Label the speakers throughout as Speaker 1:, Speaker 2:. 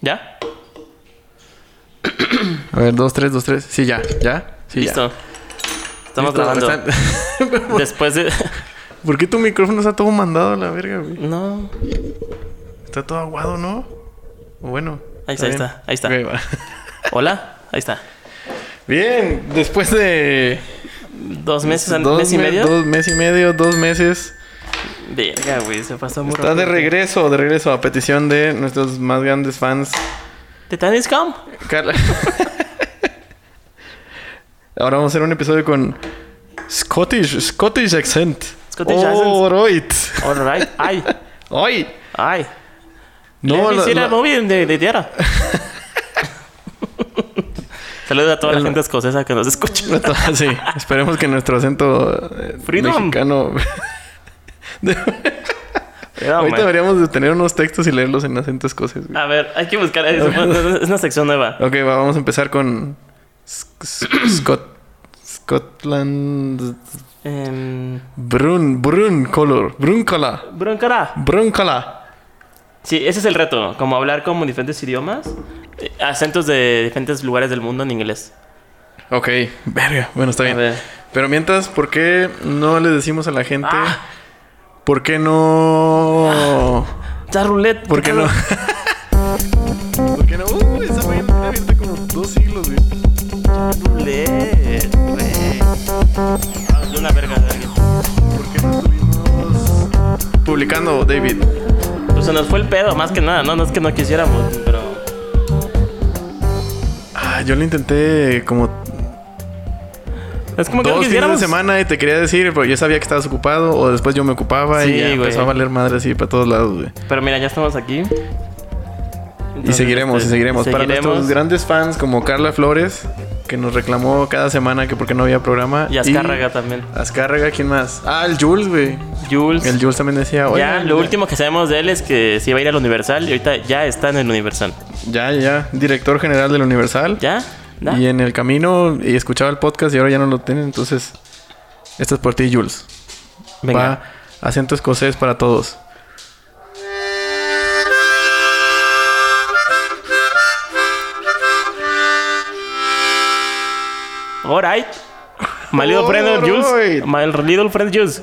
Speaker 1: ¿Ya?
Speaker 2: A ver, dos, tres, dos, tres. Sí, ya, ya. Sí, ya.
Speaker 1: Listo. Estamos
Speaker 2: Listo,
Speaker 1: grabando.
Speaker 2: están-
Speaker 1: Después de.
Speaker 2: ¿Por qué tu micrófono está todo mandado a la verga, güey?
Speaker 1: no.
Speaker 2: Está todo aguado, ¿no? Bueno.
Speaker 1: Ahí está, ahí está, ahí está. Hola. Ahí está.
Speaker 2: Bien, después de...
Speaker 1: Dos meses,
Speaker 2: dos
Speaker 1: mes y
Speaker 2: me-
Speaker 1: medio.
Speaker 2: Dos meses y medio, dos meses.
Speaker 1: Verga, güey. Se pasó muy
Speaker 2: Está de
Speaker 1: rápido.
Speaker 2: regreso, de regreso a petición de nuestros más grandes fans.
Speaker 1: Titanic's Come.
Speaker 2: Carla. Ahora vamos a hacer un episodio con Scottish, Scottish accent.
Speaker 1: Scottish accent.
Speaker 2: Alright.
Speaker 1: Alright. Ay.
Speaker 2: Ay.
Speaker 1: Ay.
Speaker 2: No, la- la-
Speaker 1: movie de, de tierra. Saludos a toda la
Speaker 2: El-
Speaker 1: gente escocesa que nos escucha.
Speaker 2: Sí, esperemos que nuestro acento eh,
Speaker 1: Freedom.
Speaker 2: mexicano.
Speaker 1: Pero,
Speaker 2: Ahorita deberíamos de tener unos textos y leerlos en acento escocés. güey.
Speaker 1: A ver, hay que buscar. Es una, es una sección nueva.
Speaker 2: Ok, va, vamos a empezar con Sc- Sc- Scot Scotland
Speaker 1: Em,
Speaker 2: Brun Brun color Brun color
Speaker 1: Broncara.
Speaker 2: Brun color.
Speaker 1: Sí, ese es el reto. Como hablar como diferentes idiomas. eh, acentos de diferentes lugares del mundo en inglés.
Speaker 2: Ok, verga. Bueno, está bien. Pero mientras, ¿por qué no le decimos a la gente?
Speaker 1: Ah.
Speaker 2: ¿Por qué no?
Speaker 1: Ya roulette.
Speaker 2: ¿Por qué no? ¿Por qué no? Uh, esa tiene abierta como dos siglos, güey.
Speaker 1: Roulette, güey. Ah, de una verga de alguien.
Speaker 2: ¿Por qué no estuvimos publicando, David?
Speaker 1: Pues se nos fue el pedo, más que nada. No, no es que no quisiéramos, pero.
Speaker 2: Ah, yo lo intenté como
Speaker 1: Es como que no
Speaker 2: dos fines de
Speaker 1: quisiéramos.
Speaker 2: semana y te quería decir, pero yo sabía que estabas ocupado o después yo me ocupaba
Speaker 1: Sí,
Speaker 2: y ya empezó a valer madre así para todos lados, güey.
Speaker 1: Pero mira, ya estamos aquí.
Speaker 2: Y
Speaker 1: Entonces,
Speaker 2: seguiremos,
Speaker 1: este,
Speaker 2: y seguiremos. Para
Speaker 1: seguiremos.
Speaker 2: nuestros grandes fans como Carla Flores, que nos reclamó cada semana que porque no había programa.
Speaker 1: Y Azcárraga también.
Speaker 2: Azcárraga, ¿quién más? Ah, el Jules, güey.
Speaker 1: Jules.
Speaker 2: El Jules también decía, oye.
Speaker 1: ya, lo último que sabemos de él es que se iba a ir al Universal y ahorita ya está en el Universal.
Speaker 2: Ya, ya, director general del Universal.
Speaker 1: ¿Ya? ¿Da?
Speaker 2: Y en el camino, y escuchaba el podcast y ahora ya no lo tienen, entonces. Esto es por ti, Jules.
Speaker 1: Venga.
Speaker 2: Va acento escocés para todos.
Speaker 1: Alright. My little friend
Speaker 2: Alright.
Speaker 1: Jules. My little friend Jules.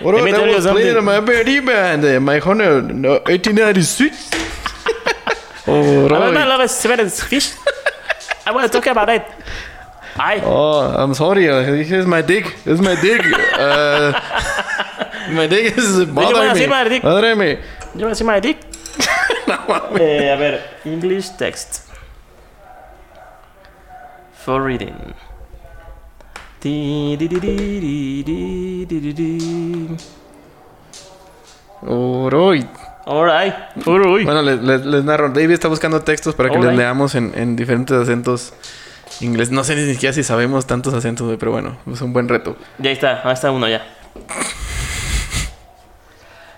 Speaker 2: What
Speaker 1: Let me tell you something.
Speaker 2: my baby band, uh, my honor, no, 1896. oh,
Speaker 1: I don't
Speaker 2: right.
Speaker 1: love fish. I want to talk about it. Ay.
Speaker 2: Oh, I'm sorry. uh, This is my dick. This is my dick. Uh, my dick is bothering me.
Speaker 1: my dick?
Speaker 2: Bothering me.
Speaker 1: You want to see my dick? eh, a ver, English text. For reading. Di, di,
Speaker 2: Alright. Bueno, les, les, les narro. David está buscando textos para que les leamos en, en diferentes acentos inglés. No sé ni siquiera si sabemos tantos acentos, güey, pero bueno, es un buen reto.
Speaker 1: Ya está, ahí está uno ya.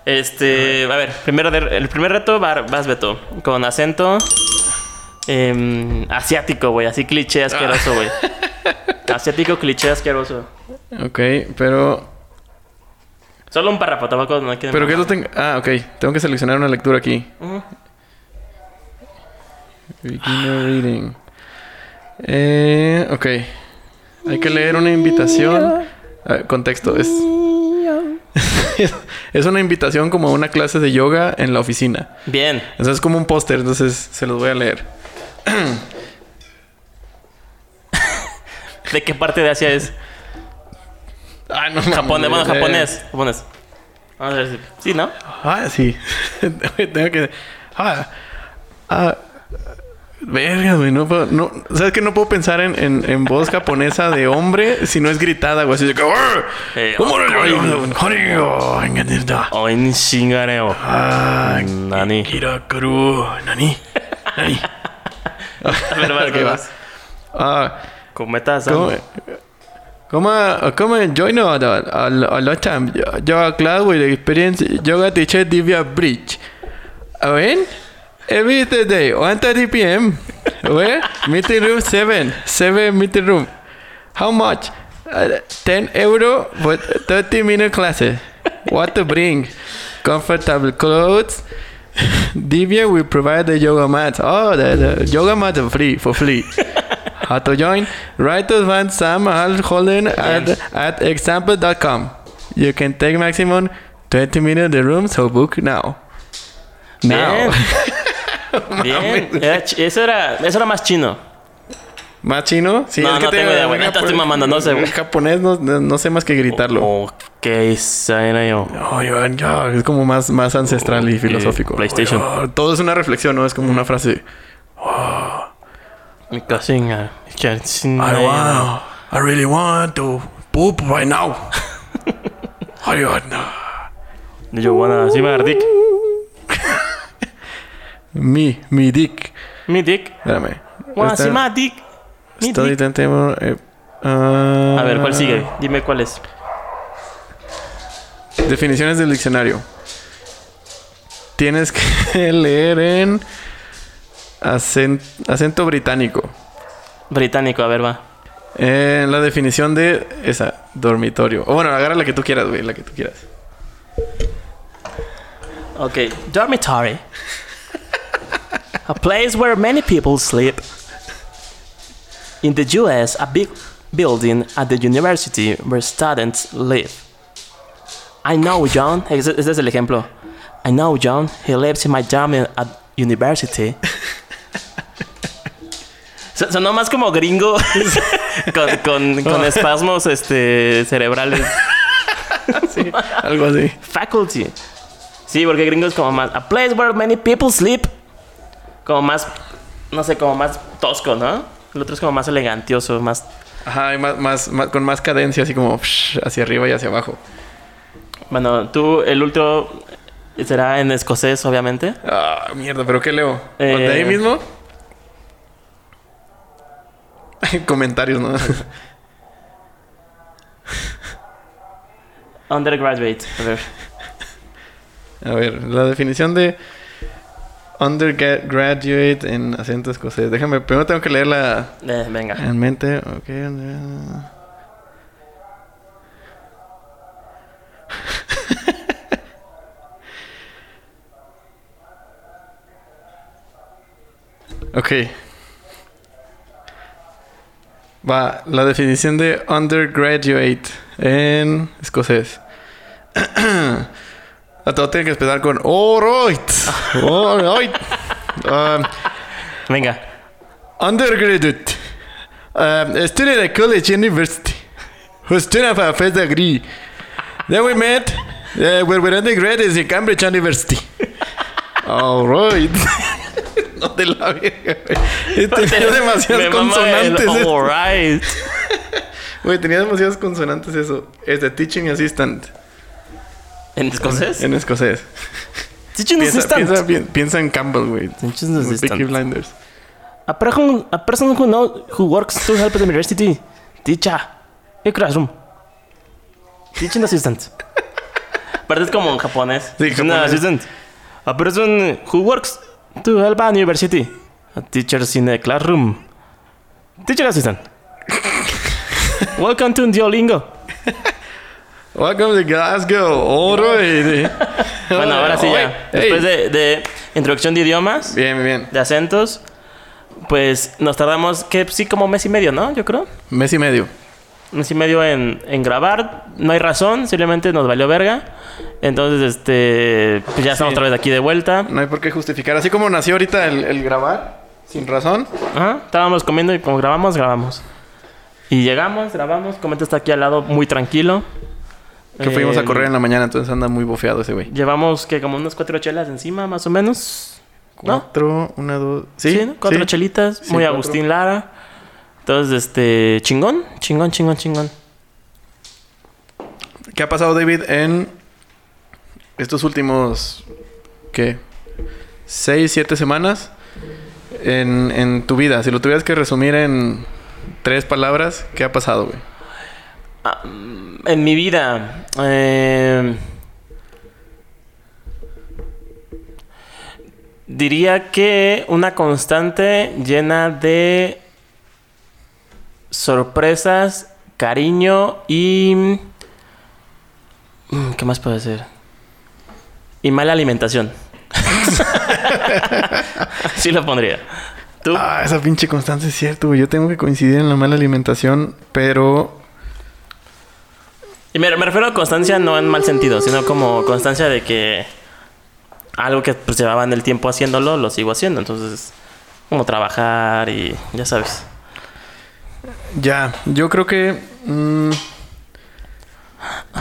Speaker 1: Este, a ver, primero de- el primer reto va- vas Beto, con acento em, asiático, güey, así cliché asqueroso, güey. Asiático cliché asqueroso.
Speaker 2: Ok, pero.
Speaker 1: Solo un párrafo, tampoco no hay que
Speaker 2: ¿Pero qué lo tengo? Ah, ok. Tengo que seleccionar una lectura aquí.
Speaker 1: Ujú.
Speaker 2: Beginner reading. Eh, ok. Hay que leer una invitación. Ah, contexto. Es, es una invitación como a una clase de yoga en la oficina.
Speaker 1: Bien.
Speaker 2: Entonces es como un póster, entonces se los voy a leer.
Speaker 1: ¿De qué parte de Asia es?
Speaker 2: Ah, no
Speaker 1: Japonés, bueno,
Speaker 2: eh.
Speaker 1: japonés. Japonés. Vamos a ver si. Sí, ¿no?
Speaker 2: Ah, sí. Tengo que. Ah. Ah. Verga, güey. No puedo. No, ¿Sabes que No puedo pensar en, en, en voz japonesa de hombre si no es gritada, güey. Así de que.
Speaker 1: Eh,
Speaker 2: ¿Cómo lo
Speaker 1: O en shingareo.
Speaker 2: Ah,
Speaker 1: Nani.
Speaker 2: Kirakuru. Nani. Nani.
Speaker 1: A ver, vas, vas.
Speaker 2: Ah.
Speaker 1: Cometas.
Speaker 2: ¿Cómo? ¿Cómo? Yo no. A a lot time. Yo, class with experience. Yoga teacher Divya Bridge. When? Every day, 1.30 p.m. Where? meeting room 7. 7 meeting room. How much? Uh, 10 euro for 30 minute classes. What to bring? Comfortable clothes, Divya will provide the yoga mat. Oh, the, the yoga mat free for free. How to join? Write to find Sam Holden at, at example.com. You can take maximum 20 minutes the room, so book now.
Speaker 1: Bien.
Speaker 2: Now.
Speaker 1: Bien. Era eso, era, eso era más chino.
Speaker 2: ¿Más chino? Sí,
Speaker 1: No, no tengo idea, güey. estoy mamando, no sé, güey.
Speaker 2: En japonés no, no- no sé más que gritarlo.
Speaker 1: Ok, era yo.
Speaker 2: No, yo, yo, es como más, más ancestral y filosófico.
Speaker 1: PlayStation.
Speaker 2: Oh, todo es una reflexión, ¿no? Es como una frase.
Speaker 1: Mi cocina. Que-
Speaker 2: I want, I really want to poop right now. I want,
Speaker 1: Yo, bueno, sí me agarré.
Speaker 2: Mi, mi dick.
Speaker 1: Mi dick.
Speaker 2: Espérame. Esta-
Speaker 1: sí, más dick. Mi
Speaker 2: Estoy
Speaker 1: dick.
Speaker 2: intentando. eh, ah,
Speaker 1: A ver, ¿cuál sigue? Dime cuál es.
Speaker 2: Definiciones del diccionario. Tienes que leer en acen- acento británico.
Speaker 1: Británico, a ver, va.
Speaker 2: En la definición de esa, dormitorio. O bueno, agarra la que tú quieras, güey, la que tú quieras.
Speaker 1: Ok. Dormitory. a place where many people sleep. In the US, a big building at the university where students live. I know John. Ese es el ejemplo. I know John. He lives in my dorm at university. So- Sonó más como gringo con, con, con espasmos este, cerebrales.
Speaker 2: Sí, algo así.
Speaker 1: Faculty. Sí, porque gringo es como más. A place where many people sleep. Como más. No sé, como más tosco, ¿no? El otro es como más elegantioso, más.
Speaker 2: Ajá, y más, más, más- con más cadencia, así como psh, hacia arriba y hacia abajo.
Speaker 1: Bueno, tú, el último será en escocés, obviamente.
Speaker 2: Ah, mierda, ¿pero qué leo?
Speaker 1: Eh,
Speaker 2: ¿De ahí mismo? Comentarios, ¿no?
Speaker 1: Undergraduate. A ver.
Speaker 2: A ver, la definición de undergraduate en acento escocés. Déjame, primero tengo que leerla
Speaker 1: Eh, venga.
Speaker 2: en mente. Ok. ok. Va, la definición de undergraduate en escocés. A todo tiene que empezar con alright. Alright. Um,
Speaker 1: Venga.
Speaker 2: undergraduate. Um, a student at college university. Who student for a first degree. Then we met uh, we undergraduates in Cambridge University. Alright. te la verga, güey. Tenía demasiadas consonantes.
Speaker 1: Alright.
Speaker 2: Güey, tenía demasiadas consonantes eso. Es de teaching assistant
Speaker 1: ¿En escocés?
Speaker 2: en escocés.
Speaker 1: Teaching
Speaker 2: Piensa,
Speaker 1: assistant.
Speaker 2: piensa, pi- piensa en Campbell, güey.
Speaker 1: Teaching assistant.
Speaker 2: Peaky Blinders.
Speaker 1: A person, a person who know who works to help the university. Teacher. A classroom. Teaching assistant. Pero es como en japonés.
Speaker 2: Sí,
Speaker 1: Teaching
Speaker 2: japonés.
Speaker 1: assistant. A person who works to help a university. A teacher in a classroom. Teacher assistant. Welcome to Duolingo.
Speaker 2: Welcome to Glasgow. Alright.
Speaker 1: Bueno, ahora sí ya. Después de, de introducción de idiomas,
Speaker 2: Bien, bien.
Speaker 1: de acentos, pues nos tardamos, que sí, como mes y medio, ¿no? Yo creo.
Speaker 2: Mes y medio.
Speaker 1: Mes y medio en, en grabar. No hay razón, simplemente nos valió verga. Entonces, este. Pues ya estamos otra vez aquí de vuelta.
Speaker 2: No hay por qué justificar. Así como nació ahorita el, el grabar, sin razón.
Speaker 1: Ajá, estábamos comiendo y como grabamos, grabamos. Y llegamos, grabamos. Comenta está aquí al lado, muy tranquilo.
Speaker 2: Que fuimos a
Speaker 1: Eh,
Speaker 2: correr en la mañana, entonces anda muy bofeado ese güey.
Speaker 1: Llevamos que como unas cuatro chelas encima, más o menos. ¿No?
Speaker 2: Cuatro, una, dos. Sí,
Speaker 1: Sí, ¿no? Cuatro
Speaker 2: sí.
Speaker 1: chelitas.
Speaker 2: Sí,
Speaker 1: muy
Speaker 2: cuatro.
Speaker 1: Agustín Lara. Entonces, este. Chingón, chingón, chingón, chingón.
Speaker 2: ¿Qué ha pasado, David, en estos últimos. ¿Qué? ¿Seis, siete semanas? En, en tu vida. Si lo tuvieras que resumir en tres palabras, ¿qué ha pasado, güey?
Speaker 1: Ah, en mi vida. eh, diría que una constante llena de sorpresas, cariño y... mm, ¿Qué más puede ser? Y mala alimentación. sí lo pondría. ¿Tú?
Speaker 2: Ah, esa pinche constancia es cierto. Yo tengo que coincidir en la mala alimentación, pero
Speaker 1: Y me, me refiero a constancia no en mal sentido, sino como constancia de que algo que pues llevaban el tiempo haciéndolo, lo sigo haciendo. Entonces, como trabajar y ya sabes.
Speaker 2: Ya, yo creo que mm,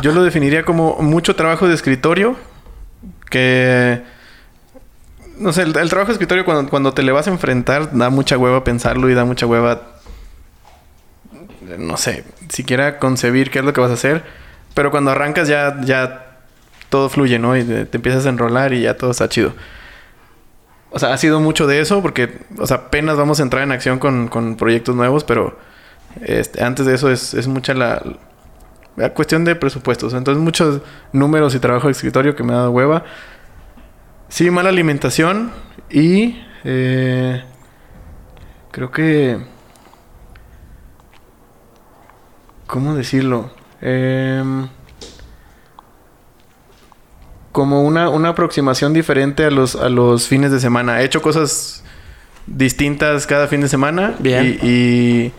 Speaker 2: yo lo definiría como mucho trabajo de escritorio, que no sé, el, trabajo de escritorio cuando, cuando te le vas a enfrentar da mucha hueva pensarlo y da mucha hueva no sé, siquiera concebir qué es lo que vas a hacer, pero cuando arrancas ya ya todo fluye, ¿no? Y te, te empiezas a enrolar y ya todo está chido. O sea, ha sido mucho de eso porque, o sea, apenas vamos a entrar en acción con, con proyectos nuevos, pero este, antes de eso es, es mucha la, la cuestión de presupuestos. Entonces, muchos números y trabajo de escritorio que me ha dado hueva. Sí, mala alimentación y eh, creo que... ¿Cómo decirlo? Em, como una, una aproximación diferente a los, a los fines de semana. He hecho cosas distintas cada fin de semana.
Speaker 1: Bien.
Speaker 2: Y, y,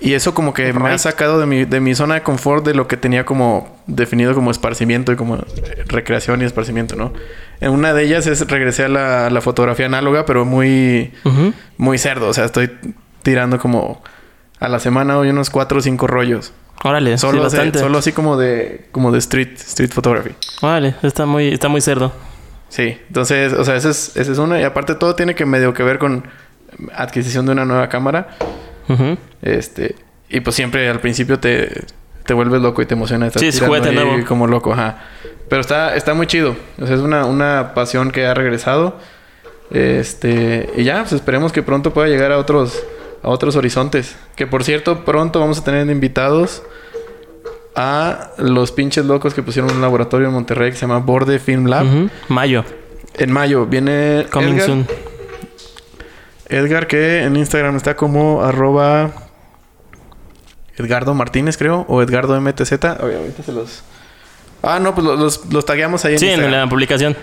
Speaker 2: y eso como que me ha
Speaker 1: Right.
Speaker 2: sacado de mi, de mi zona de confort de lo que tenía como definido como esparcimiento y como eh, recreación y esparcimiento, ¿no? En una de ellas es regresé a la, la fotografía análoga, pero muy,
Speaker 1: Ujú.
Speaker 2: muy cerdo. O sea, estoy tirando como a la semana hoy unos cuatro o cinco rollos.
Speaker 1: Órale,
Speaker 2: Solo,
Speaker 1: sí, bastante.
Speaker 2: solo así como de, como de street, street photography.
Speaker 1: Órale, está muy, está muy cerdo.
Speaker 2: Sí, entonces, o sea, esa es, esa es una. Y aparte todo tiene que medio que ver con adquisición de una nueva cámara. Este, y pues siempre al principio te, te vuelves loco y te emociona. Estás
Speaker 1: Sí, es juguete nuevo.
Speaker 2: Como loco, ajá. Pero está, está muy chido. O sea, es una, una pasión que ha regresado. Este, y ya, pues esperemos que pronto pueda llegar a otros, a otros horizontes. Que por cierto, pronto vamos a tener invitados a los pinches locos que pusieron un laboratorio en Monterrey que se llama Borde Film Lab.
Speaker 1: Mayo,
Speaker 2: En mayo viene
Speaker 1: coming
Speaker 2: Edgar,
Speaker 1: soon.
Speaker 2: Edgar, que en Instagram está como arroba Edgardo Martínez, creo, o Edgardo MTZ. Ahorita se los. Ah, no, pues los, los, los tagueamos ahí en
Speaker 1: Sí, en la publicación.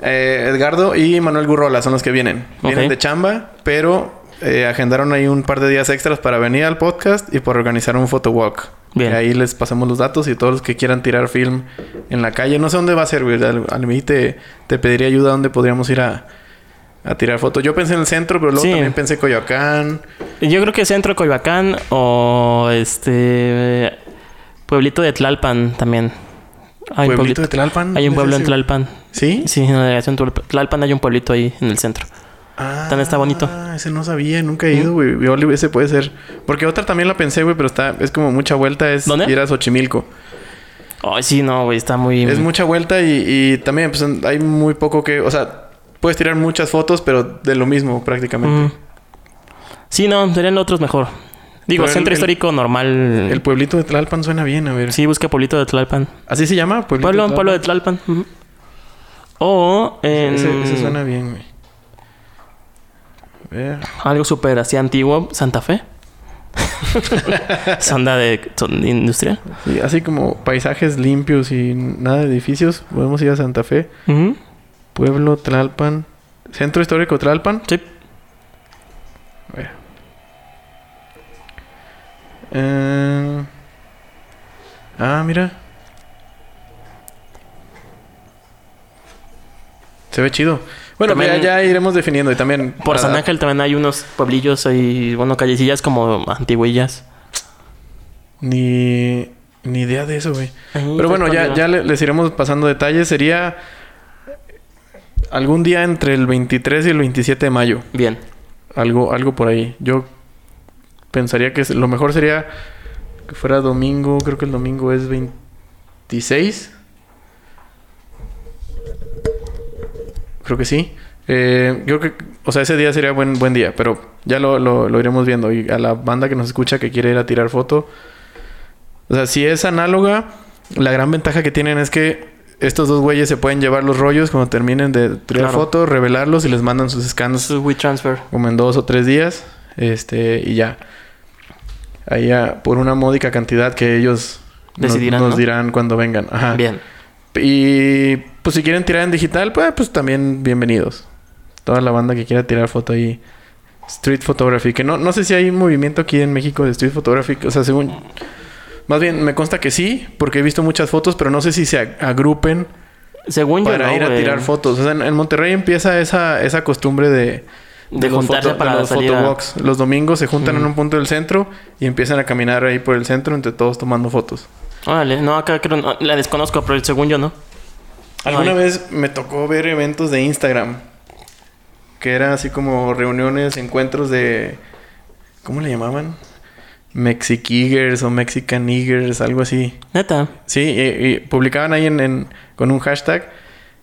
Speaker 2: Eh, Edgardo y Manuel Gurrola son los que vienen. Vienen de chamba, pero eh, agendaron ahí un par de días extras para venir al podcast y por organizar un photowalk.
Speaker 1: Bien.
Speaker 2: Y ahí les pasamos los datos y todos los que quieran tirar film en la calle. No sé dónde va a ser, güey. Al, al mí te, te pediría ayuda dónde podríamos ir a, a tirar fotos. Yo pensé en el centro, pero luego
Speaker 1: Sí.
Speaker 2: también pensé Coyoacán.
Speaker 1: Yo creo que Centro Coyoacán o este pueblito de Tlalpan también. Hay un
Speaker 2: Pueblito de Tlalpan.
Speaker 1: Hay un
Speaker 2: ¿es
Speaker 1: pueblo en? Tlalpan.
Speaker 2: ¿Sí?
Speaker 1: Sí, en la delegación Tlalpan- hay un pueblito ahí en el centro.
Speaker 2: Ah,
Speaker 1: También está bonito.
Speaker 2: ese no sabía, nunca he ido, güey. Ese puede ser. Porque otra también la pensé, güey, pero está, es como mucha vuelta. Es
Speaker 1: ¿Dónde?
Speaker 2: ir a Xochimilco.
Speaker 1: Ay, sí, no, güey, está muy...
Speaker 2: Es mucha vuelta y, y también pues, hay muy poco que... O sea, puedes tirar muchas fotos, pero de lo mismo prácticamente.
Speaker 1: Mm. Sí, no, serían otros mejor. Digo,
Speaker 2: Pero
Speaker 1: centro
Speaker 2: el-
Speaker 1: histórico normal.
Speaker 2: El pueblito de Tlalpan suena bien, a ver.
Speaker 1: Sí, busca pueblito de Tlalpan.
Speaker 2: ¿Así se llama? Pueblito
Speaker 1: Pueblo,
Speaker 2: de
Speaker 1: pueblo de
Speaker 2: Tlalpan?
Speaker 1: Tlalpan. ujú. O en
Speaker 2: Ese, ese suena bien, güey. A ver.
Speaker 1: algo súper así antiguo, Santa Fe. Sonda de son- industria.
Speaker 2: Sí, así como paisajes limpios y nada de edificios. Podemos ir a Santa Fe.
Speaker 1: Ujú.
Speaker 2: Pueblo Tlalpan. Centro histórico Tlalpan.
Speaker 1: Sí.
Speaker 2: A ver. Eh, Ah, mira. Se ve chido. Bueno,
Speaker 1: También-
Speaker 2: ya, ya iremos definiendo y también...
Speaker 1: Por San Ángel también hay unos pueblillos y, bueno, callecillas como antiguillas.
Speaker 2: Ni, ni idea de eso, güey. Pero bueno, ya, ya le- les iremos pasando detalles. Sería algún día entre el 23 y el 27 de mayo.
Speaker 1: Bien.
Speaker 2: Algo, algo por ahí. Yo pensaría que lo mejor sería que fuera domingo. Creo que el domingo es 26. Creo que sí. Eh, yo creo que, o sea, ese día sería buen, buen día, pero ya lo, lo, lo iremos viendo. Y a la banda que nos escucha que quiere ir a tirar foto. O sea, si es análoga, la gran ventaja que tienen es que estos dos güeyes se pueden llevar los rollos cuando terminen de tirar
Speaker 1: Claro.
Speaker 2: fotos, revelarlos y les mandan sus scans
Speaker 1: Su WeTransfer.
Speaker 2: como en dos o tres días. Este, y ya. Ahí ya, por una módica cantidad que ellos nos-
Speaker 1: Decidirán,
Speaker 2: nos,
Speaker 1: ¿no?
Speaker 2: dirán cuando vengan. Ajá.
Speaker 1: Bien.
Speaker 2: Y Pues si quieren tirar en digital, pues, pues también bienvenidos. Toda la banda que quiera tirar foto ahí. Street photography. Que no, no sé si hay un movimiento aquí en México de street photography. O sea, según... Más bien, me consta que sí, porque he visto muchas fotos, pero no sé si se ag- agrupen
Speaker 1: Según yo,
Speaker 2: para
Speaker 1: no,
Speaker 2: ir a
Speaker 1: güey.
Speaker 2: tirar fotos. O sea, en, en Monterrey empieza esa, esa costumbre de...
Speaker 1: De
Speaker 2: los
Speaker 1: juntarse
Speaker 2: foto-
Speaker 1: para
Speaker 2: los
Speaker 1: salir a-
Speaker 2: photowalks. Los domingos se juntan en un punto del centro y empiezan a caminar ahí por el centro entre todos tomando fotos.
Speaker 1: Órale, no, acá creo, no, la desconozco, pero según yo no.
Speaker 2: Alguna
Speaker 1: Ay.
Speaker 2: vez me tocó ver eventos de Instagram. Que eran así como reuniones, encuentros de... ¿Cómo le llamaban? Mexiquiggers o Mexican Niggers, algo así.
Speaker 1: Neta.
Speaker 2: Sí, y, y publicaban ahí en, en- con un hashtag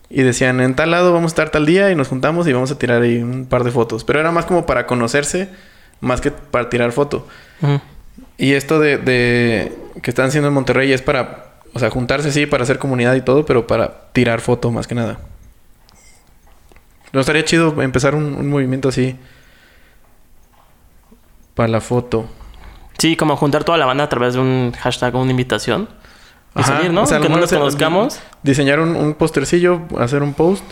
Speaker 2: y decían, en tal lado vamos a estar tal día y nos juntamos y vamos a tirar ahí un par de fotos. Pero era más como para conocerse, más que para tirar foto. Y esto de, de que están haciendo en Monterrey es para, o sea, juntarse sí, para hacer comunidad y todo, pero para tirar foto más que nada. No estaría chido empezar un, un movimiento así para la foto.
Speaker 1: Sí, como juntar toda la banda a través de un hashtag o una invitación. Y
Speaker 2: Ajá,
Speaker 1: salir, ¿no?
Speaker 2: o sea,
Speaker 1: que no nos conozcamos.
Speaker 2: Diseñar un, un postercillo, hacer un post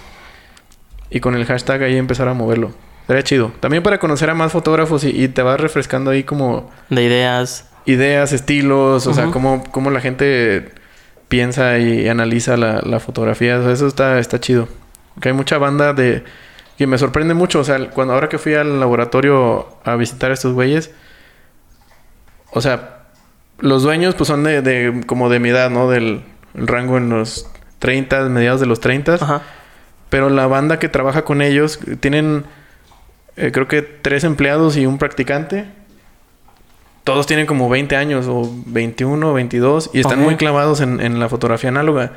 Speaker 2: y con el hashtag ahí empezar a moverlo. Estaría chido. También para conocer a más fotógrafos y, y te vas refrescando ahí como
Speaker 1: De ideas.
Speaker 2: ideas, estilos, o sea, cómo, cómo la gente piensa y analiza la, la fotografía. O sea, eso está, está chido. Que hay mucha banda de... Que me sorprende mucho. O sea, cuando ahora que fui al laboratorio a visitar a estos güeyes... O sea, los dueños pues son de, de como de mi edad, ¿no? Del el rango en los 30, mediados de los 30.
Speaker 1: Ajá.
Speaker 2: Pero la banda que trabaja con ellos tienen, eh, creo que tres empleados y un practicante. Todos tienen como 20 años o 21 o 22 y están muy clavados en, en la fotografía análoga.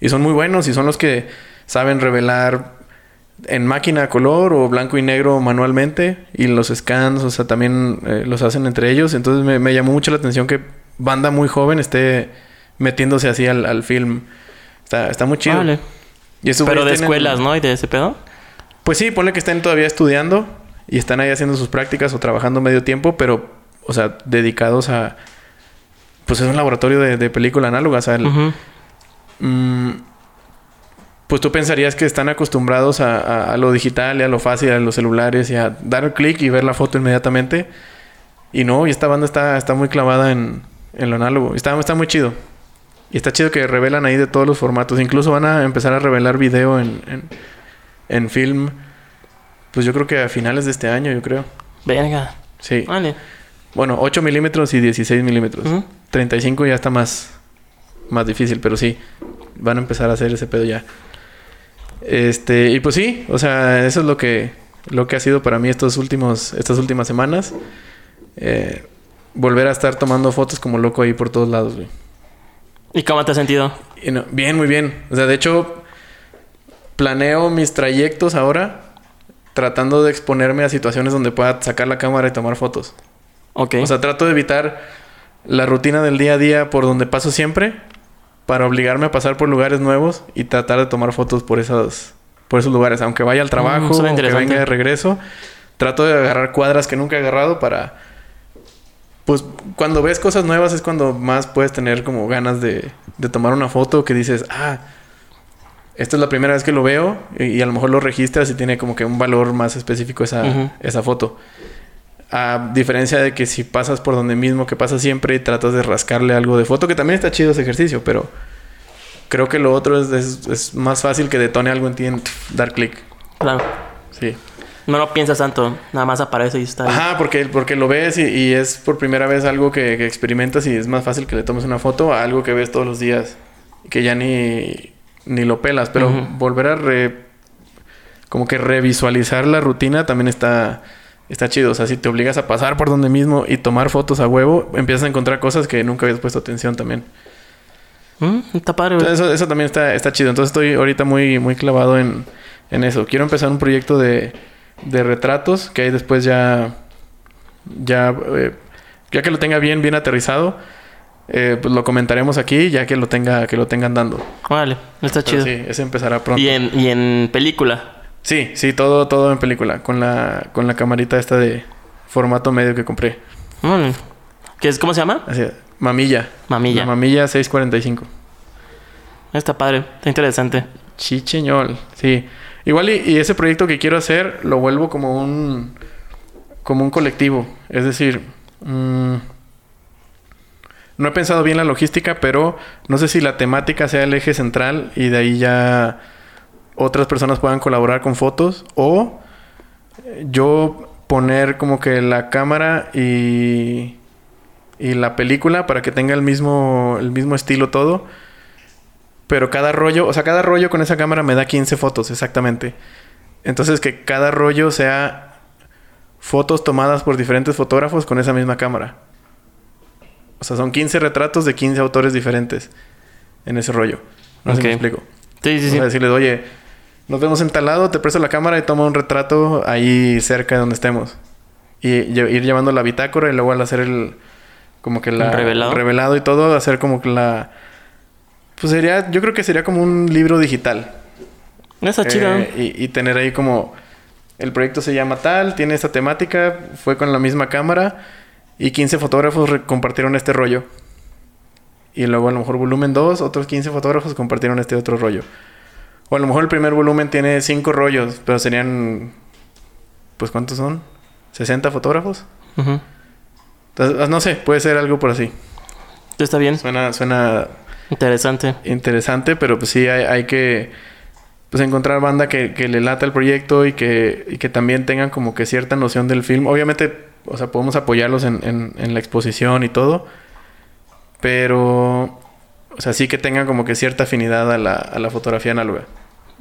Speaker 2: Y son muy buenos y son los que saben revelar en máquina a color o blanco y negro manualmente y los scans, o sea, también eh, los hacen entre ellos. Entonces me, me llamó mucho la atención que banda muy joven esté metiéndose así al, al film. Está, está muy chido. Y
Speaker 1: Pero de escuelas, ¿no? Y de ese pedo.
Speaker 2: Pues sí, ponle que estén todavía estudiando y están ahí haciendo sus prácticas o trabajando medio tiempo, pero, o sea, dedicados a. Pues es un laboratorio de, de película análoga, o sea, el- mm, pues tú pensarías que están acostumbrados a, a- a lo digital y a lo fácil, a los celulares y a dar el clic y ver la foto inmediatamente. Y no, y esta banda está, está muy clavada en, en lo análogo. Está, está muy chido. Y está chido que revelan ahí de todos los formatos. Incluso van a empezar a revelar video en, en, en film. Pues yo creo que a finales de este año, yo creo.
Speaker 1: Verga.
Speaker 2: Sí.
Speaker 1: Vale.
Speaker 2: Bueno, 8 milímetros y 16 milímetros.
Speaker 1: Ujú.
Speaker 2: 35 ya está más, más difícil, pero sí. Van a empezar a hacer ese pedo ya. Este, y pues sí, o sea, eso es lo que, lo que ha sido para mí estos últimos, estas últimas semanas. Eh, volver a estar tomando fotos como loco ahí por todos lados, güey.
Speaker 1: ¿Y cómo te has sentido?
Speaker 2: Y no- bien, muy bien. O sea, de hecho, planeo mis trayectos ahora tratando de exponerme a situaciones donde pueda sacar la cámara y tomar fotos.
Speaker 1: Ok.
Speaker 2: O sea, trato de evitar la rutina del día a día por donde paso siempre para obligarme a pasar por lugares nuevos y tratar de tomar fotos por esos, por esos lugares. Aunque vaya al trabajo
Speaker 1: Mm, suena
Speaker 2: o que
Speaker 1: interesante.
Speaker 2: venga de regreso, trato de agarrar cuadras que nunca he agarrado para... Pues cuando ves cosas nuevas es cuando más puedes tener como ganas de, de tomar una foto que dices, ah, esta es la primera vez que lo veo y, y a lo mejor lo registras y tiene como que un valor más específico esa, esa foto. A diferencia de que si pasas por donde mismo que pasas siempre y tratas de rascarle algo de foto, que también está chido ese ejercicio, pero creo que lo otro es, es- es más fácil que detone algo en ti en dar clic.
Speaker 1: Claro.
Speaker 2: Sí.
Speaker 1: No lo piensas tanto. Nada más aparece y está ahí.
Speaker 2: Ajá, porque, porque lo ves y, y es por primera vez algo que, que experimentas y es más fácil que le tomes una foto a algo que ves todos los días que ya ni, ni lo pelas. Pero volver a re, como que revisualizar la rutina también está, está chido. O sea, si te obligas a pasar por donde mismo y tomar fotos a huevo, empiezas a encontrar cosas que nunca habías puesto atención también.
Speaker 1: Mm, está padre, güey.
Speaker 2: Entonces, eso, eso también está, está chido. Entonces estoy ahorita muy, muy clavado en, en eso. Quiero empezar un proyecto de, de retratos que ahí después ya, ya, eh, ya que lo tenga bien, bien aterrizado, eh, pues lo comentaremos aquí ya que lo tenga, que lo tengan dando.
Speaker 1: Órale. Está
Speaker 2: Pero
Speaker 1: chido.
Speaker 2: sí, ese empezará pronto.
Speaker 1: Y en, y en película.
Speaker 2: Sí, sí, todo, todo en película, con la, con la camarita esta de formato medio que compré.
Speaker 1: Órale. ¿Qué es, ¿Cómo se llama?
Speaker 2: Así, mamilla.
Speaker 1: Mamilla.
Speaker 2: La mamilla 645.
Speaker 1: Está padre. Está interesante.
Speaker 2: Chicheñol, sí. Igual y, y ese proyecto que quiero hacer lo vuelvo como un como un colectivo. Es decir, mm, no he pensado bien la logística, pero no sé si la temática sea el eje central y de ahí ya otras personas puedan colaborar con fotos o yo poner como que la cámara y, y la película para que tenga el mismo, el mismo estilo todo. Pero cada rollo, o sea, cada rollo con esa cámara me da 15 fotos exactamente. Entonces que cada rollo sea fotos tomadas por diferentes fotógrafos con esa misma cámara. O sea, son 15 retratos de 15 autores diferentes en ese rollo. No sé si me explico.
Speaker 1: Sí, sí,
Speaker 2: O
Speaker 1: sí.
Speaker 2: sea, decirles, oye, nos vemos en tal lado, te presto la cámara y toma un retrato ahí cerca de donde estemos. Y ir llevando la bitácora y luego al hacer el... Como que la...
Speaker 1: ¿El revelado?
Speaker 2: revelado y todo, hacer como que la... Pues sería... Yo creo que sería como un libro digital.
Speaker 1: Está chido.
Speaker 2: Eh, y, y tener ahí como... El proyecto se llama tal, tiene esta temática, fue con la misma cámara y 15 fotógrafos compartieron este rollo. Y luego a lo mejor volumen 2, otros 15 fotógrafos compartieron este otro rollo. O a lo mejor el primer volumen tiene 5 rollos, pero serían... Pues ¿cuántos son? ¿60 fotógrafos? Entonces, no sé, puede ser algo por así.
Speaker 1: Está bien.
Speaker 2: Suena, suena
Speaker 1: Interesante.
Speaker 2: interesante, pero pues sí hay, hay que pues encontrar banda que, que le lata el proyecto y que, y que también tengan como que cierta noción del film. Obviamente, o sea, podemos apoyarlos en, en- en la exposición y todo, pero, o sea, sí que tengan como que cierta afinidad a la, a la fotografía análoga.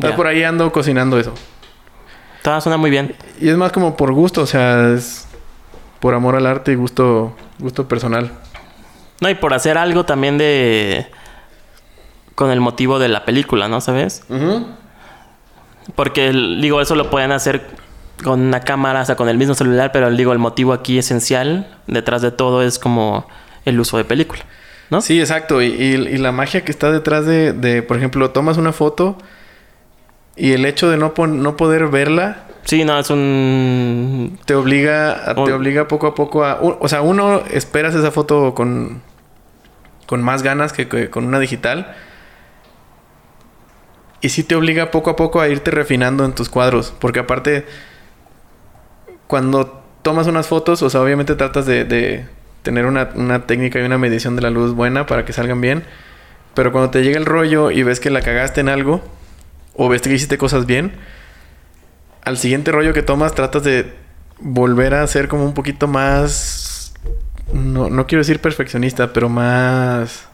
Speaker 2: Entonces, por ahí ando cocinando eso.
Speaker 1: Está, suena muy bien.
Speaker 2: Y es más como por gusto, o sea, es por amor al arte y gusto, gusto personal.
Speaker 1: No, y por hacer algo también de... Con el motivo de la película, ¿no? ¿Sabes? Porque, el- digo, eso lo pueden hacer con una cámara, o sea, con el mismo celular, pero digo, el motivo aquí esencial detrás de todo es como el uso de película, ¿no?
Speaker 2: Sí, exacto. Y, y- y la magia que está detrás de, de, por ejemplo, tomas una foto y el hecho de no, no poder verla
Speaker 1: Sí, no, es un...
Speaker 2: te obliga, a- te obliga poco a poco a... O sea, uno esperas esa foto con, con más ganas que, que con una digital. Y sí te obliga poco a poco a irte refinando en tus cuadros. Porque aparte, cuando tomas unas fotos, o sea, obviamente tratas de, de tener una, una técnica y una medición de la luz buena para que salgan bien. Pero cuando te llega el rollo y ves que la cagaste en algo, o ves que hiciste cosas bien, al siguiente rollo que tomas tratas de volver a ser como un poquito más... No, no quiero decir perfeccionista, pero más...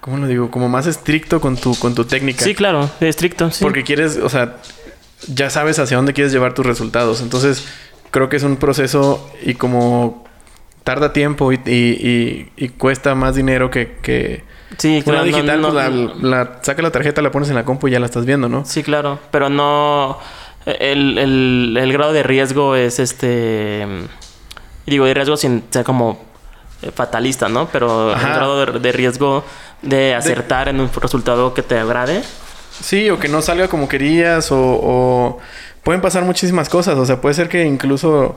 Speaker 2: ¿Cómo lo digo? Como más estricto con tu, con tu técnica.
Speaker 1: Sí, claro, estricto, sí.
Speaker 2: Porque quieres, o sea, ya sabes hacia dónde quieres llevar tus resultados. Entonces, creo que es un proceso y como tarda tiempo y, y- y- y cuesta más dinero que... que
Speaker 1: Sí, claro. no-
Speaker 2: digital,
Speaker 1: no-
Speaker 2: pues, la, la- saca la tarjeta, la pones en la compu y ya la estás viendo, ¿no?
Speaker 1: Sí, claro. Pero no. El, el- el grado de riesgo es este. Digo, de riesgo sin ser como eh, fatalista, ¿no? Pero
Speaker 2: Ajá.
Speaker 1: el grado de, de riesgo de acertar en un resultado que te agrade.
Speaker 2: Sí, o que no salga como querías, o, o pueden pasar muchísimas cosas. O sea, puede ser que incluso,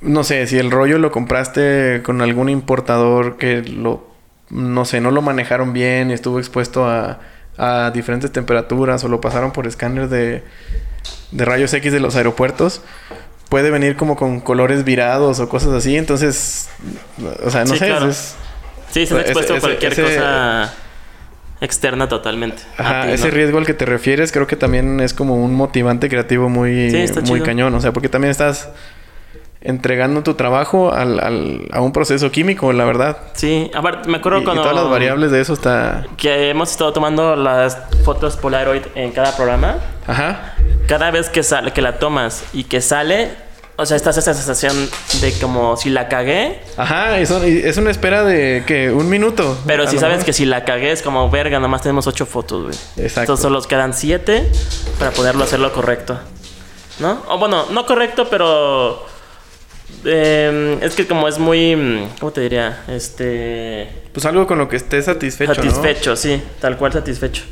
Speaker 2: no sé, si el rollo lo compraste con algún importador que lo, no sé, no lo manejaron bien y estuvo expuesto a, a diferentes temperaturas o lo pasaron por escáner de, de rayos X de los aeropuertos. Puede venir como con colores virados o cosas así, entonces, o sea, no
Speaker 1: Sí,
Speaker 2: sé,
Speaker 1: claro.
Speaker 2: es-
Speaker 1: Sí, estás
Speaker 2: Ese-
Speaker 1: expuesto a cualquier
Speaker 2: ese-
Speaker 1: cosa externa totalmente.
Speaker 2: Ajá,
Speaker 1: ti,
Speaker 2: ese
Speaker 1: ¿no?
Speaker 2: riesgo al que te refieres creo que también es como un motivante creativo muy,
Speaker 1: Sí,
Speaker 2: muy
Speaker 1: chido.
Speaker 2: cañón. O sea, porque también estás entregando tu trabajo al, al- a un proceso químico, la verdad.
Speaker 1: Sí, aparte, me acuerdo
Speaker 2: Y, y
Speaker 1: cuando.
Speaker 2: todas las variables de eso está...
Speaker 1: Que hemos estado tomando las fotos Polaroid en cada programa.
Speaker 2: Ajá.
Speaker 1: Cada vez que sale, que la tomas y que sale, o sea, estás esa sensación de como si la cagué,
Speaker 2: Ajá, eso- y es una espera de que un minuto.
Speaker 1: pero si sabes que si la cagué es como verga, nomás tenemos ocho fotos, güey.
Speaker 2: Exacto.
Speaker 1: Entonces solo quedan siete para poderlo hacerlo correcto. ¿No? O bueno, no correcto, pero. Eh, es que como es muy. mm, ¿Cómo te diría? Este.
Speaker 2: Pues algo con lo que estés satisfecho, ¿no?
Speaker 1: Satisfecho, sí, tal cual satisfecho.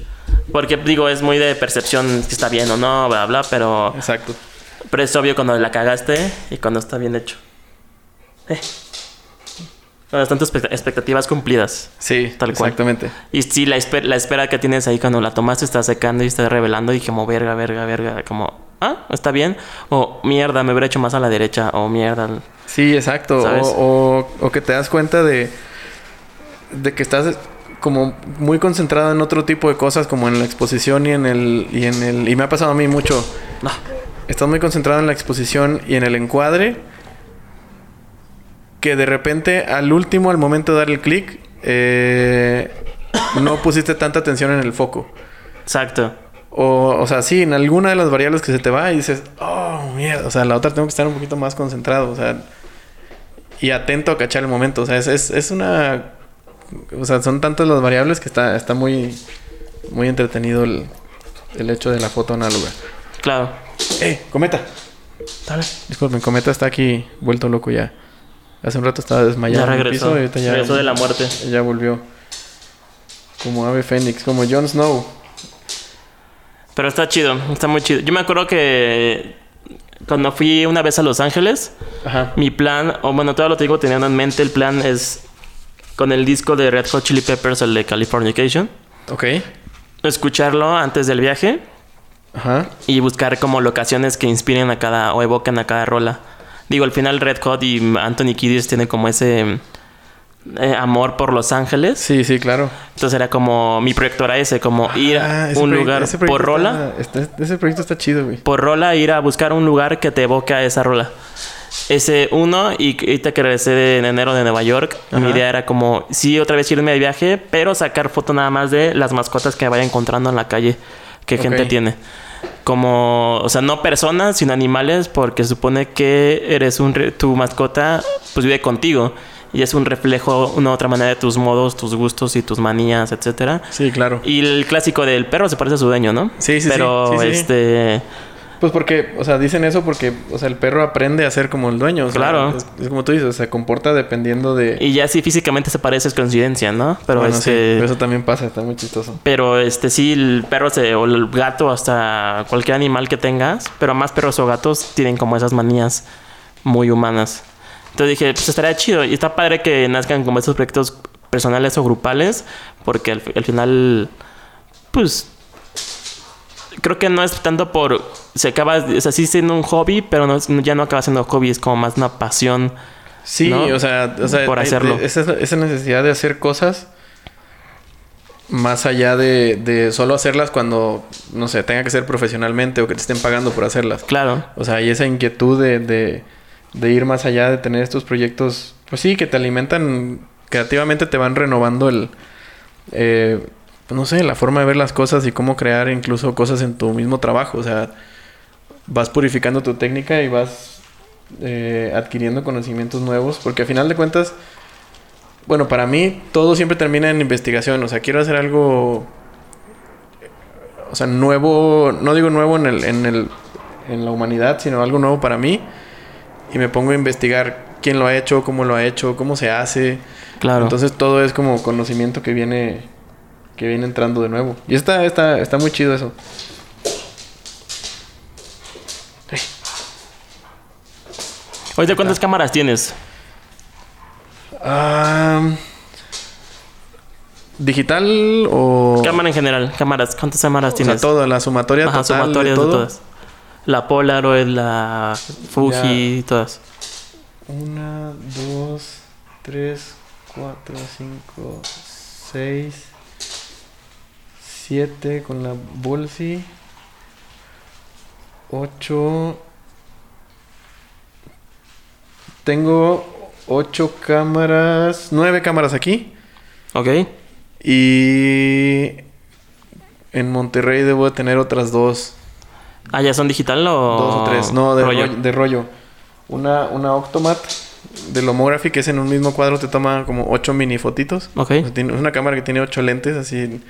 Speaker 1: Porque digo, es muy de percepción si está bien o no, bla, bla, pero,
Speaker 2: Exacto.
Speaker 1: pero es obvio cuando la cagaste y cuando está bien hecho. Eh, están tus expect- expectativas cumplidas.
Speaker 2: Sí,
Speaker 1: Tal cual.
Speaker 2: exactamente.
Speaker 1: Y sí, la, esper- la espera que tienes ahí cuando la tomaste está secando y está revelando y como verga, verga, verga, como, ah, está bien. O mierda, me hubiera hecho más a la derecha. O mierda.
Speaker 2: Sí, exacto. O, o que te das cuenta de, de que estás como muy concentrado en otro tipo de cosas, como en la exposición y en el... Y, en el, y me ha pasado a mí mucho.
Speaker 1: No.
Speaker 2: Estás muy concentrado en la exposición y en el encuadre. Que de repente, al último, al momento de dar el clic, eh, no pusiste tanta atención en el foco.
Speaker 1: Exacto.
Speaker 2: O, o sea, sí, en alguna de las variables que se te va y dices, oh, mierda. O sea, la otra tengo que estar un poquito más concentrado. O sea, y atento a cachar el momento. O sea, es, es, es una. O sea, son tantas las variables que está, está muy, muy entretenido el, el hecho de la foto análoga.
Speaker 1: Claro.
Speaker 2: ¡Eh! ¡Cometa!
Speaker 1: Dale.
Speaker 2: Disculpen, Cometa está aquí vuelto loco ya. Hace un rato estaba desmayado
Speaker 1: Ya
Speaker 2: en el
Speaker 1: regresó.
Speaker 2: piso y ya,
Speaker 1: Regresó de la muerte.
Speaker 2: ya volvió. Como ave fénix, como Jon Snow.
Speaker 1: Pero está chido, está muy chido. Yo me acuerdo que cuando fui una vez a Los Ángeles,
Speaker 2: Ajá.
Speaker 1: mi plan, o bueno, todo lo digo teniendo en mente, el plan es con el disco de Red Hot Chili Peppers, el de Californication,
Speaker 2: Ok.
Speaker 1: escucharlo antes del viaje
Speaker 2: Ajá.
Speaker 1: y buscar como locaciones que inspiren a cada o evoquen a cada rola. Digo, al final Red Hot y Anthony Kiddis tienen como ese eh, amor por Los Ángeles.
Speaker 2: Sí, sí, claro.
Speaker 1: Entonces era como mi proyecto era ese, como ir
Speaker 2: Ah,
Speaker 1: a
Speaker 2: ese
Speaker 1: un lugar por rola.
Speaker 2: está- está- ese proyecto está chido, güey.
Speaker 1: por rola ir a buscar un lugar que te evoque a esa rola. Ese uno, y ahorita que regresé en enero de Nueva York, mi idea era como, sí, otra vez irme de viaje, pero sacar foto nada más de las mascotas que vaya encontrando en la calle que gente tiene. Como, o sea, no personas, sino animales, porque supone que eres un, re- tu mascota, pues vive contigo. Y es un reflejo, una otra manera de tus modos, tus gustos y tus manías, etcétera.
Speaker 2: Sí, claro.
Speaker 1: Y el clásico del perro se parece a su dueño, ¿no?
Speaker 2: Sí, sí, sí.
Speaker 1: Pero,
Speaker 2: Sí, sí, sí.
Speaker 1: este...
Speaker 2: Pues porque, o sea, dicen eso porque, o sea, el perro aprende a ser como el dueño. o sea,
Speaker 1: Claro.
Speaker 2: Es, es como tú dices, se comporta dependiendo de.
Speaker 1: Y ya si físicamente se parece es coincidencia, ¿no? Pero
Speaker 2: Bueno, sí,
Speaker 1: este...
Speaker 2: eso también pasa, está muy chistoso.
Speaker 1: Pero este sí, el perro se, o el gato, hasta cualquier animal que tengas, pero más perros o gatos tienen como esas manías muy humanas. Entonces dije, pues estaría chido. Y está padre que nazcan como estos proyectos personales o grupales, porque al, fi- al final, pues, creo que no es tanto por, se acaba, o sea, sí siendo un hobby, pero no, ya no acaba siendo hobby, es como más una pasión.
Speaker 2: Sí,
Speaker 1: ¿no?
Speaker 2: o sea, o sea
Speaker 1: Por
Speaker 2: hay-
Speaker 1: hacerlo.
Speaker 2: Esa, esa necesidad de hacer cosas más allá de, de solo hacerlas cuando, no sé, tenga que ser profesionalmente o que te estén pagando por hacerlas.
Speaker 1: Claro,
Speaker 2: O sea, y esa inquietud de, de, de ir más allá, de tener estos proyectos, pues sí, que te alimentan creativamente, te van renovando el, eh, pues no sé, la forma de ver las cosas y cómo crear incluso cosas en tu mismo trabajo. O sea, vas purificando tu técnica y vas eh, adquiriendo conocimientos nuevos, porque a final de cuentas, bueno, para mí todo siempre termina en investigación. O sea, quiero hacer algo, o sea, nuevo, no digo nuevo en el, en el, en la humanidad, sino algo nuevo para mí. Y me pongo a investigar quién lo ha hecho, cómo lo ha hecho, cómo se hace.
Speaker 1: claro.
Speaker 2: Entonces todo es como conocimiento que viene, que viene entrando de nuevo. Y está, está, está muy chido eso.
Speaker 1: Oye, ¿cuántas cámaras tienes?
Speaker 2: Ah, ¿Digital o...?
Speaker 1: Cámara en general, cámaras. ¿Cuántas cámaras
Speaker 2: O sea,
Speaker 1: tienes?
Speaker 2: todo, la sumatoria
Speaker 1: Ajá,
Speaker 2: total
Speaker 1: sumatorias
Speaker 2: de
Speaker 1: de,
Speaker 2: todo.
Speaker 1: todas. La Polaroid, la Fuji, todas.
Speaker 2: Una, dos, tres, cuatro, cinco, seis, siete con la Bolsi, ocho. Tengo ocho cámaras, nueve cámaras aquí
Speaker 1: Ok.
Speaker 2: y en Monterrey debo de tener otras dos,
Speaker 1: Ah, ¿ya son digital o...?
Speaker 2: dos o tres, no de
Speaker 1: rollo?
Speaker 2: rollo. de rollo. Una, una Octomat de Lomography que es en un mismo cuadro te toma como ocho mini fotitos.
Speaker 1: Ok.
Speaker 2: O sea, tiene- es una cámara que tiene ocho lentes, así.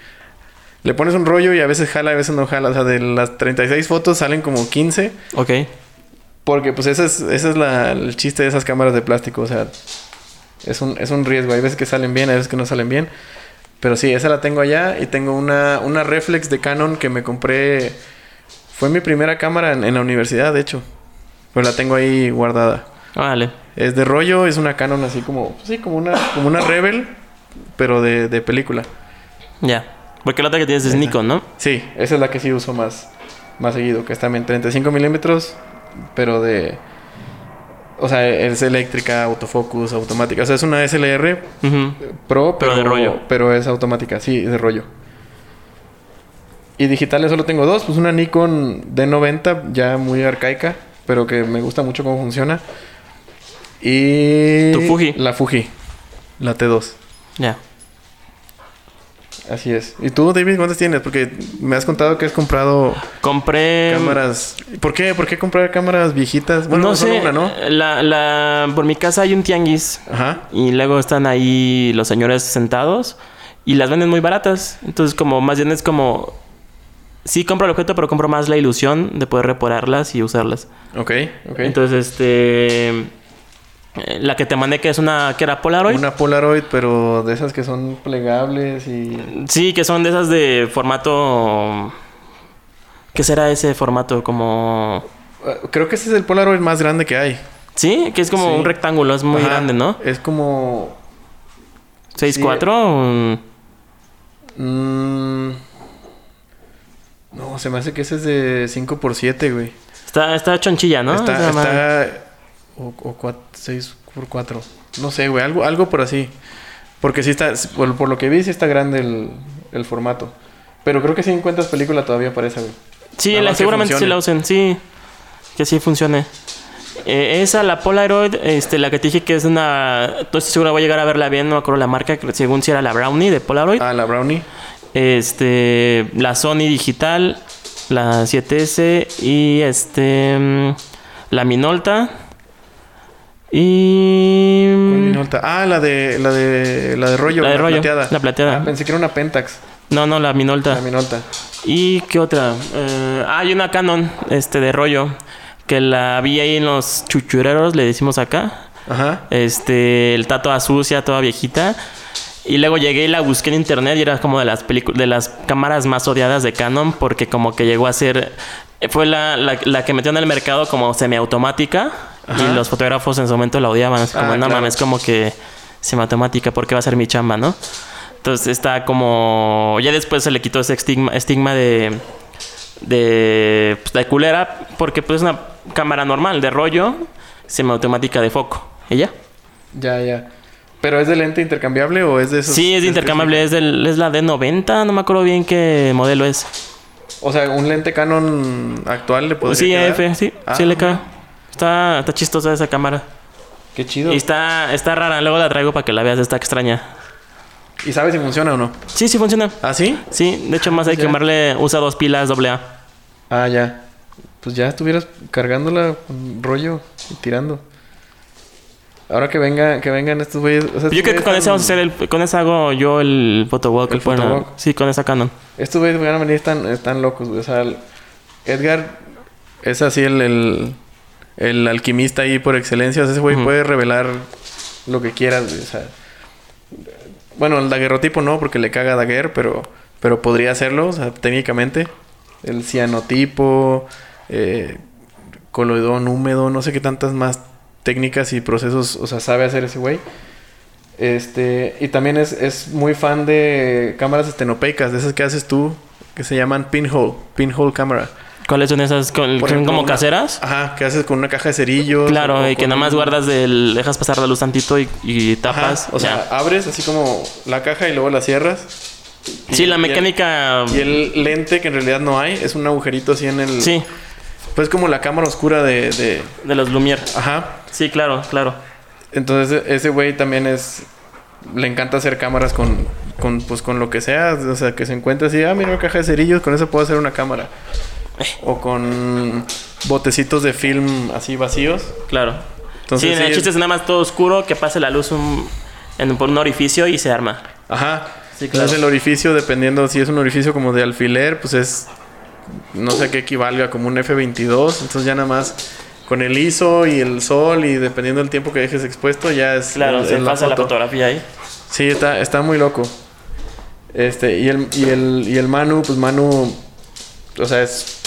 Speaker 2: Le pones un rollo y a veces jala, a veces no jala. O sea, de las 36 fotos salen como 15.
Speaker 1: Ok.
Speaker 2: Porque pues ese es, ese es la- el chiste de esas cámaras de plástico. O sea, es un, es un riesgo. Hay veces que salen bien, hay veces que no salen bien. Pero sí, esa la tengo allá. Y tengo una, una reflex de Canon que me compré. Fue mi primera cámara en, en la universidad, de hecho. Pero la tengo ahí guardada.
Speaker 1: Vale.
Speaker 2: Es de rollo, es una Canon así como, sí, como una, como una Rebel, pero de, de película.
Speaker 1: Ya. Porque la otra que tienes es Nikon, ¿no?
Speaker 2: Sí, esa es la que sí uso más, más seguido, que es también 35 milímetros, pero de... O sea, es eléctrica, autofocus, automática. O sea, es una SLR. Pro, pero,
Speaker 1: Pero de rollo.
Speaker 2: Pero es automática, sí, de rollo. Y digitales solo tengo dos. Pues una Nikon D90, ya muy arcaica, pero que me gusta mucho cómo funciona. Y...
Speaker 1: Tu Fuji.
Speaker 2: La Fuji. La T2.
Speaker 1: Ya.
Speaker 2: Así es. ¿Y tú, David, cuántas tienes? Porque me has contado que has comprado
Speaker 1: Compré.
Speaker 2: cámaras... ¿Por qué? ¿Por qué comprar cámaras viejitas? Bueno,
Speaker 1: no sé.
Speaker 2: una, ¿no?
Speaker 1: La, la, por mi casa hay un tianguis.
Speaker 2: Ajá.
Speaker 1: Y luego están ahí los señores sentados. Y las venden muy baratas. Entonces, como más bien es como. Sí, compro el objeto, pero compro más la ilusión de poder repararlas y usarlas.
Speaker 2: Ok, ok.
Speaker 1: Entonces, este. La que te mandé que es una que era Polaroid.
Speaker 2: Una Polaroid, pero de esas que son plegables y...
Speaker 1: Sí, que son de esas de formato. ¿Qué será ese formato? Como.
Speaker 2: Eh, Creo que ese es el Polaroid más grande que hay.
Speaker 1: Sí, que es como
Speaker 2: Sí.
Speaker 1: un rectángulo, es muy
Speaker 2: Ajá.
Speaker 1: grande, ¿no?
Speaker 2: Es como...
Speaker 1: 6.4. un-
Speaker 2: mm, no, se me hace que ese es de 5x7, güey.
Speaker 1: Está, está chonchilla, ¿no?
Speaker 2: Está... Está o, o 6x4. No sé, güey. Algo, algo por así. Porque sí está... Por, por lo que vi, sí está grande el, el formato. Pero creo que sí encuentras película todavía para esa, güey.
Speaker 1: Sí, la- seguramente sí la usen, sí. Que sí funcione. Eh, esa, la Polaroid, este, la que te dije que es una... No estoy seguro, voy a llegar a verla bien, no me acuerdo la marca, según si era la Brownie de Polaroid.
Speaker 2: Ah, la Brownie.
Speaker 1: Este, la Sony digital, la 7S y este, mm, la Minolta. Y...
Speaker 2: ¿Cuál Minolta? Ah, la de... La de... La de rollo.
Speaker 1: La de rollo,
Speaker 2: plateada.
Speaker 1: la plateada.
Speaker 2: Ah, pensé que era una Pentax.
Speaker 1: No, no, la Minolta.
Speaker 2: La Minolta.
Speaker 1: ¿Y qué otra? Eh, hay una Canon, este, de rollo, que la vi ahí en los chuchureros, le decimos acá.
Speaker 2: Ajá.
Speaker 1: Este, el tato sucia, toda viejita. Y luego llegué y la busqué en internet y era como de las películas, de las cámaras más odiadas de Canon porque como que llegó a ser, fue la, la, la que metió en el mercado como semiautomática
Speaker 2: Ajá.
Speaker 1: y los fotógrafos en su momento la odiaban, así como
Speaker 2: Ah,
Speaker 1: no
Speaker 2: claro.
Speaker 1: mames, como que semiautomática, porque va a ser mi chamba, ¿no? Entonces está como, ya después se le quitó ese estigma, estigma de, de, pues, de culera porque pues es una cámara normal, de rollo, semiautomática de foco. ¿Y ya?
Speaker 2: Ya, ya. ¿Pero es de lente intercambiable o es de esos?
Speaker 1: Sí, es de intercambiable, es, del, es la D90, no me acuerdo bien qué modelo es.
Speaker 2: O sea, un lente Canon actual le podría
Speaker 1: Sí,
Speaker 2: quedar?
Speaker 1: AF, sí,
Speaker 2: Ah,
Speaker 1: sí le cae. Está, está chistosa esa cámara.
Speaker 2: Qué chido.
Speaker 1: Y
Speaker 2: ¿Y,
Speaker 1: está, está rara, luego la traigo para que la veas, está extraña.
Speaker 2: sabes si funciona o no?
Speaker 1: Sí, sí funciona.
Speaker 2: ¿Ah, sí?
Speaker 1: Sí, de hecho más hay que
Speaker 2: Ya.
Speaker 1: quemarle, usa dos pilas AA.
Speaker 2: Ah, ya. Pues ya estuvieras cargándola con rollo y tirando. Ahora que venga, que vengan estos güeyes. o sea,
Speaker 1: Yo creo que con esa vamos a hacer el, con esa hago yo el photowalk.
Speaker 2: El photowalk.
Speaker 1: Sí, con esa Canon.
Speaker 2: Estos güeyes van a venir están, están locos, güey. O sea, el- Edgar es así el, el, el alquimista ahí por excelencia. O sea, ese güey puede revelar lo que quieras, güey. O sea, bueno, el daguerrotipo no, porque le caga a Daguerre, pero, pero podría hacerlo, o sea, técnicamente. El cianotipo, eh, coloidón húmedo, no sé qué tantas más técnicas y procesos, o sea, sabe hacer ese güey. Este, y también es, es muy fan de cámaras estenopeicas, de esas que haces tú, que se llaman pinhole, pinhole camera.
Speaker 1: ¿Cuáles son esas? Con,
Speaker 2: ejemplo,
Speaker 1: como
Speaker 2: una-
Speaker 1: caseras?
Speaker 2: Ajá, que haces con una caja de cerillos.
Speaker 1: Claro, y que nada más
Speaker 2: un-
Speaker 1: guardas del... Dejas pasar la luz tantito y, y
Speaker 2: Ajá,
Speaker 1: tapas.
Speaker 2: o sea, abres así como la caja y luego la cierras.
Speaker 1: Sí, la
Speaker 2: y el-
Speaker 1: mecánica...
Speaker 2: Y el lente, que en realidad no hay, es un agujerito así en el...
Speaker 1: Sí,
Speaker 2: Pues como la cámara oscura de... de-
Speaker 1: de los Lumière.
Speaker 2: Ajá.
Speaker 1: Sí, claro, claro.
Speaker 2: Entonces e- ese güey también es... Le encanta hacer cámaras con, con, pues, con lo que sea. O sea, que se encuentre así, ah, mira una caja de cerillos, con eso puedo hacer una cámara. O con botecitos de film así vacíos.
Speaker 1: Claro.
Speaker 2: Entonces,
Speaker 1: sí,
Speaker 2: sí,
Speaker 1: el chiste es nada más todo oscuro, que pase la luz un- en, por un orificio y se arma.
Speaker 2: Ajá.
Speaker 1: Sí, claro.
Speaker 2: Entonces el orificio, dependiendo si es un orificio como de alfiler, pues es... No sé qué equivalga, como un F22. Entonces ya nada más con el ISO y el sol y dependiendo del tiempo que dejes expuesto ya es...
Speaker 1: Claro,
Speaker 2: el-
Speaker 1: se pasa la
Speaker 2: foto.
Speaker 1: fotografía ahí.
Speaker 2: Sí, está, está muy loco. Este, y el, y el, y el Manu, pues Manu, o sea, es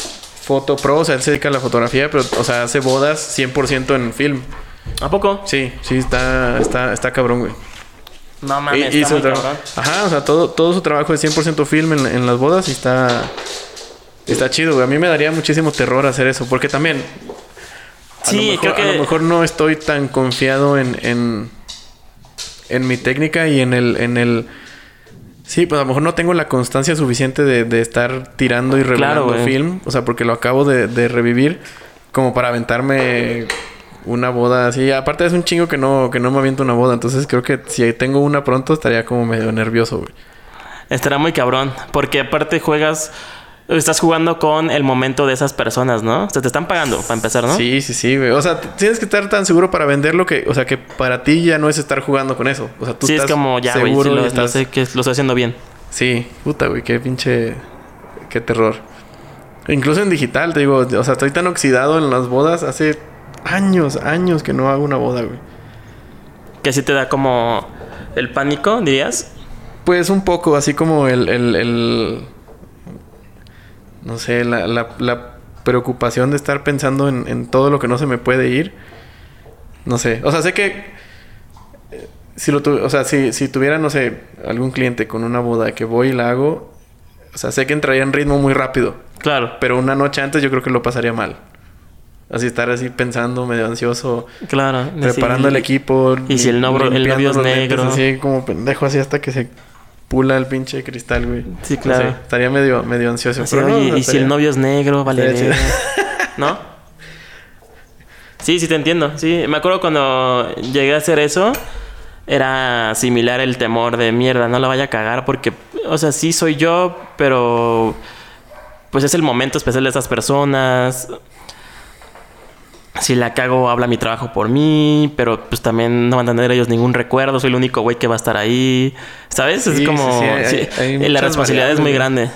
Speaker 2: foto pro, o sea, él se dedica a la fotografía, pero, o sea, hace bodas 100% en film.
Speaker 1: ¿A poco?
Speaker 2: Sí, sí, está, está, está cabrón, güey.
Speaker 1: No mames,
Speaker 2: Y-
Speaker 1: está muy cabrón.
Speaker 2: Ajá, o sea, todo, todo su trabajo es 100% film en, en las bodas y está... Está chido, güey. A mí me daría muchísimo terror hacer eso. Porque también... A
Speaker 1: Sí,
Speaker 2: lo mejor,
Speaker 1: creo que-
Speaker 2: A lo mejor no estoy tan confiado en... En, en mi técnica y en el... En el Sí, pues a lo mejor no tengo la constancia suficiente de, de estar tirando y revelando
Speaker 1: güey.
Speaker 2: film. O sea, porque lo acabo de, de revivir como para aventarme una boda así. Aparte es un chingo que no, que no me aviento una boda. Entonces creo que si tengo una pronto estaría como medio nervioso, güey.
Speaker 1: Estará muy cabrón. Porque aparte juegas. Estás jugando con el momento de esas personas, ¿no? O sea, te están pagando para empezar, ¿no?
Speaker 2: Sí, sí, sí, güey. O sea, tienes que estar tan seguro para venderlo que, o sea, que para ti ya no es estar jugando con eso. O sea, tú
Speaker 1: sí, es
Speaker 2: estás
Speaker 1: como ya, güey.
Speaker 2: seguro
Speaker 1: Sí, lo,
Speaker 2: y
Speaker 1: lo
Speaker 2: estás...
Speaker 1: sé que lo estoy haciendo bien.
Speaker 2: Sí, puta, güey, qué pinche... Qué terror. Incluso en digital, te digo, o sea, estoy tan oxidado en las bodas. Hace años, años que no hago una boda, güey.
Speaker 1: Que así te da como el pánico, dirías.
Speaker 2: Pues un poco, así como el... el, el- no sé, la, la, la preocupación de estar pensando en, en todo lo que no se me puede ir. No sé. O sea, sé que... eh, Si lo tu- o sea, si, si tuviera, no sé, algún cliente con una boda que voy y la hago... O sea, sé que entraría en ritmo muy rápido.
Speaker 1: Claro,
Speaker 2: Pero una noche antes yo creo que lo pasaría mal. Así estar así pensando, medio ansioso,
Speaker 1: claro.
Speaker 2: preparando
Speaker 1: Sí.
Speaker 2: el equipo.
Speaker 1: y si el novio- el novio es
Speaker 2: lentes,
Speaker 1: negro.
Speaker 2: Así como pendejo, así hasta que se pula el pinche cristal, güey.
Speaker 1: Sí,
Speaker 2: No
Speaker 1: claro.
Speaker 2: sé, estaría medio, medio ansioso.
Speaker 1: Así,
Speaker 2: pero no,
Speaker 1: oye,
Speaker 2: no
Speaker 1: y si el novio es negro, vale. ¿No? Sí, sí te entiendo. Sí, me acuerdo cuando llegué a hacer eso, era similar el temor de mierda, no la vaya a cagar porque, o sea, sí soy yo, pero pues es el momento especial de esas personas. Si la cago, habla mi trabajo por mí, pero pues también no van a tener ellos ningún recuerdo, soy el único güey que va a estar ahí. ¿Sabes?
Speaker 2: Sí,
Speaker 1: es como...
Speaker 2: sí, sí, hay-
Speaker 1: sí,
Speaker 2: hay
Speaker 1: la responsabilidad es muy grande.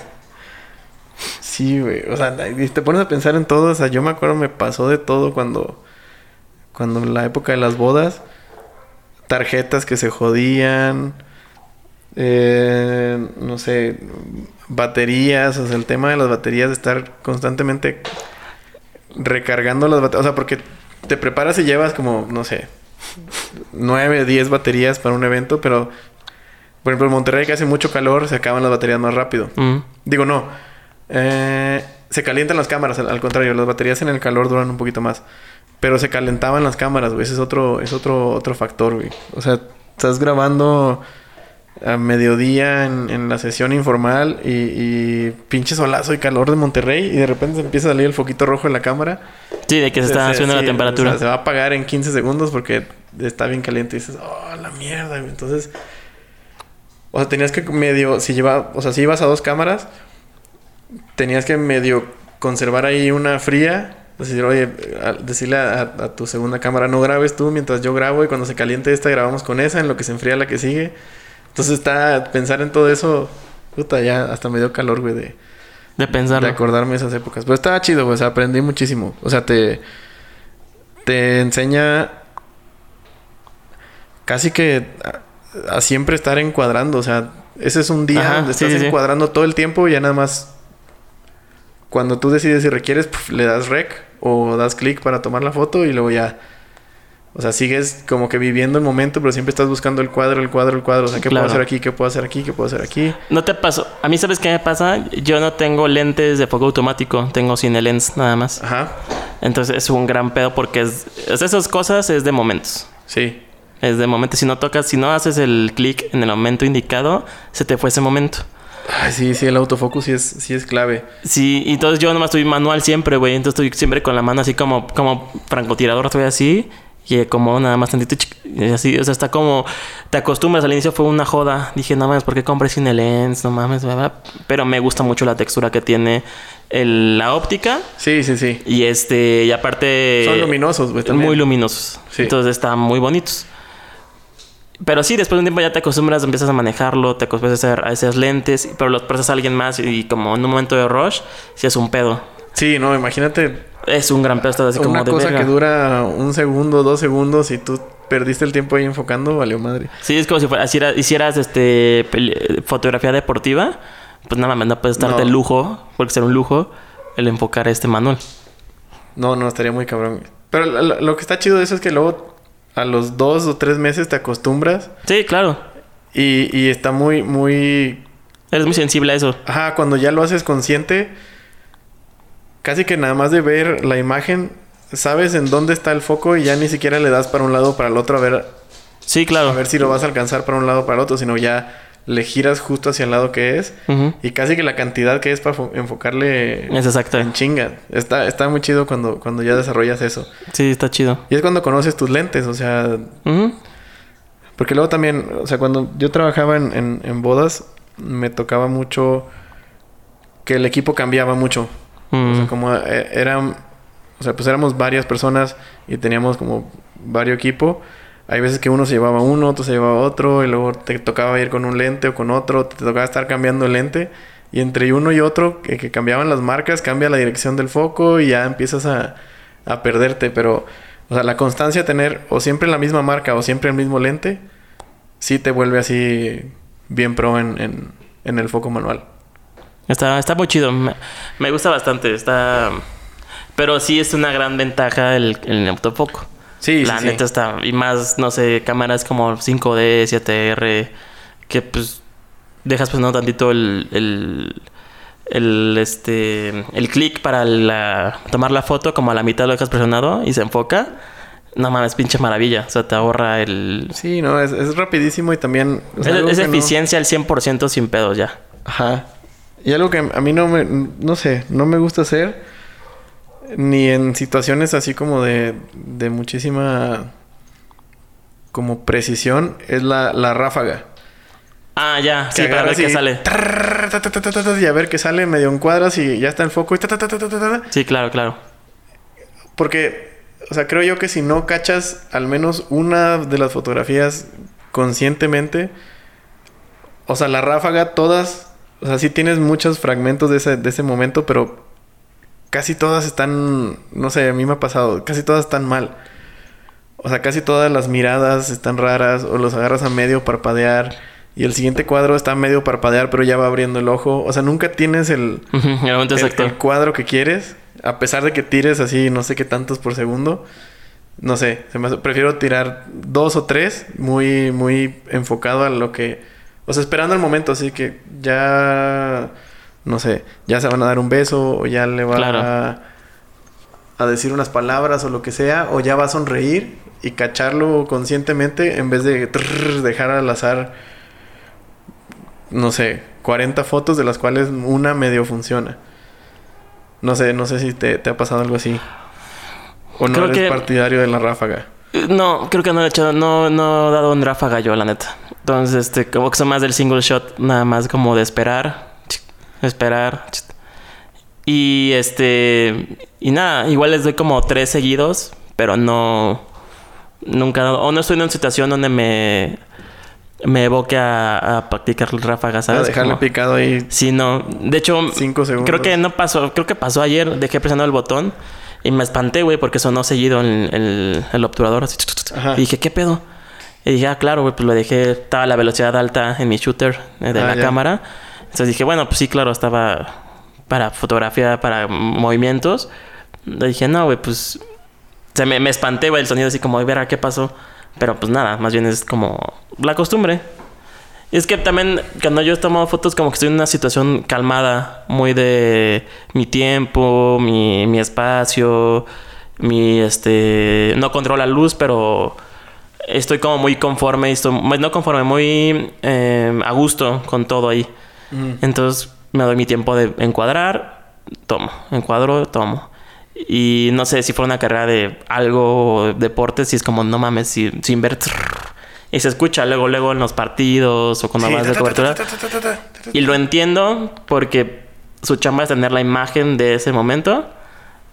Speaker 2: Sí, güey. O sea, te pones a pensar en todo. O sea, yo me acuerdo, me pasó de todo cuando... Cuando en la época de las bodas... Tarjetas que se jodían... eh, no sé... Baterías. O sea, el tema de las baterías de estar constantemente... Recargando las baterías. O sea, porque te preparas y llevas como, no sé... 9, 10 baterías para un evento, pero... Por ejemplo, en Monterrey que hace mucho calor, se acaban las baterías más rápido.
Speaker 1: Mm.
Speaker 2: Digo, no. Eh, se calientan las cámaras, al, al contrario, las baterías en el calor duran un poquito más. Pero se calentaban las cámaras, güey. Ese es otro, es otro, otro factor, güey. O sea, estás grabando a mediodía en, en la sesión informal y, y pinche solazo y calor de Monterrey y de repente se empieza a salir el foquito rojo en la cámara.
Speaker 1: Sí, de que se está subiendo la
Speaker 2: sí,
Speaker 1: temperatura.
Speaker 2: o sea, se va a apagar en 15 segundos porque está bien caliente y dices, oh, la mierda. Entonces, o sea, tenías que medio, si lleva, o sea, si ibas a dos cámaras, tenías que medio conservar ahí una fría. Decir, oye, a- decirle a, a- a tu segunda cámara, no grabes tú mientras yo grabo y cuando se caliente esta grabamos con esa, en lo que se enfría la que sigue. Entonces está, pensar en todo eso, puta, ya hasta me dio calor, güey, de,
Speaker 1: de
Speaker 2: de
Speaker 1: pensarlo.
Speaker 2: acordarme de esas épocas. Pero estaba chido, güey. O sea, aprendí muchísimo. O sea, te... Te enseña... Casi que... A, a siempre estar encuadrando. O sea, ese es un día
Speaker 1: Ajá,
Speaker 2: donde estás
Speaker 1: sí, sí.
Speaker 2: encuadrando todo el tiempo y ya nada más... Cuando tú decides si requieres, puf, le das rec o das clic para tomar la foto y luego ya... O sea, sigues como que viviendo el momento, pero siempre estás buscando el cuadro, el cuadro, el cuadro. O sea, ¿qué
Speaker 1: Claro.
Speaker 2: puedo hacer aquí? ¿Qué puedo hacer aquí? ¿Qué puedo hacer aquí?
Speaker 1: ¿No te pasó? A mí, ¿sabes qué me pasa? Yo no tengo lentes de foco automático. Tengo cine lens nada más.
Speaker 2: Ajá.
Speaker 1: Entonces es un gran pedo porque es, es esas cosas es de momentos.
Speaker 2: Sí.
Speaker 1: Es de momentos. Si no tocas, si no haces el clic en el momento indicado, se te fue ese momento.
Speaker 2: Ay, sí, sí, el autofocus sí es, sí es clave.
Speaker 1: Sí, y entonces yo nomás estoy manual siempre, güey. Entonces estoy siempre con la mano así como, como francotirador, estoy así. Y como nada más tantito y así, o sea, está como... Te acostumbras, al inicio fue una joda. Dije, no mames, ¿por qué compré cine lens? No mames, ¿verdad? Pero me gusta mucho la textura que tiene el- la óptica.
Speaker 2: Sí, sí, sí.
Speaker 1: Y este, y aparte...
Speaker 2: Son luminosos, güey.
Speaker 1: Muy luminosos.
Speaker 2: Sí.
Speaker 1: Entonces están muy bonitos. Pero sí, después de un tiempo ya te acostumbras, empiezas a manejarlo, te acostumbras a hacer, a hacer lentes, pero los prestas a alguien más y como en un momento de rush, sí es un pedo.
Speaker 2: Sí, no, imagínate
Speaker 1: Es un gran pedo, estás así como
Speaker 2: una
Speaker 1: de
Speaker 2: cosa
Speaker 1: verga.
Speaker 2: que dura un segundo, dos segundos y tú perdiste el tiempo ahí enfocando, valió madre.
Speaker 1: Sí, es como si fuera, hicieras este fotografía deportiva, pues nada más no puedes
Speaker 2: No.
Speaker 1: el lujo, porque ser un lujo, el enfocar este manual.
Speaker 2: No, no, estaría muy cabrón. Pero lo, lo que está chido de eso es que luego a los dos o tres meses te acostumbras
Speaker 1: Sí, claro.
Speaker 2: y, y está muy, muy...
Speaker 1: Eres muy sensible a eso.
Speaker 2: Ajá, cuando ya lo haces consciente, casi que nada más de ver la imagen, sabes en dónde está el foco y ya ni siquiera le das para un lado o para el otro a ver,
Speaker 1: Sí,
Speaker 2: a
Speaker 1: claro.
Speaker 2: ver si lo vas a alcanzar para un lado o para el otro, sino ya le giras justo hacia el lado que es y casi que la cantidad que es para fo- enfocarle
Speaker 1: Es exacto.
Speaker 2: en chinga. Está, está muy chido cuando, cuando ya desarrollas eso.
Speaker 1: Sí, está chido.
Speaker 2: Y es cuando conoces tus lentes, o sea, porque luego también, o sea, cuando yo trabajaba en, en, en bodas, me tocaba mucho que el equipo cambiaba mucho. O sea,
Speaker 1: Mm.
Speaker 2: como eh, eran, o sea, pues éramos varias personas y teníamos como varios equipos. Hay veces que uno se llevaba uno, otro se llevaba otro, y luego te tocaba ir con un lente o con otro, te tocaba estar cambiando el lente. Y entre uno y otro, que, que cambiaban las marcas, cambia la dirección del foco y ya empiezas a, a perderte. Pero, o sea, la constancia de tener o siempre la misma marca o siempre el mismo lente, sí te vuelve así bien pro en, en, en el foco manual.
Speaker 1: Está, está muy chido. Me, me gusta bastante. Está. Pero sí es una gran ventaja el, el autofoco.
Speaker 2: Sí,
Speaker 1: La
Speaker 2: sí,
Speaker 1: neta
Speaker 2: sí.
Speaker 1: está. Y más, no sé, cámaras como 5D, 7R. Que pues. Dejas pues no tantito el. el el este el clic para la- tomar la foto como a la mitad lo dejas presionado y se enfoca no mames pinche maravilla o sea te ahorra el
Speaker 2: Sí, no, es, es rapidísimo y también...
Speaker 1: es,
Speaker 2: que no-
Speaker 1: eficiencia al 100% sin pedos ya
Speaker 2: Ajá. Y algo que a mí no me... No sé, no me gusta hacer. Ni en situaciones así como de... De muchísima... Como precisión. Es la, la ráfaga.
Speaker 1: ah ya sí para ver qué sale
Speaker 2: ta, ta, ta, Y a ver qué sale medio en cuadras y ya está el foco y
Speaker 1: sí claro claro
Speaker 2: Porque, o sea, creo yo que si no cachas al menos una de las fotografías conscientemente, o sea, la ráfaga, todas, o sea, sí tienes muchos fragmentos de ese, de ese momento, pero casi todas están, no sé, a mí me ha pasado, casi todas están mal. O sea, casi todas las miradas están raras, o los agarras a medio parpadear, y el siguiente cuadro está a medio parpadear, pero ya va abriendo el ojo. O sea, nunca tienes el,
Speaker 1: el
Speaker 2: cuadro que quieres, a pesar de que tires así no sé qué tantos por segundo. No sé, se me hace- prefiero tirar dos o tres muy, muy enfocado a lo que... O sea, esperando el momento, así que ya... No sé, ya se van a dar un beso o ya le va
Speaker 1: Claro.
Speaker 2: a, a decir unas palabras o lo que sea, o ya va a sonreír y cacharlo conscientemente en vez de trrr, dejar al azar, no sé, 40 fotos de las cuales una medio funciona. No sé, no sé si te, te ha pasado algo así. O no
Speaker 1: Creo
Speaker 2: eres
Speaker 1: que-
Speaker 2: partidario de la ráfaga.
Speaker 1: No, creo que no he hecho, no, no he dado un ráfaga yo, la neta. Entonces, este, como que soy más del single shot, nada más como de esperar, esperar. Y este, y nada, igual les doy como tres seguidos, pero no, nunca, o no estoy en una situación donde me, me evoque a, a practicar ráfagas,
Speaker 2: A
Speaker 1: ¿sabes?
Speaker 2: dejarle
Speaker 1: Como-
Speaker 2: picado ahí
Speaker 1: Sí, no. De hecho,
Speaker 2: 5 segundos.
Speaker 1: creo que no pasó. Creo que pasó ayer. Dejé presionado el botón y me espanté, güey, porque sonó seguido el, el, el obturador. Así,
Speaker 2: Ajá.
Speaker 1: Y dije, ¿qué pedo? Y dije, ah, claro, güey, pues lo dejé. Estaba a la velocidad alta en mi shooter eh, de
Speaker 2: Ah,
Speaker 1: la
Speaker 2: ya.
Speaker 1: cámara. Entonces dije, bueno, pues sí, claro, estaba para fotografía, para movimientos. Le dije, no, güey, pues. O sea, me, me espanté, güey, el sonido así como, verá, ¿qué pasó? Pero pues nada, más bien es como la costumbre. Y es que también cuando yo tomo fotos como que estoy en una situación calmada, muy de mi tiempo, mi, mi espacio, mi este no controlo la luz, pero estoy como muy conforme, estoy, no conforme, muy eh, a gusto con todo ahí. Entonces me doy mi tiempo de encuadrar, tomo, encuadro, tomo. Y no sé si fuera una carrera de algo, deporte, si es como no mames, si- sin ver. Y se escucha luego, luego en los partidos o cuando
Speaker 2: Sí,
Speaker 1: vas de
Speaker 2: ta,
Speaker 1: cobertura.
Speaker 2: ta, ta.
Speaker 1: Y lo entiendo porque su chamba es tener la imagen de ese momento.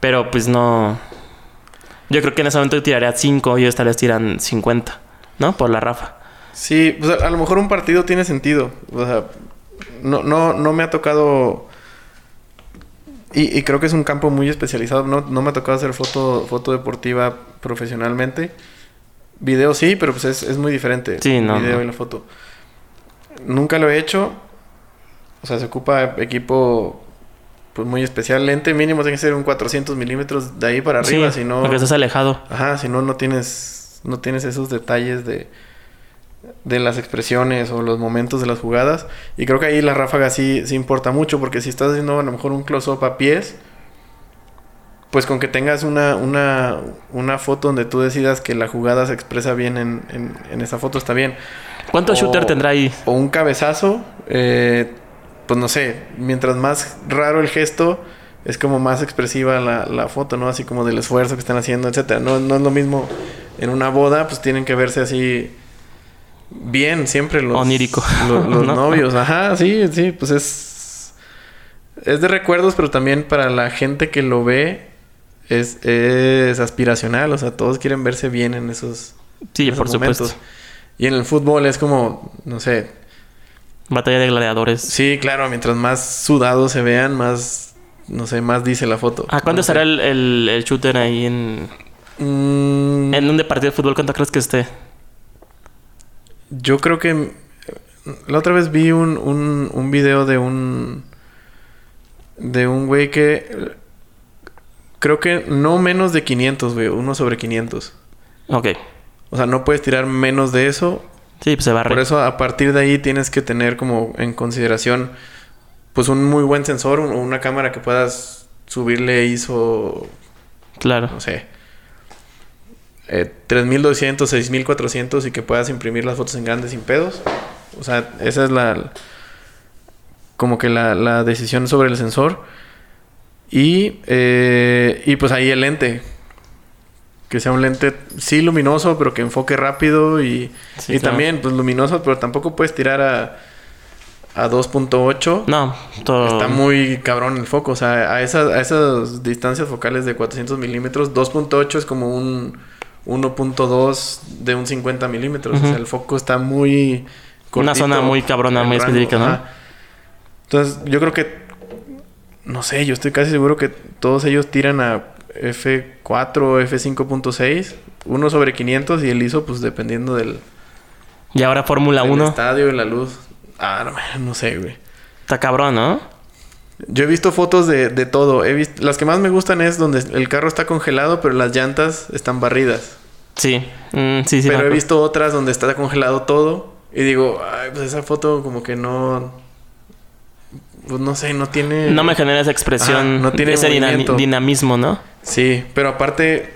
Speaker 1: Pero pues no. Yo creo que en ese momento tiraría 5 y ellos tal vez tiran 50, ¿no? Por la Rafa.
Speaker 2: Sí, pues a, a lo mejor un partido tiene sentido. O sea, no, no, no me ha tocado. Y, y creo que es un campo muy especializado. No, no me ha tocado hacer foto, foto deportiva profesionalmente. Video sí, pero pues es, es muy diferente.
Speaker 1: Sí,
Speaker 2: el video
Speaker 1: no.
Speaker 2: y la foto. Nunca lo he hecho. O sea, se ocupa equipo pues muy especial. Lente mínimo tiene que ser un 400 milímetros de ahí para arriba.
Speaker 1: Sí,
Speaker 2: si no...
Speaker 1: Porque estás alejado.
Speaker 2: Ajá, si no, no tienes tienes, no tienes esos detalles de, de las expresiones o los momentos de las jugadas. Y creo que ahí la ráfaga sí, sí importa mucho, porque si estás haciendo a lo mejor un close-up a pies, pues con que tengas una, una, una foto donde tú decidas que la jugada se expresa bien en, en, en esa foto, está bien.
Speaker 1: ¿Cuánto
Speaker 2: O-
Speaker 1: shooter tendrá ahí?
Speaker 2: O un cabezazo, eh, pues no sé, mientras más raro el gesto, es como más expresiva la, la foto, ¿no? Así como del esfuerzo que están haciendo, etcétera. No, no es lo mismo en una boda, pues tienen que verse así bien siempre los,
Speaker 1: Onírico.
Speaker 2: lo- los,
Speaker 1: ¿No?
Speaker 2: novios. Ajá, sí, sí, pues es es de recuerdos, pero también para la gente que lo ve es, es aspiracional, o sea, todos quieren verse bien en esos,
Speaker 1: Sí,
Speaker 2: en esos
Speaker 1: por supuesto.
Speaker 2: Y en el fútbol es como, no sé,
Speaker 1: Batalla de gladiadores.
Speaker 2: Sí, claro, mientras más sudados se vean, más, no sé, más dice la foto.
Speaker 1: ¿A
Speaker 2: No sé.
Speaker 1: estará el, el- el shooter ahí en,
Speaker 2: Mm,
Speaker 1: en un de partido de fútbol? ¿Cuánto crees que esté?
Speaker 2: Yo creo que la otra vez vi un, un, un video de un de un güey que creo que no menos de 500, güey, uno sobre 500.
Speaker 1: Ok.
Speaker 2: O sea, no puedes tirar menos de eso.
Speaker 1: Sí, pues se barre.
Speaker 2: Por eso a partir de ahí tienes que tener como en consideración pues un muy buen sensor, un- una cámara que puedas subirle ISO
Speaker 1: Claro.
Speaker 2: no sé, eh, 3200, 6400 y que puedas imprimir las fotos en grande sin pedos. O sea, esa es la. Como que la, la decisión sobre el sensor. Y, eh, y pues ahí el lente. Que sea un lente, sí luminoso, pero que enfoque rápido. Y,
Speaker 1: Sí,
Speaker 2: y
Speaker 1: claro.
Speaker 2: también, pues luminoso, pero tampoco puedes tirar a, a 2.8.
Speaker 1: No, todo.
Speaker 2: Está muy cabrón el foco. O sea, a esas, a esas distancias focales de 400 milímetros, 2.8 es como un 1.2 de un 50 milímetros. O sea, el foco está muy...
Speaker 1: Una zona muy cabrona, muy específica, ¿no?
Speaker 2: Entonces, yo creo que... No sé, yo estoy casi seguro que todos ellos tiran a F4 o F5.6. Uno sobre 500 y el ISO, pues dependiendo del,
Speaker 1: Y ahora Fórmula
Speaker 2: del
Speaker 1: 1.
Speaker 2: estadio y la luz. Ah, no, no sé, güey.
Speaker 1: Está cabrón, ¿no?
Speaker 2: Yo he visto fotos de, de todo. He visto, las que más me gustan es donde el carro está congelado, pero las llantas están barridas.
Speaker 1: Sí. Mm, sí, sí.
Speaker 2: pero he visto otras donde está congelado todo. Y digo, ay, pues esa foto como que no... Pues no sé, no tiene...
Speaker 1: No me genera esa expresión.
Speaker 2: Ajá, no tiene
Speaker 1: ese dinamismo, ¿no?
Speaker 2: Sí, pero aparte,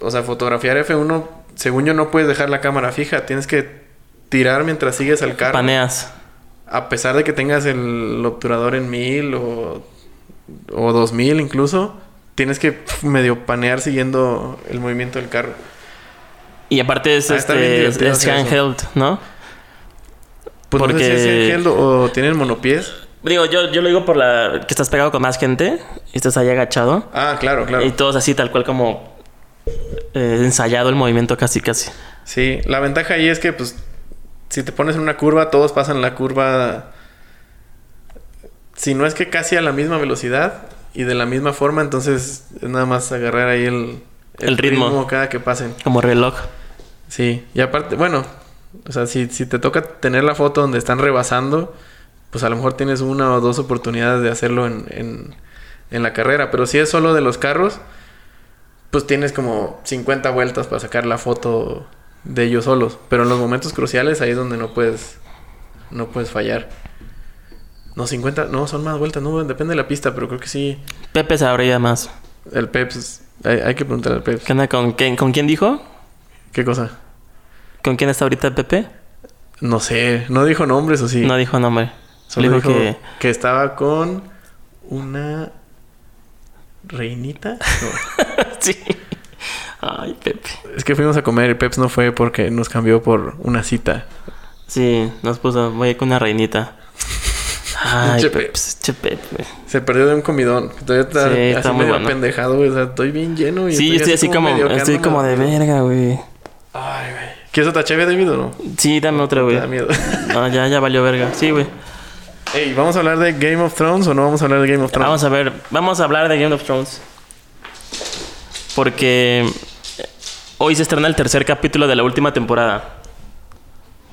Speaker 2: o sea, fotografiar F1, según yo no puedes dejar la cámara fija. Tienes que tirar mientras sigues al carro.
Speaker 1: Paneas.
Speaker 2: A pesar de que tengas el obturador en 1000 o, o 2000 incluso, tienes que medio panear siguiendo el movimiento del carro.
Speaker 1: Y aparte es,
Speaker 2: Ah,
Speaker 1: este, es, handheld, ¿no?
Speaker 2: Pues no sé si es
Speaker 1: Porque-
Speaker 2: handheld o, tienen monopiés.
Speaker 1: Digo, yo, yo lo digo por la... Que estás pegado con más gente. Y estás ahí agachado.
Speaker 2: Ah, claro, claro.
Speaker 1: Y todos así, tal cual como... eh, ensayado el movimiento casi, casi.
Speaker 2: Sí, la ventaja ahí es que, pues, si te pones en una curva, todos pasan la curva. Si no es que casi a la misma velocidad y de la misma forma, entonces es nada más agarrar ahí el,
Speaker 1: El ritmo.
Speaker 2: cada que pasen.
Speaker 1: Como reloj.
Speaker 2: Sí, y aparte, bueno, o sea, si, si te toca tener la foto donde están rebasando, pues a lo mejor tienes una o dos oportunidades de hacerlo en, en, en la carrera. Pero si es solo de los carros, pues tienes como 50 vueltas para sacar la foto de ellos solos. Pero en los momentos cruciales ahí es donde no puedes, no puedes fallar. No, 50, no, son más vueltas, no, depende de la pista, pero creo que sí.
Speaker 1: Pepe sabría más.
Speaker 2: El Peps, hay, hay que preguntar al Peps.
Speaker 1: ¿Qué onda con quién, con quién dijo?
Speaker 2: ¿Qué cosa?
Speaker 1: ¿Con quién está ahorita Pepe?
Speaker 2: No sé, no dijo nombres o sí.
Speaker 1: No dijo nombre.
Speaker 2: Solo
Speaker 1: dijo,
Speaker 2: dijo
Speaker 1: que...
Speaker 2: que... estaba con una reinita. No.
Speaker 1: sí. Ay, Pepe.
Speaker 2: es que fuimos a comer y Peps no fue porque nos cambió por una cita.
Speaker 1: Sí, nos puso... Voy con una reinita. Ay,
Speaker 2: Che
Speaker 1: Pepe. Che Pepe.
Speaker 2: Se perdió de un comidón. Todavía está,
Speaker 1: Sí, está
Speaker 2: así
Speaker 1: muy
Speaker 2: medio
Speaker 1: bueno.
Speaker 2: pendejado, güey. O sea, estoy bien lleno. Y
Speaker 1: Sí, yo estoy así como... Estoy como de verga, güey.
Speaker 2: Ay, güey. ¿Quieres otra chévere, David, o no?
Speaker 1: Sí, dame otra, güey.
Speaker 2: Da miedo.
Speaker 1: No, ya, ya valió verga. Sí, güey.
Speaker 2: Ey, ¿vamos a hablar de Game of Thrones o no vamos a hablar de Game of Thrones?
Speaker 1: Vamos a ver, vamos a hablar de Game of Thrones. Porque hoy se estrena el tercer capítulo de la última temporada.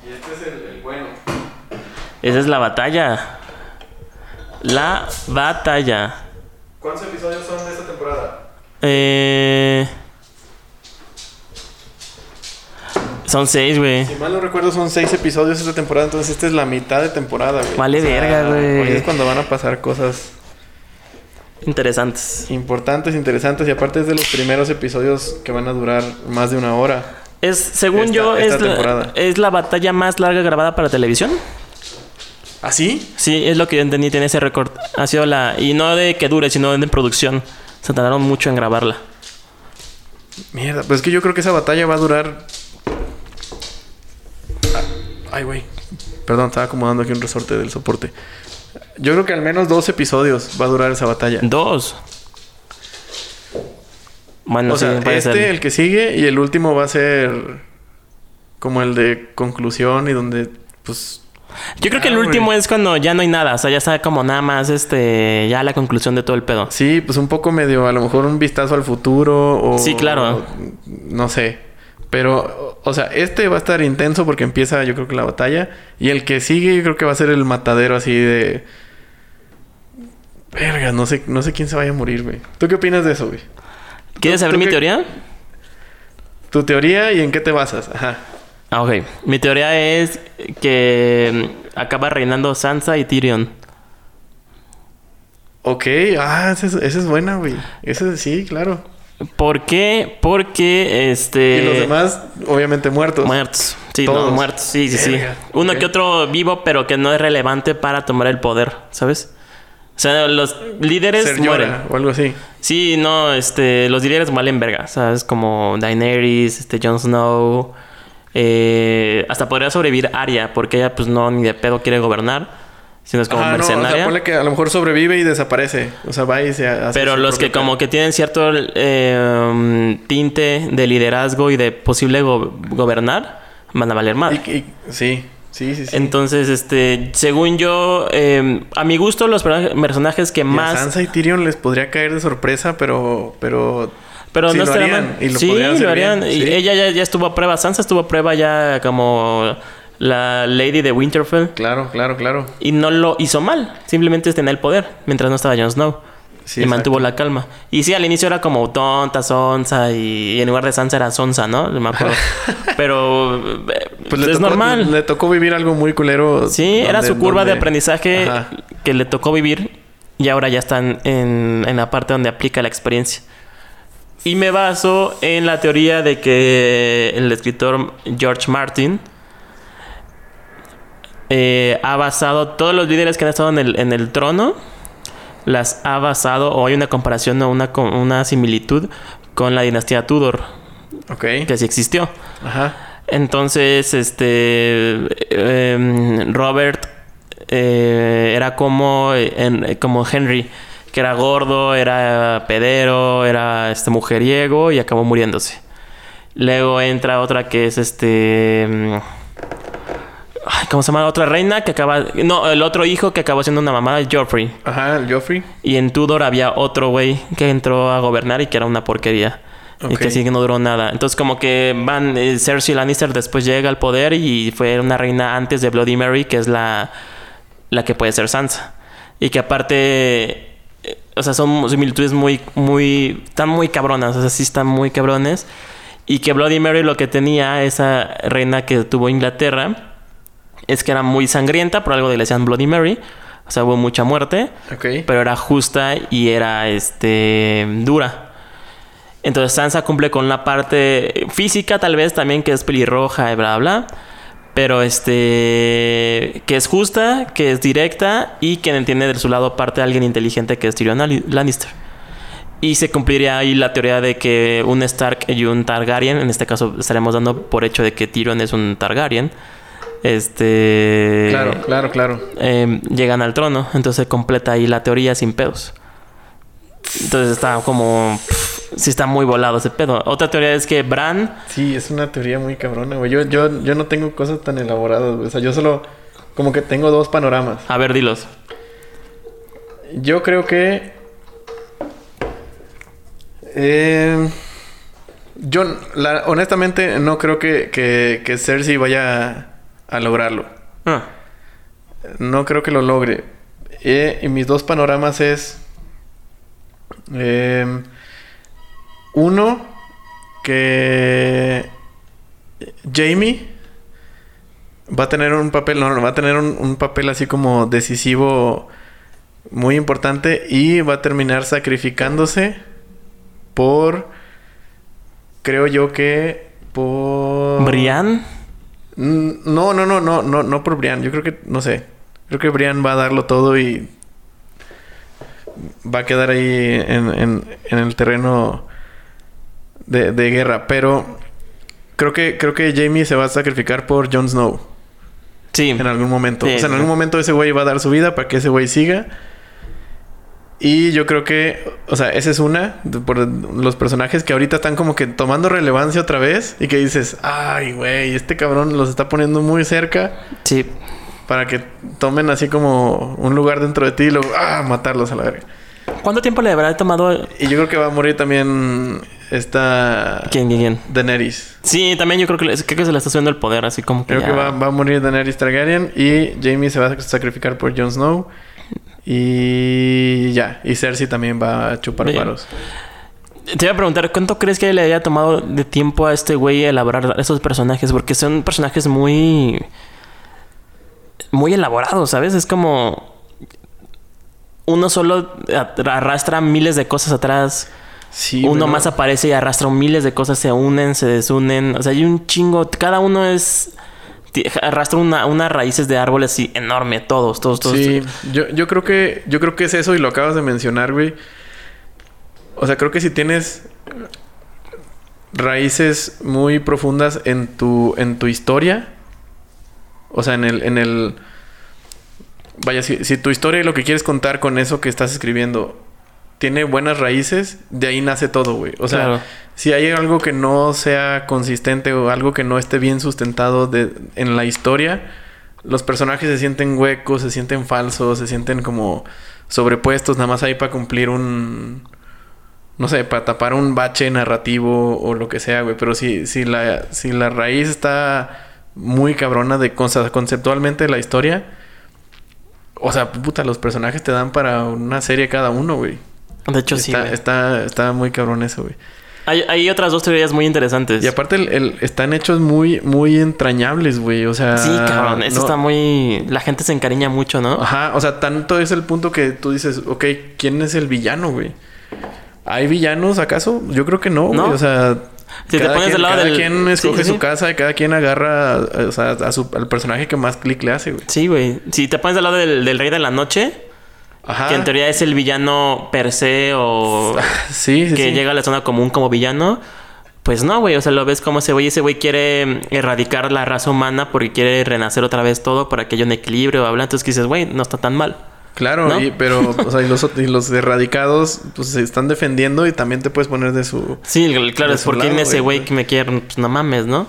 Speaker 2: Y este es el, el bueno.
Speaker 1: Esa es la batalla. La batalla.
Speaker 2: ¿Cuántos episodios son de esta temporada?
Speaker 1: Eh... Son seis, güey.
Speaker 2: Si mal no recuerdo, son seis episodios esta temporada, entonces esta es la mitad de temporada, güey.
Speaker 1: Vale verga, güey.
Speaker 2: Hoy es cuando van a pasar cosas
Speaker 1: Interesantes.
Speaker 2: importantes, interesantes, y aparte es de los primeros episodios que van a durar más de una hora.
Speaker 1: Es, según
Speaker 2: Esta-
Speaker 1: yo,
Speaker 2: esta
Speaker 1: es, la, es la batalla más larga grabada para televisión.
Speaker 2: ¿Ah, sí?
Speaker 1: Sí, es lo que yo entendí, tiene ese récord. Ha sido la... Y no de que dure, sino de producción. Se tardaron mucho en grabarla.
Speaker 2: Mierda, pues es que yo creo que esa batalla va a durar. Ay, güey. Perdón, estaba acomodando aquí un resorte del soporte. Yo creo que al menos dos episodios va a durar esa batalla.
Speaker 1: Dos. Bueno,
Speaker 2: o sea,
Speaker 1: sí,
Speaker 2: este,
Speaker 1: ser.
Speaker 2: el que sigue, y el último va a ser como el de conclusión y donde, pues.
Speaker 1: Yo creo que el
Speaker 2: Ah,
Speaker 1: último es cuando ya no hay nada. O sea, ya está como nada más, este... Ya la conclusión de todo el pedo.
Speaker 2: Sí, pues un poco medio, a lo mejor un vistazo al futuro o...
Speaker 1: Sí, claro.
Speaker 2: no sé. Pero, o sea, este va a estar intenso porque empieza yo creo que la batalla. Y el que sigue yo creo que va a ser el matadero así de... Verga, no sé, no sé quién se vaya a morir, güey. ¿Tú qué opinas de eso, güey?
Speaker 1: ¿Quieres
Speaker 2: ¿Tú-
Speaker 1: saber mi
Speaker 2: qué-
Speaker 1: teoría?
Speaker 2: Tu teoría y en qué te basas. Ajá.
Speaker 1: Ah, ok. Mi teoría es que mm, acaba reinando Sansa y Tyrion.
Speaker 2: Ok, ah, esa es, esa es buena, güey. Esa sí, claro.
Speaker 1: ¿Por qué? Porque este.
Speaker 2: y los demás, obviamente, muertos.
Speaker 1: Muertos. Sí,
Speaker 2: Todos.
Speaker 1: no, muertos. Sí, sí, sí. Uno que otro vivo, pero que no es relevante para tomar el poder, ¿sabes? O sea, los líderes
Speaker 2: Ser
Speaker 1: mueren.
Speaker 2: O algo así.
Speaker 1: Sí, no, este, los líderes valen verga, ¿sabes? Como Daenerys, este, Jon Snow. eh, hasta podría sobrevivir Arya, porque ella, pues, no, ni de pedo quiere gobernar, sino es como
Speaker 2: Ajá, no, o
Speaker 1: mercenaria.
Speaker 2: sea, ponle que a lo mejor sobrevive y desaparece. O sea, va y se hace
Speaker 1: Pero los que como que tienen cierto eh, um, tinte de liderazgo y de posible go- gobernar, van a valer.
Speaker 2: Y- y- sí, sí, sí, sí.
Speaker 1: Entonces, este, según yo, eh, a mi gusto, los per- personajes que
Speaker 2: Y a
Speaker 1: más...
Speaker 2: Sansa y Tyrion les podría caer de sorpresa, pero... Pero...
Speaker 1: Pero
Speaker 2: sí
Speaker 1: no
Speaker 2: lo
Speaker 1: estaría
Speaker 2: harían,
Speaker 1: mal.
Speaker 2: y lo
Speaker 1: sí, lo harían. Y
Speaker 2: sí.
Speaker 1: ella ya, ya estuvo a prueba. Sansa estuvo a prueba ya como la Lady de Winterfell.
Speaker 2: Claro, claro, claro.
Speaker 1: Y no lo hizo mal. Simplemente tenía el poder mientras no estaba Jon Snow.
Speaker 2: Sí,
Speaker 1: y mantuvo la calma. Y sí, al inicio era como tonta, sonsa. Y, y en lugar de Sansa era sonsa, ¿no? Me acuerdo. Pero
Speaker 2: Pues
Speaker 1: es
Speaker 2: tocó-
Speaker 1: normal.
Speaker 2: Le tocó vivir algo muy culero.
Speaker 1: Sí, era su curva de aprendizaje
Speaker 2: Ajá.
Speaker 1: que le tocó vivir y ahora ya están en, en la parte donde aplica la experiencia. Y me baso en la teoría de que el escritor George Martin eh, ha basado todos los líderes que han estado en el, en el trono, las ha basado, o hay una comparación o una, similitud con la dinastía Tudor,
Speaker 2: Ok.
Speaker 1: que sí existió.
Speaker 2: Ajá.
Speaker 1: Entonces, este. em, Robert eh, era como, en- como Henry, que era gordo, era pedero, era este mujeriego y acabó muriéndose. Luego entra otra que es este. Ay, ¿Cómo se llama? Otra reina que acaba. No, el otro hijo que acabó siendo una mamá, Joffrey.
Speaker 2: Ajá, el Joffrey.
Speaker 1: Y en Tudor había otro güey que entró a gobernar y que era una porquería. Y que sí que no duró nada. Entonces como que van... eh, Cersei Lannister después llega al poder y fue una reina antes de Bloody Mary, que es la, la que puede ser Sansa. Y que aparte... eh, O sea, son similitudes muy, muy... Están muy cabronas. O sea, sí están muy cabrones. Y que Bloody Mary lo que tenía, esa reina que tuvo Inglaterra, es que era muy sangrienta, por algo le decían Bloody Mary. O sea, hubo mucha muerte pero era justa y era este dura. Entonces Sansa cumple con la parte física tal vez también que es pelirroja y bla bla, pero este que es justa, que es directa y que entiende de su lado parte alguien inteligente que es Tyrion Lannister. Y se cumpliría ahí la teoría de que un Stark y un Targaryen, en este caso estaremos dando por hecho de que Tyrion es un Targaryen, este
Speaker 2: Claro, claro, claro.
Speaker 1: eh, llegan al trono. Entonces completa ahí la teoría sin pedos. Entonces está como... pff, sí está muy volado ese pedo. Otra teoría es que Bran...
Speaker 2: Sí, es una teoría muy cabrona, güey. Yo, yo, yo no tengo cosas tan elaboradas, güey. O sea, yo solo... Como que tengo dos panoramas.
Speaker 1: A ver, dilos.
Speaker 2: Yo creo que... Eh, yo, la- honestamente, no creo que, que, que Cersei vaya a lograrlo.
Speaker 1: Ah,
Speaker 2: No creo que lo logre. Eh, y mis dos panoramas es... eh, uno, que Jamie va a tener un papel, no, va a tener un, un papel así como decisivo muy importante y va a terminar sacrificándose por, creo yo que por...
Speaker 1: ¿Brian?
Speaker 2: Mm, No, no, no, no, no, no por Brian. Yo creo que, no sé. Creo que Brian va a darlo todo y va a quedar ahí en, en- en el terreno de, de guerra. Pero creo que, creo que Jamie se va a sacrificar por Jon Snow
Speaker 1: Sí.
Speaker 2: en algún momento.
Speaker 1: Sí,
Speaker 2: o sea, en algún momento ese güey va a dar su vida para que ese güey siga. Y yo creo que, o sea, esa es una por los personajes que ahorita están como que tomando relevancia otra vez y que dices, ay, güey, este cabrón los está poniendo muy cerca
Speaker 1: Sí.
Speaker 2: para que tomen así como un lugar dentro de ti y luego, ah, matarlos a la verga.
Speaker 1: ¿Cuánto tiempo le habrá tomado?
Speaker 2: Y yo creo que va a morir también esta
Speaker 1: ¿Quién, quién, quién?
Speaker 2: Daenerys.
Speaker 1: Sí, también yo creo que, creo que se le está subiendo el poder, así como que.
Speaker 2: Creo
Speaker 1: ya-
Speaker 2: que va, va a morir Daenerys Targaryen y Jamie se va a sacrificar por Jon Snow. Y ya, y Cersei también va a chupar
Speaker 1: Bien.
Speaker 2: paros.
Speaker 1: Te iba a preguntar, ¿cuánto crees que le haya tomado de tiempo a este güey elaborar esos personajes? Porque son personajes muy. muy elaborados, ¿sabes? Es como. Uno solo arrastra miles de cosas atrás.
Speaker 2: Sí,
Speaker 1: uno
Speaker 2: bueno,
Speaker 1: más aparece y arrastra miles de cosas, se unen, se desunen. O sea, hay un chingo. Cada uno es. Arrastra una, unas raíces de árboles así enorme, todos, todos, todos.
Speaker 2: Sí, yo, yo creo que yo creo que es eso y lo acabas de mencionar, güey. O sea, creo que si tienes raíces muy profundas en tu en tu historia, o sea, en el en el vaya, si, si tu historia y lo que quieres contar con eso que estás escribiendo tiene buenas raíces, de ahí nace todo, güey. O sea,
Speaker 1: Claro.
Speaker 2: Si hay algo que no sea consistente o algo que no esté bien sustentado de, en la historia, los personajes se sienten huecos, se sienten falsos, se sienten como sobrepuestos, nada más ahí para cumplir un. No sé, para tapar un bache narrativo o lo que sea, güey. Pero si, si, la, si la raíz está muy cabrona de cosas conceptualmente la historia. O sea, puta, los personajes te dan para una serie cada uno, güey.
Speaker 1: De hecho, sí.
Speaker 2: Está,
Speaker 1: güey.
Speaker 2: está, está muy cabrón eso, güey.
Speaker 1: Hay, hay otras dos teorías muy interesantes.
Speaker 2: Y aparte el, el- están hechos muy, muy entrañables, güey. O sea.
Speaker 1: Sí, cabrón. Eso
Speaker 2: no-
Speaker 1: está muy. La gente se encariña mucho, ¿no?
Speaker 2: Ajá, o sea, tanto es el punto que tú dices, ok, ¿quién es el villano, güey? ¿Hay villanos acaso? Yo creo que no, güey.
Speaker 1: No.
Speaker 2: O sea,
Speaker 1: Si te
Speaker 2: cada
Speaker 1: pones
Speaker 2: quien,
Speaker 1: del lado
Speaker 2: cada
Speaker 1: del-
Speaker 2: quien escoge
Speaker 1: Sí, sí,
Speaker 2: su
Speaker 1: sí.
Speaker 2: casa y cada quien agarra o sea, a su- al personaje que más clic le hace, güey.
Speaker 1: Sí, güey. Si te pones del lado del, del Rey de la Noche,
Speaker 2: Ajá.
Speaker 1: que en teoría es el villano per se o
Speaker 2: Sí, sí,
Speaker 1: que
Speaker 2: sí.
Speaker 1: llega a la zona común como villano, pues no, güey. O sea, lo ves como ese güey. Ese güey quiere erradicar la raza humana porque quiere renacer otra vez todo para que haya un equilibrio. Habla. Entonces que dices, güey, no está tan mal.
Speaker 2: Claro,
Speaker 1: ¿No?
Speaker 2: y- pero, o sea, y los, y los erradicados, pues se están defendiendo y también te puedes poner de su.
Speaker 1: Sí, claro, es porque ese
Speaker 2: güey.
Speaker 1: que me quiere, pues no mames, ¿no?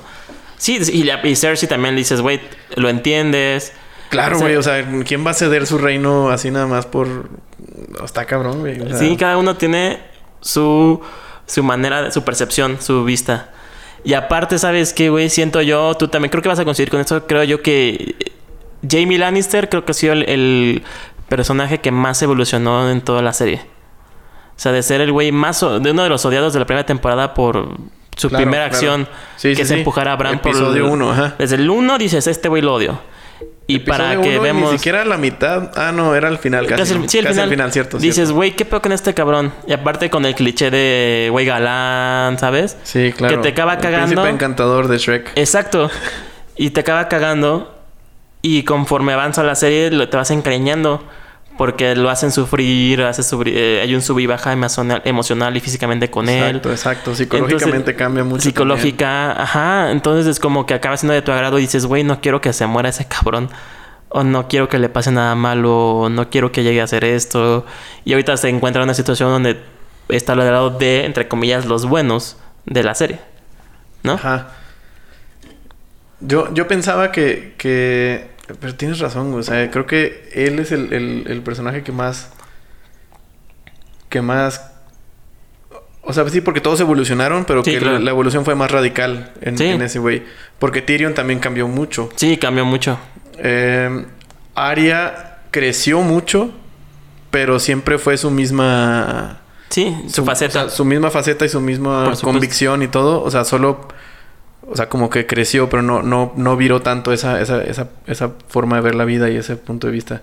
Speaker 1: Sí, y, la- y Cersei también le dices, güey, lo entiendes.
Speaker 2: Claro,
Speaker 1: O sea,
Speaker 2: güey, o sea, ¿quién va a ceder su reino así nada más por. Está cabrón, güey. o sea,
Speaker 1: Sí, cada uno tiene su, su manera, su percepción, su vista. Y aparte, ¿sabes qué, güey? Siento yo, tú también creo que vas a coincidir con esto. Creo yo que Jamie Lannister creo que ha sido el, el personaje que más evolucionó en toda la serie. O sea, de ser el güey más... de uno de los odiados de la primera temporada por su
Speaker 2: Claro,
Speaker 1: primera
Speaker 2: claro.
Speaker 1: acción.
Speaker 2: Sí,
Speaker 1: que
Speaker 2: sí,
Speaker 1: se
Speaker 2: sí.
Speaker 1: empujara a Bran por...
Speaker 2: Episodio uno, ajá.
Speaker 1: Desde el 1 dices, este güey lo odio. Y para que
Speaker 2: uno,
Speaker 1: vemos...
Speaker 2: Ni siquiera la mitad. Ah, no, era al final casi.
Speaker 1: El- sí, el
Speaker 2: Casi
Speaker 1: final.
Speaker 2: al final, cierto.
Speaker 1: Dices, güey, ¿qué pedo con este cabrón? Y aparte con el cliché de güey galán, ¿sabes?
Speaker 2: Sí, claro.
Speaker 1: Que te acaba
Speaker 2: El
Speaker 1: cagando.
Speaker 2: príncipe encantador de Shrek.
Speaker 1: Exacto. Y te acaba cagando. Y conforme avanza la serie, lo, te vas encariñando. Porque lo hacen sufrir, hace sufrir, eh, hay un sub y baja emocional, emocional y físicamente con
Speaker 2: Exacto,
Speaker 1: él.
Speaker 2: exacto. Psicológicamente
Speaker 1: Entonces,
Speaker 2: cambia mucho.
Speaker 1: Psicológica, ajá. Entonces es como que acaba siendo de tu agrado y dices, güey, no quiero que se muera ese cabrón. O no quiero que le pase nada malo. O no quiero que llegue a hacer esto. Y ahorita se encuentra en una situación donde está al lado de, entre comillas, los buenos de la serie. ¿No?
Speaker 2: Ajá. Yo, yo pensaba que, que... Pero tienes razón, güey. O sea, creo que él es el, el- el personaje que más... Que más... O sea, sí, porque todos evolucionaron, pero
Speaker 1: Sí,
Speaker 2: que
Speaker 1: claro.
Speaker 2: la, la evolución fue más radical en,
Speaker 1: Sí.
Speaker 2: en ese güey. Porque Tyrion también cambió mucho.
Speaker 1: Sí, cambió mucho.
Speaker 2: Eh, Arya creció mucho, pero siempre fue su misma...
Speaker 1: Sí, su, faceta.
Speaker 2: o sea, su misma faceta y su misma convicción y todo. O sea, solo... O sea, como que creció, pero no, no, no viró tanto esa, esa, esa, esa forma de ver la vida y ese punto de vista.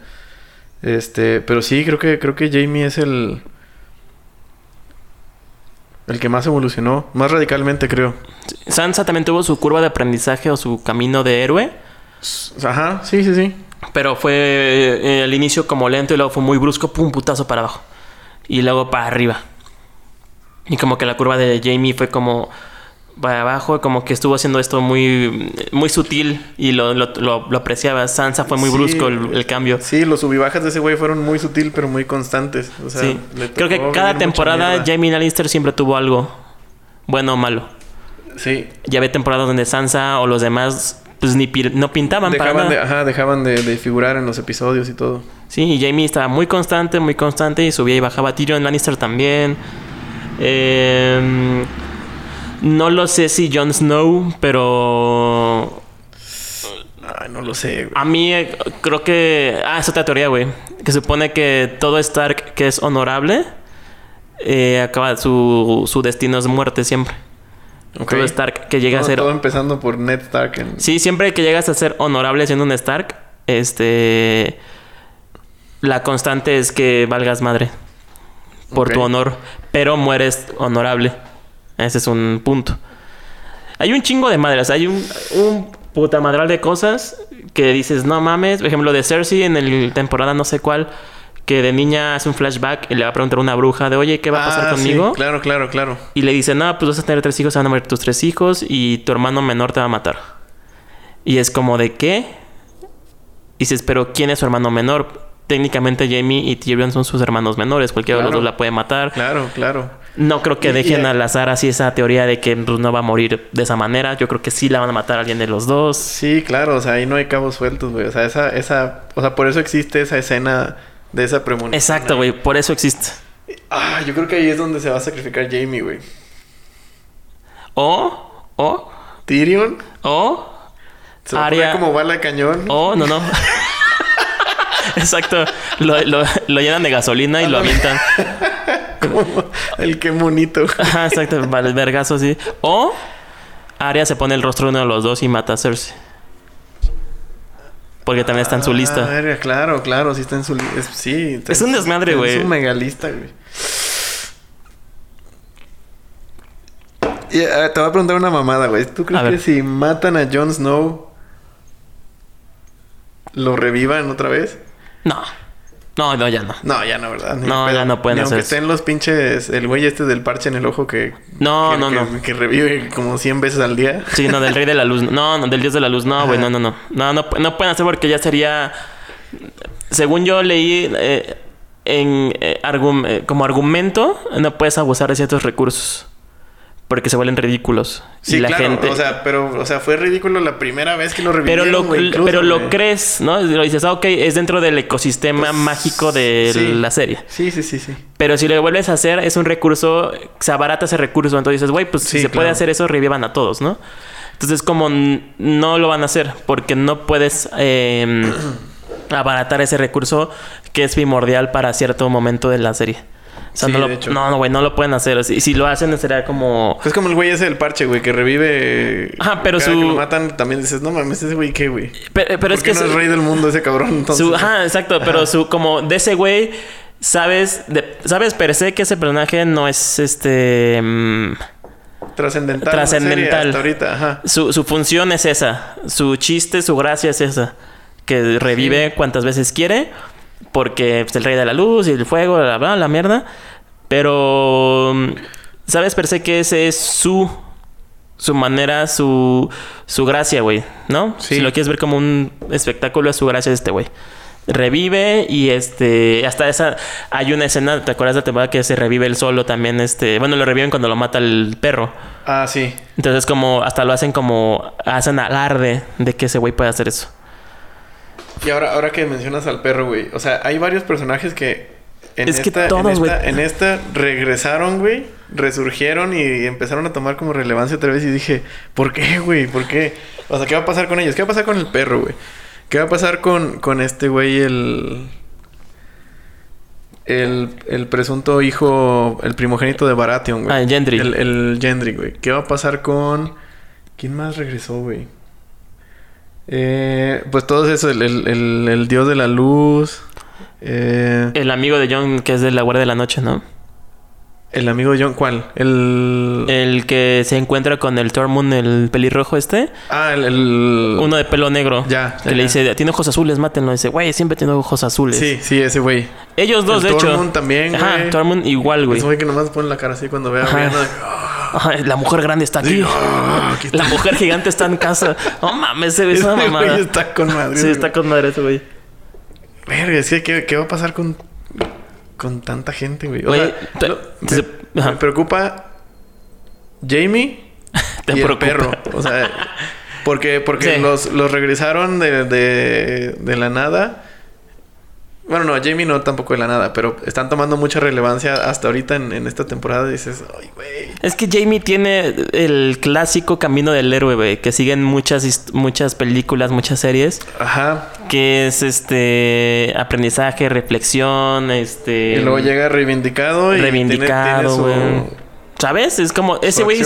Speaker 2: Este, pero sí, creo que, creo que Jamie es el. El que más evolucionó, más radicalmente, creo.
Speaker 1: Sansa también tuvo su curva de aprendizaje o su camino de héroe.
Speaker 2: Ajá, sí, sí, sí.
Speaker 1: Pero fue eh, al inicio como lento y luego fue muy brusco, pum, putazo para abajo. Y luego para arriba. Y como que la curva de Jamie fue como para abajo, como que estuvo haciendo esto muy, muy sutil y lo, lo, lo, lo apreciaba. Sansa fue muy
Speaker 2: Sí.
Speaker 1: brusco el, el cambio.
Speaker 2: Sí, los subibajas de ese güey fueron muy sutil, pero muy constantes. O sea,
Speaker 1: Sí.
Speaker 2: le
Speaker 1: Creo que cada temporada. Jamie Lannister siempre tuvo algo bueno o malo.
Speaker 2: Sí.
Speaker 1: Ya había temporadas donde Sansa o los demás pues ni no pintaban para
Speaker 2: Dejaban,
Speaker 1: nada.
Speaker 2: de, ajá, dejaban de, de figurar en los episodios y todo.
Speaker 1: Sí, y Jamie estaba muy constante, muy constante y subía y bajaba. Tyrion Lannister también. Eh, no lo sé si Jon Snow, pero
Speaker 2: Ay, no lo sé, güey.
Speaker 1: a mí eh, creo que... Ah, es otra teoría, güey. Que supone que todo Stark que es honorable, eh, acaba su, su destino es muerte siempre. Todo Stark que llega a ser...
Speaker 2: todo empezando por Ned Stark. en-
Speaker 1: Sí, siempre que llegas a ser honorable siendo un Stark, este... La constante es que valgas madre. Por tu honor. Pero mueres honorable. Ese es un punto. Hay un chingo de madres. Hay un, un puta madral de cosas que dices, no mames. Por ejemplo, de Cersei en el temporada no sé cuál. Que de niña hace un flashback y le va a preguntar a una bruja de, oye, ¿qué va a pasar
Speaker 2: Ah, sí,
Speaker 1: conmigo?
Speaker 2: claro, claro, claro.
Speaker 1: Y le dice, no, pues vas a tener tres hijos, se van a morir tus tres hijos y tu hermano menor te va a matar. Y es como, ¿de qué? Y dices, pero ¿quién es su hermano menor? Técnicamente Jamie y Tyrion son sus hermanos menores. Cualquiera de los dos la puede matar.
Speaker 2: Claro, claro.
Speaker 1: No creo que dejen
Speaker 2: y-
Speaker 1: al azar así esa teoría de que pues, no va a morir de esa manera. Yo creo que sí la van a matar a alguien de los dos.
Speaker 2: Sí, claro, o sea, ahí no hay cabos sueltos, güey. O sea, esa, esa, o sea, por eso existe esa escena de esa premonición.
Speaker 1: Exacto, güey. Por eso existe.
Speaker 2: Ah, yo creo que ahí es donde se va a sacrificar Jamie, güey.
Speaker 1: O, o,
Speaker 2: Tyrion
Speaker 1: o,
Speaker 2: se va a
Speaker 1: Arya-
Speaker 2: poner como bala cañón.
Speaker 1: o, no, no. Exacto. Lo, lo- lo llenan de gasolina y lo avientan.
Speaker 2: Como el que monito.
Speaker 1: Ajá, exacto, vale, el vergazo así. O Arya se pone el rostro de uno de los dos y mata a Cersei. Porque también está en su lista.
Speaker 2: Ah, claro, claro, sí está en su lista. Sí. está
Speaker 1: Es un desmadre, güey.
Speaker 2: Es un megalista, güey. Y, eh, te voy a preguntar una mamada, güey. ¿Tú crees
Speaker 1: A ver.
Speaker 2: que si matan a Jon Snow lo revivan otra vez?
Speaker 1: No. No, no, ya no.
Speaker 2: No, ya no, ¿verdad? Ni
Speaker 1: No, ya no pueden
Speaker 2: Ni
Speaker 1: hacer
Speaker 2: aunque
Speaker 1: eso.
Speaker 2: estén los pinches... El güey este del parche en el ojo que...
Speaker 1: No,
Speaker 2: que-
Speaker 1: no,
Speaker 2: que-
Speaker 1: no.
Speaker 2: Que revive como 100 veces al día.
Speaker 1: Sí, no, del rey de la luz. No, no, del dios de la luz. No, güey, no, no, no. No, no, no pueden hacer porque ya sería. Según yo leí eh, en eh, argum- eh, como argumento, no puedes abusar de ciertos recursos. Porque se vuelven ridículos.
Speaker 2: Sí,
Speaker 1: y la
Speaker 2: claro.
Speaker 1: gente.
Speaker 2: O sea, pero... O sea, fue ridículo la primera vez que lo
Speaker 1: pero
Speaker 2: revivieron,
Speaker 1: lo,
Speaker 2: güey, incluso,
Speaker 1: pero lo crees, ¿no? Lo dices, ah, ok, es dentro del ecosistema
Speaker 2: Pues,
Speaker 1: mágico de
Speaker 2: sí.
Speaker 1: la serie.
Speaker 2: Sí, sí, sí, sí.
Speaker 1: Pero si lo vuelves a hacer, es un recurso, se abarata ese recurso. Entonces dices, güey, pues si se puede hacer eso, revivan a todos, ¿no? Entonces, como no lo van a hacer, porque no puedes eh, abaratar ese recurso que es primordial para cierto momento de la serie. O sea,
Speaker 2: Sí,
Speaker 1: no, lo- no, no, güey, no lo pueden hacer. Si, si lo hacen, sería como.
Speaker 2: Es como el güey ese del parche, güey, que revive.
Speaker 1: Ajá, pero
Speaker 2: cada
Speaker 1: su-
Speaker 2: que lo matan también dices, no mames, ese güey qué, güey.
Speaker 1: Pero, pero
Speaker 2: ¿Por
Speaker 1: es que.
Speaker 2: no
Speaker 1: su-
Speaker 2: es rey del mundo ese cabrón? Entonces,
Speaker 1: su- ajá, exacto. Pero su, como de ese güey, sabes, de- sabes per se que ese personaje no es este. mm,
Speaker 2: Trascendental.
Speaker 1: Trascendental.
Speaker 2: Hasta ahorita, ajá.
Speaker 1: Su, su función es esa. Su chiste, su gracia es esa. Que revive cuantas veces quiere. Porque es el rey de la luz y el fuego, bla, bla, la mierda. Pero... ¿Sabes per se que ese es su... Su manera, su... Su gracia, güey. ¿No?
Speaker 2: Sí.
Speaker 1: Si lo quieres ver como un espectáculo, es su gracia de este güey. Revive y este... Hasta esa... Hay una escena, ¿te acuerdas de la temporada que se revive el solo también? Este... Bueno, lo reviven cuando lo mata el perro.
Speaker 2: Ah, sí.
Speaker 1: Entonces como hasta lo hacen como hacen alarde de que ese güey puede hacer eso.
Speaker 2: Y ahora, ahora que mencionas al perro, güey. O sea, hay varios personajes que. En
Speaker 1: Es que
Speaker 2: esta,
Speaker 1: todos,
Speaker 2: en, esta, en esta regresaron, güey. Resurgieron y empezaron a tomar como relevancia otra vez. Y dije, ¿por qué, güey? ¿Por qué? O sea, ¿qué va a pasar con ellos? ¿Qué va a pasar con el perro, güey? ¿Qué va a pasar con, con este güey, el. El, el presunto hijo, el primogénito de Baratheon, güey.
Speaker 1: Ah, Gendry.
Speaker 2: El, el Gendry, güey. ¿Qué va a pasar con ¿Quién más regresó, güey? Eh, pues todos eso, el, el, el, el dios de la luz. Eh,
Speaker 1: El amigo de John, que es de la Guardia de la Noche, ¿no?
Speaker 2: el amigo de John, ¿cuál? El.
Speaker 1: El que se encuentra con el Tormund, el pelirrojo este.
Speaker 2: ah, el. el-
Speaker 1: Uno de pelo negro.
Speaker 2: Ya,
Speaker 1: Que
Speaker 2: ya,
Speaker 1: le dice, tiene ojos azules, mátenlo. Dice, güey, siempre tiene ojos azules.
Speaker 2: Sí, sí, ese güey.
Speaker 1: Ellos dos,
Speaker 2: El
Speaker 1: de hecho.
Speaker 2: Tormund también,
Speaker 1: Ajá. Tormund igual, güey.
Speaker 2: Ese güey que nomás pone la cara así cuando ve a
Speaker 1: Ajá. Ajá, la mujer grande está aquí.
Speaker 2: Ah, está.
Speaker 1: La mujer gigante está en casa. No mames, se ve esa
Speaker 2: güey
Speaker 1: mamada.
Speaker 2: está con madre.
Speaker 1: Sí,
Speaker 2: güey.
Speaker 1: está con madre ese güey.
Speaker 2: Verga, es que ¿qué, qué va a pasar con, con tanta gente, güey? O sea,
Speaker 1: te- se-
Speaker 2: me, preocupa Jamie
Speaker 1: Te
Speaker 2: y el perro. O sea, porque, porque
Speaker 1: Sí.
Speaker 2: los, los regresaron de, de, de la nada. Bueno, no, Jamie no tampoco de la nada, pero están tomando mucha relevancia hasta ahorita en, en esta temporada. Dices, ay, güey.
Speaker 1: Es que Jamie tiene el clásico camino del héroe, güey, que siguen muchas, muchas películas, muchas series,
Speaker 2: Ajá.
Speaker 1: que es este aprendizaje, reflexión, este
Speaker 2: Y luego llega reivindicado y
Speaker 1: reivindicado,
Speaker 2: tiene, tiene
Speaker 1: güey. ¿Sabes? Es como ese güey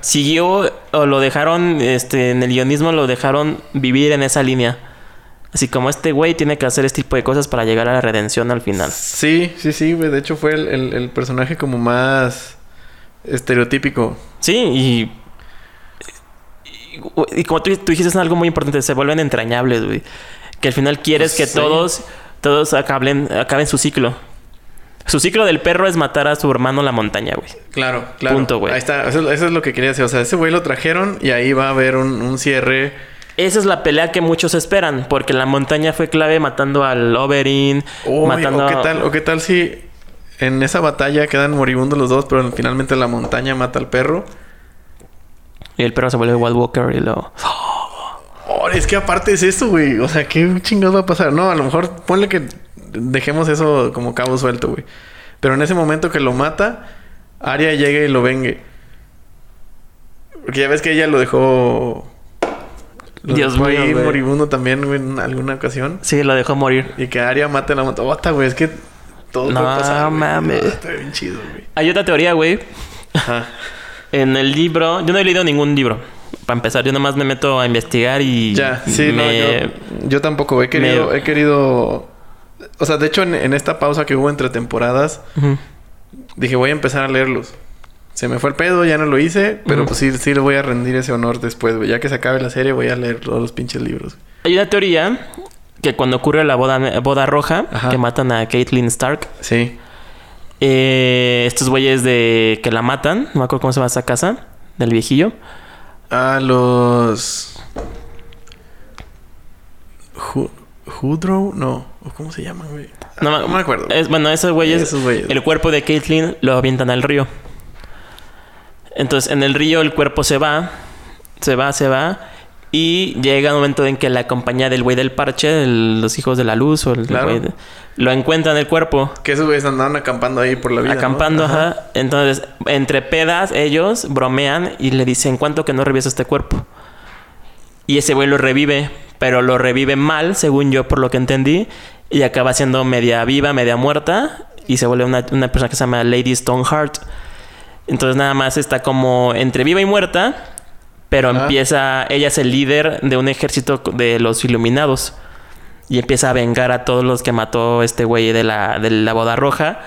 Speaker 1: siguió o lo dejaron este en el guionismo lo dejaron vivir en esa línea. Así como este güey tiene que hacer este tipo de cosas para llegar a la redención al final.
Speaker 2: Sí, sí, sí, güey. De hecho, fue el, el- el personaje como más estereotípico.
Speaker 1: Sí, y. Y, como tú, tú dijiste, es algo muy importante. Se vuelven entrañables, güey. Que al final quieres que
Speaker 2: Sí.
Speaker 1: todos. Todos acaben, acaben su ciclo. Su ciclo del perro es matar a su hermano en la montaña, güey.
Speaker 2: Claro, claro.
Speaker 1: Punto, güey.
Speaker 2: Ahí está. Eso, eso es lo que quería decir. O sea, ese güey lo trajeron y ahí va a haber un, un cierre.
Speaker 1: Esa es la pelea que muchos esperan. Porque la montaña fue clave matando al Oberyn.
Speaker 2: Uy,
Speaker 1: matando
Speaker 2: o qué tal, o qué tal si en esa batalla quedan moribundos los dos, pero finalmente la montaña mata al perro.
Speaker 1: Y el perro se vuelve Wild Walker y lo.
Speaker 2: Oh, es que aparte es eso, güey. O sea, ¿qué chingados va a pasar? No, a lo mejor ponle que dejemos eso como cabo suelto, güey. Pero en ese momento que lo mata, Arya llega y lo vengue. Porque ya ves que ella lo dejó. Lo
Speaker 1: Dios
Speaker 2: dejó
Speaker 1: mío,
Speaker 2: ahí
Speaker 1: güey.
Speaker 2: moribundo también, güey, en alguna ocasión.
Speaker 1: Sí, lo dejó morir.
Speaker 2: Y que Arya mate la motota, güey. Es que todo
Speaker 1: No
Speaker 2: puede pasar. güey.
Speaker 1: mames.
Speaker 2: Ah, Está bien chido, güey.
Speaker 1: Hay otra teoría, güey.
Speaker 2: Ajá.
Speaker 1: En el libro, yo no he leído ningún libro. Para empezar, yo nomás me meto a investigar y
Speaker 2: Ya, sí, no, yo, yo tampoco. He querido,
Speaker 1: me-
Speaker 2: he querido. O sea, de hecho, en, en esta pausa que hubo entre temporadas, dije, voy a empezar a leerlos. Se me fue el pedo, ya no lo hice, pero pues sí, sí le voy a rendir ese honor después, güey. Ya que se acabe la serie, voy a leer todos los pinches libros.
Speaker 1: Hay una teoría que cuando ocurre la boda, boda roja,
Speaker 2: Ajá.
Speaker 1: que matan a Caitlyn Stark,
Speaker 2: Sí.
Speaker 1: eh, estos güeyes de que la matan, no me acuerdo cómo se llama esa casa, del viejillo.
Speaker 2: A los. Hu- Hudrow, no. ¿O ¿Cómo se llaman, güey?
Speaker 1: No,
Speaker 2: Ah, no me acuerdo.
Speaker 1: Es, bueno, esos güeyes,
Speaker 2: Esos güeyes.
Speaker 1: el cuerpo de Caitlyn lo avientan al río. Entonces, en el río el cuerpo se va, se va, se va. Y llega un momento en que la compañía del güey del parche, el- los hijos de la luz, o el
Speaker 2: Claro.
Speaker 1: güey de- lo encuentran el cuerpo.
Speaker 2: Que esos güeyes andaban acampando ahí por la vida. ¿no?
Speaker 1: acampando, ajá. Entonces, entre pedas, ellos bromean y le dicen, ¿cuánto que no revives este cuerpo? Y ese güey lo revive, pero lo revive mal, según yo, por lo que entendí. Y acaba siendo media viva, media muerta. Y se vuelve una, una persona que se llama Lady Stoneheart. Entonces, nada más está como entre viva y muerta. Pero
Speaker 2: Ajá.
Speaker 1: empieza, ella es el líder de un ejército de los iluminados. Y empieza a vengar a todos los que mató este güey de la, de la boda roja.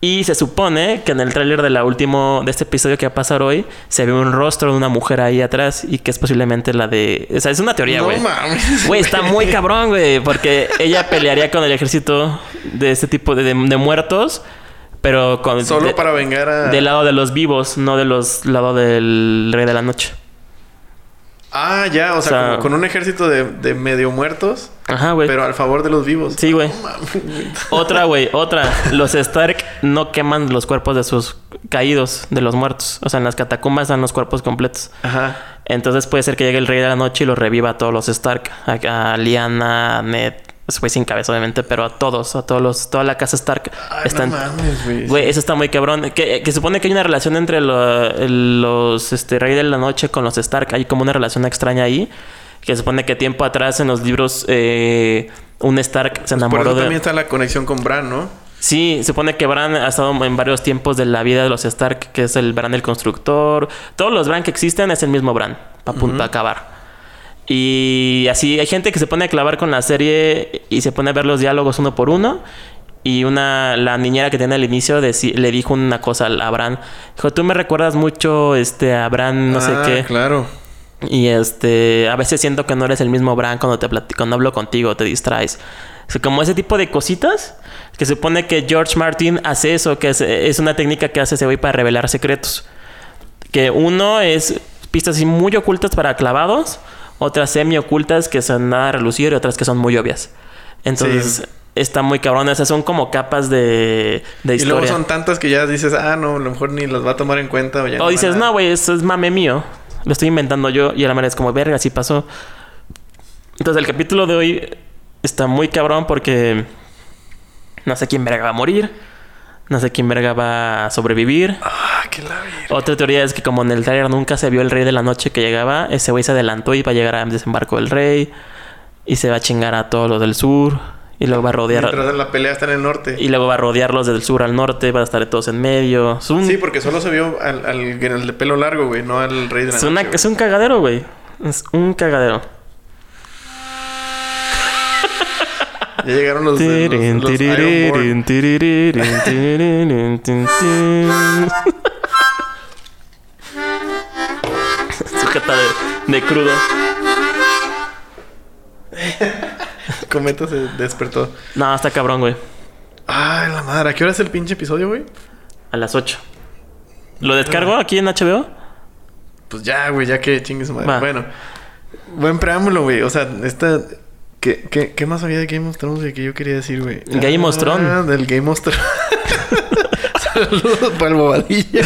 Speaker 1: Y se supone que en el tráiler de la último de este episodio que va a pasar hoy se ve un rostro de una mujer ahí atrás y que es posiblemente la de, o sea, es una teoría,
Speaker 2: No
Speaker 1: güey.
Speaker 2: mames.
Speaker 1: Güey, está muy cabrón, güey, porque ella pelearía con el ejército de este tipo de, de- de muertos, pero con
Speaker 2: Solo
Speaker 1: de-
Speaker 2: para vengar a.
Speaker 1: del lado de los vivos, no de los lado del rey de la noche.
Speaker 2: Ah, ya, o sea,
Speaker 1: O sea-
Speaker 2: como con un ejército de, de medio muertos,
Speaker 1: Ajá, güey.
Speaker 2: pero al favor de los vivos.
Speaker 1: Sí, güey. Otra, güey, otra. Los Stark no queman los cuerpos de sus caídos, de los muertos. O sea, en las catacumbas están los cuerpos completos.
Speaker 2: Ajá.
Speaker 1: Entonces puede ser que llegue el rey de la noche y los reviva a todos los Stark. A, a Lyanna, a Ned. Ese güey sin cabeza, obviamente, pero a todos, a todos los, toda la casa Stark
Speaker 2: Ay,
Speaker 1: están.
Speaker 2: no mames, güey.
Speaker 1: Güey, eso está muy cabrón. Que, que supone que hay una relación entre lo- los este, Rey de la Noche con los Stark. Hay como una relación extraña ahí. Que supone que tiempo atrás en los libros eh, un Stark se
Speaker 2: Por
Speaker 1: enamoró
Speaker 2: eso
Speaker 1: de.
Speaker 2: también está la conexión con Bran, ¿no?
Speaker 1: Sí, supone que Bran ha estado en varios tiempos de la vida de los Stark, que es el Bran el constructor. Todos los Bran que existen es el mismo Bran. a punto de acabar. Y así hay gente que se pone a clavar con la serie y se pone a ver los diálogos uno por uno. Y una, la niñera que tiene al inicio le dijo una cosa a Abraham. Dijo, tú me recuerdas mucho este, a Abraham, no sé
Speaker 2: Ah,
Speaker 1: qué.
Speaker 2: claro.
Speaker 1: Y este, a veces siento que no eres el mismo Abraham cuando te plati- cuando hablo contigo, te distraes. O sea, como ese tipo de cositas que se supone que George Martin hace eso, que es, es una técnica que hace ese güey para revelar secretos. Que uno es pistas así muy ocultas para clavados, otras semi ocultas que son nada a relucir y otras que son muy obvias. Entonces,
Speaker 2: Sí.
Speaker 1: está muy cabrón. Esas son como capas de, de
Speaker 2: Y
Speaker 1: historia.
Speaker 2: luego son tantas que ya dices, ah, no, a lo mejor ni las va a tomar en cuenta. O, ya
Speaker 1: O dices, no, güey, eso es mame mío. Lo estoy inventando yo. Y a la manera es como, verga, así pasó. Entonces, el capítulo de hoy está muy cabrón porque no sé quién verga va a morir. No sé quién verga va a sobrevivir.
Speaker 2: Ah, qué la
Speaker 1: Otra teoría es que como en el trailer nunca se vio el rey de la noche que llegaba, ese güey se adelantó y va a llegar al desembarco del rey. Y se va a chingar a todos los del sur. Y luego va a rodear...
Speaker 2: Mientras la pelea está en el norte.
Speaker 1: Y luego va a rodear los del sur al norte. Va a estar todos en medio. Es un,
Speaker 2: Sí, porque solo se vio al, al, al de pelo largo, güey, no al rey de la
Speaker 1: Es, una-
Speaker 2: noche,
Speaker 1: es un cagadero, güey. Es un cagadero.
Speaker 2: Ya llegaron los, de- los, los.
Speaker 1: Sujeta de, de crudo.
Speaker 2: Cometa se despertó.
Speaker 1: No, está cabrón, güey.
Speaker 2: Ay, la madre. ¿A qué hora es el pinche episodio, güey?
Speaker 1: A las 8. ¿Lo descargo aquí en HBO?
Speaker 2: Pues ya, güey, ya que chingue su madre.
Speaker 1: Va.
Speaker 2: Bueno, buen preámbulo, güey. O sea, esta. ¿Qué, qué, qué más había de Game of Thrones que yo quería decir, güey?
Speaker 1: Game of
Speaker 2: Ah,
Speaker 1: Thrones.
Speaker 2: Del Game of Thrones. Saludos para el bobadilla.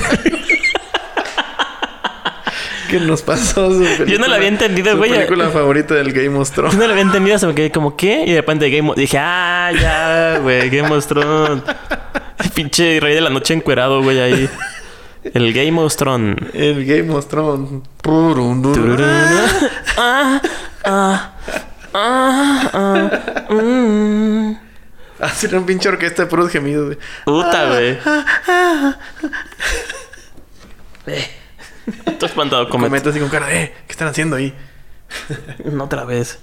Speaker 2: ¿Qué nos pasó? Su
Speaker 1: Yo no lo había entendido, güey.
Speaker 2: película favorita del Game of
Speaker 1: Yo
Speaker 2: Thrones.
Speaker 1: no lo había entendido, se me quedé como, ¿qué? Y de repente Game of... Dije, ah, ya, güey, Game of Thrones. Pinche rey de la noche encuerado, güey, ahí. El Game of Thrones.
Speaker 2: El Game of Thrones.
Speaker 1: Ah, ah, ah, ah, mm.
Speaker 2: Hacer Ah, una pinche orquesta de puros gemidos, güey.
Speaker 1: Puta, güey. Estoy espantado, cometa.
Speaker 2: Cometa así con cara, eh, ¿qué están haciendo ahí?
Speaker 1: No, Otra vez.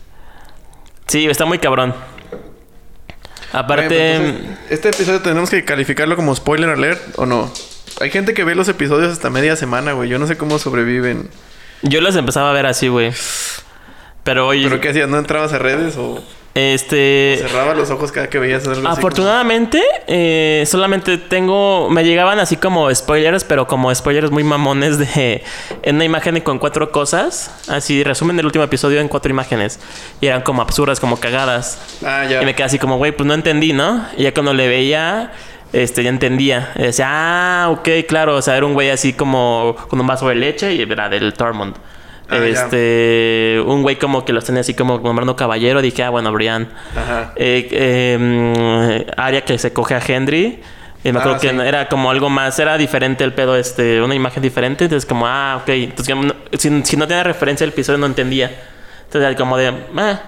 Speaker 1: Sí, está muy cabrón. Aparte,
Speaker 2: entonces, este episodio tenemos que calificarlo como spoiler alert o no. Hay gente que ve los episodios hasta media semana, güey. Yo no sé cómo sobreviven.
Speaker 1: yo los empezaba a ver así, güey. Pero hoy,
Speaker 2: ¿Pero qué hacías? ¿No entrabas a redes o
Speaker 1: este...
Speaker 2: cerrabas los ojos cada que veías algo así?
Speaker 1: Afortunadamente, eh, solamente tengo. Me llegaban así como spoilers, pero como spoilers muy mamones de. En una imagen con cuatro cosas. Así, resumen del último episodio en cuatro imágenes. Y eran como absurdas, como cagadas.
Speaker 2: Ah, ya.
Speaker 1: Y me quedé así como, güey, pues no entendí, ¿no? Y ya cuando le veía. Este, ya entendía. Y decía, ah, ok, claro. O sea, era un güey así como con un vaso de leche y era del Tormund.
Speaker 2: Ah, ya.
Speaker 1: este, un güey como que los tenía así como nombrando caballero. Dije, ah, bueno, Brian.
Speaker 2: Ajá.
Speaker 1: Eh, eh, mm, Arya que se coge a Henry. Y me
Speaker 2: Ah,
Speaker 1: acuerdo que
Speaker 2: sí.
Speaker 1: era como algo más, era diferente el pedo, este, una imagen diferente. Entonces, como, ah, ok. Entonces, si, si no tenía referencia el episodio, no entendía. Entonces, como de, ah.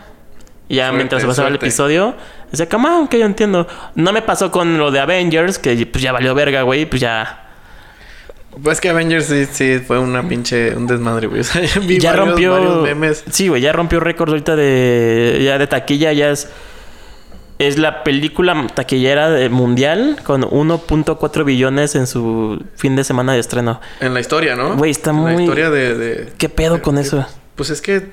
Speaker 1: Y ya
Speaker 2: Suerte,
Speaker 1: mientras pasaba el episodio, decía, como, ah, ok, yo entiendo. No me pasó con lo de Avengers, que pues ya valió verga, güey, pues ya.
Speaker 2: Pues que Avengers sí, sí fue una pinche... Un desmadre, güey. O sea, yo vi
Speaker 1: ya
Speaker 2: varios,
Speaker 1: rompió.
Speaker 2: varios memes.
Speaker 1: Sí, güey, ya rompió récords ahorita de. Ya de taquilla, ya es. Es la película taquillera de- mundial con 1.4 billones en su fin de semana de estreno.
Speaker 2: En la historia, ¿no?
Speaker 1: Güey, está
Speaker 2: En
Speaker 1: muy-
Speaker 2: La historia de... de-
Speaker 1: ¿Qué pedo con
Speaker 2: de-
Speaker 1: eso?
Speaker 2: Pues es que...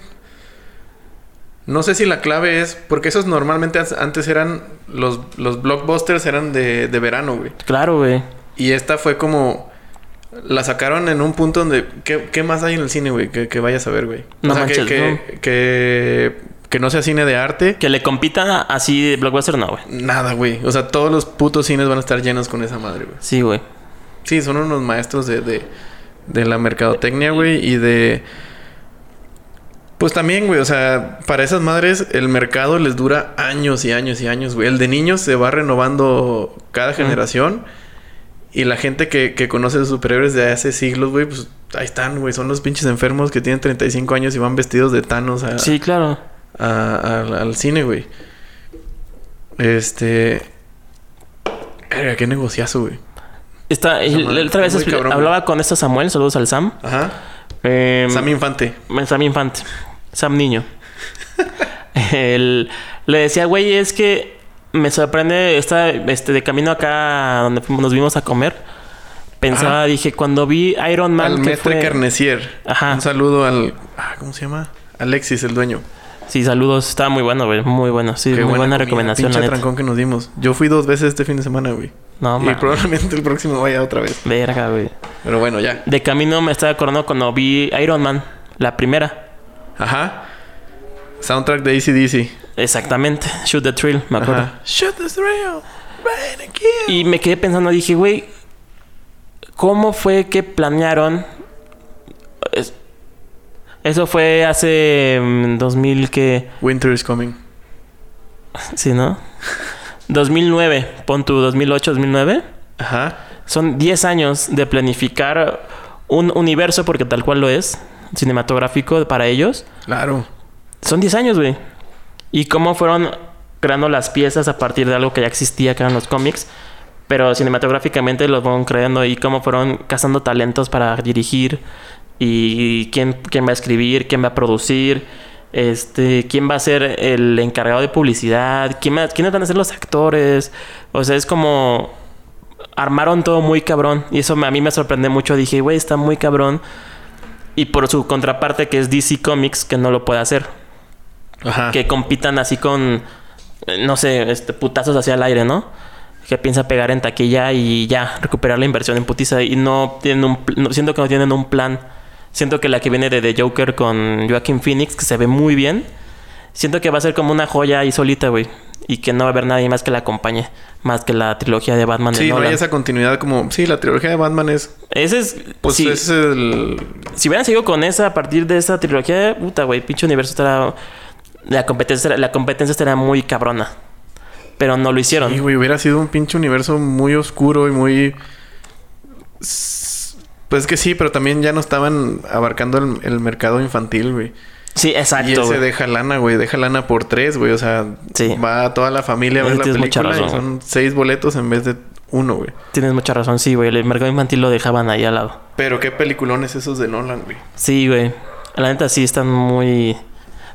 Speaker 2: No sé si la clave es... Porque esos normalmente antes eran... Los, los blockbusters eran de, de verano, güey.
Speaker 1: Claro, güey.
Speaker 2: Y esta fue como... La sacaron en un punto donde... ¿Qué, qué más hay en el cine, güey? Que, que vayas a ver, güey.
Speaker 1: No
Speaker 2: o sea,
Speaker 1: manches,
Speaker 2: que, que, que, que no sea cine de arte.
Speaker 1: Que le compita así de Blockbuster, no, güey.
Speaker 2: Nada, güey. O sea, todos los putos cines van a estar llenos con esa madre, güey.
Speaker 1: Sí, güey.
Speaker 2: Sí, son unos maestros de, de, de la mercadotecnia, güey. Y de... Pues también, güey. O sea, para esas madres el mercado les dura años y años y años, güey. El de niños se va renovando cada generación. Y la gente que, que conoce de superhéroes de hace siglos, güey, pues ahí están, güey. Son los pinches enfermos que tienen 35 años y van vestidos de Thanos a,
Speaker 1: Sí, claro.
Speaker 2: a- a- al cine, güey. Este. Verga, qué negociazo, güey.
Speaker 1: Está, otra vez
Speaker 2: cabrón, güey.
Speaker 1: hablaba con este Samuel, saludos al Sam.
Speaker 2: Ajá.
Speaker 1: Em,
Speaker 2: Sam Infante.
Speaker 1: Sam Infante. Sam Niño. El- le decía, güey, es que me sorprende, esta, este, de camino acá donde nos vimos a comer. Pensaba, dije, cuando vi Iron Man.
Speaker 2: Al
Speaker 1: que fue-
Speaker 2: Carnesier.
Speaker 1: Ajá.
Speaker 2: Un saludo al... ah, ¿Cómo se llama? Alexis, el dueño.
Speaker 1: Sí, saludos. Estaba muy bueno, güey. Muy bueno. Sí,
Speaker 2: Qué
Speaker 1: muy buena, recomendación,
Speaker 2: pinche
Speaker 1: la neta.
Speaker 2: trancón que nos dimos. Yo fui dos veces este fin de semana, güey.
Speaker 1: No,
Speaker 2: y probablemente el próximo vaya otra vez.
Speaker 1: Verga, güey.
Speaker 2: Pero bueno, ya.
Speaker 1: De camino me estaba acordando cuando vi Iron Man, la primera.
Speaker 2: Ajá. Soundtrack de ACDC.
Speaker 1: Exactamente. Shoot the Thrill, me acuerdo.
Speaker 2: Ajá. Shoot the thrill. Right again.
Speaker 1: Y me quedé pensando, dije, güey, ¿cómo fue que planearon? Es- Eso fue hace mm, 2000 que...
Speaker 2: Winter is coming.
Speaker 1: Sí, ¿no? 2009, pon tu 2008, 2009.
Speaker 2: Ajá.
Speaker 1: Son 10 años de planificar un universo, porque tal cual lo es, cinematográfico para ellos.
Speaker 2: Claro.
Speaker 1: Son 10 años, güey. Y cómo fueron creando las piezas a partir de algo que ya existía, que eran los cómics. Pero cinematográficamente los fueron creando y cómo fueron cazando talentos para dirigir. Y quién, quién va a escribir, quién va a producir. Este, quién va a ser el encargado de publicidad. ¿Quién va- quiénes van a ser los actores. O sea, es como... Armaron todo muy cabrón. Y eso a mí me sorprendió mucho. Dije, güey, está muy cabrón. Y por su contraparte, que es DC Comics, que no lo puede hacer
Speaker 2: Ajá.
Speaker 1: que compitan así con, eh, no sé, este, putazos hacia el aire, ¿no? Que piensa pegar en taquilla y ya, recuperar la inversión en putiza. Y no tienen un... no- siento que no tienen un plan. Siento que la que viene de The Joker con Joaquin Phoenix, que se ve muy bien. Siento que va a ser como una joya ahí solita, güey. Y que no va a haber nadie más que la acompañe. Más que la trilogía de Batman de
Speaker 2: Sí, no
Speaker 1: Nolan.
Speaker 2: hay esa continuidad como... Sí, la trilogía de Batman es...
Speaker 1: Ese es...
Speaker 2: Pues
Speaker 1: sí,
Speaker 2: es el...
Speaker 1: si hubieran seguido con esa a partir de esa trilogía, puta, güey, pinche universo estará. La competencia, la competencia estará muy cabrona. Pero no lo hicieron.
Speaker 2: Sí, güey, hubiera sido un pinche universo muy oscuro y muy... Pues que sí, pero también ya no estaban abarcando el, el mercado infantil, güey.
Speaker 1: Sí,
Speaker 2: Y
Speaker 1: exacto.
Speaker 2: ese
Speaker 1: güey.
Speaker 2: deja lana, güey. Deja lana por tres, güey. O sea,
Speaker 1: Sí.
Speaker 2: va toda la familia a ver la
Speaker 1: mucha
Speaker 2: película y
Speaker 1: razón.
Speaker 2: son seis boletos en vez de uno, güey.
Speaker 1: Tienes mucha razón, sí, güey. El mercado infantil lo dejaban ahí al lado.
Speaker 2: Pero qué peliculones esos de Nolan, güey.
Speaker 1: Sí, güey. La neta sí están muy.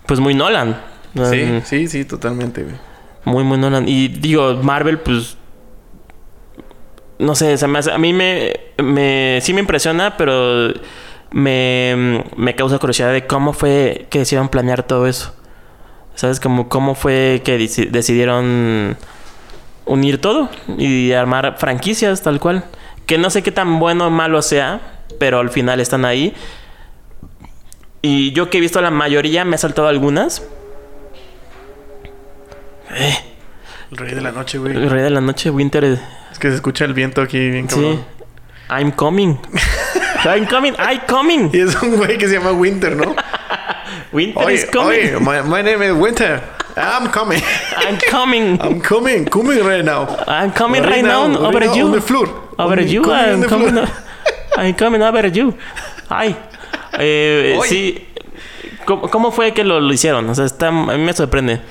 Speaker 1: Pues muy Nolan.
Speaker 2: Sí,
Speaker 1: Mm,
Speaker 2: sí, sí, totalmente, güey.
Speaker 1: Muy, muy Nolan. Y digo, Marvel, pues. No sé, se me hace- a mí me, me. Sí me impresiona, pero. Me, me causa curiosidad de cómo fue que decidieron planear todo eso. ¿Sabes? Como cómo fue que deci- decidieron unir todo y armar franquicias tal cual. Que no sé qué tan bueno o malo sea, pero al final están ahí. Y yo que he visto la mayoría, me he saltado algunas. Eh,
Speaker 2: El rey de la noche, güey.
Speaker 1: el rey de la noche, Winter.
Speaker 2: Es que se escucha el viento aquí bien cabrón.
Speaker 1: Sí. I'm coming. I'm coming. I'm coming.
Speaker 2: Y es un güey que se llama Winter, ¿no?
Speaker 1: Winter
Speaker 2: oye,
Speaker 1: is coming.
Speaker 2: oye, my, my name is Winter. I'm coming.
Speaker 1: I'm coming.
Speaker 2: I'm coming. Coming right now.
Speaker 1: I'm coming right, now, over
Speaker 2: right now
Speaker 1: you.
Speaker 2: On the floor.
Speaker 1: Over
Speaker 2: On-
Speaker 1: you. I'm coming. I'm coming over you. Ay. Eh,
Speaker 2: Oye.
Speaker 1: sí. ¿Cómo, cómo fue que lo, lo hicieron? O sea, está, a mí me sorprende.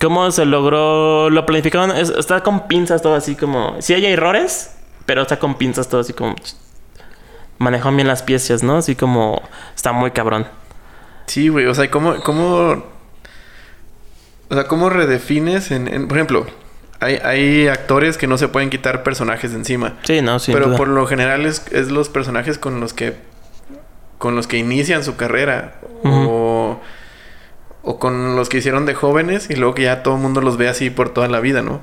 Speaker 1: ¿Cómo se logró? Lo planificaron. Es- está con pinzas todo así como. Sí hay errores, pero está con pinzas todo así como. Manejó bien las piezas, ¿no? Así como. Está muy cabrón.
Speaker 2: Sí, güey. O sea, ¿cómo, cómo... O sea, ¿cómo redefines en... en- por ejemplo, hay, hay actores que no se pueden quitar personajes de encima.
Speaker 1: Sí, no, sin
Speaker 2: pero
Speaker 1: duda.
Speaker 2: por lo general es, es los personajes con los que... Con los que inician su carrera. O... O con los que hicieron de jóvenes y luego que ya todo el mundo los ve así por toda la vida, ¿no?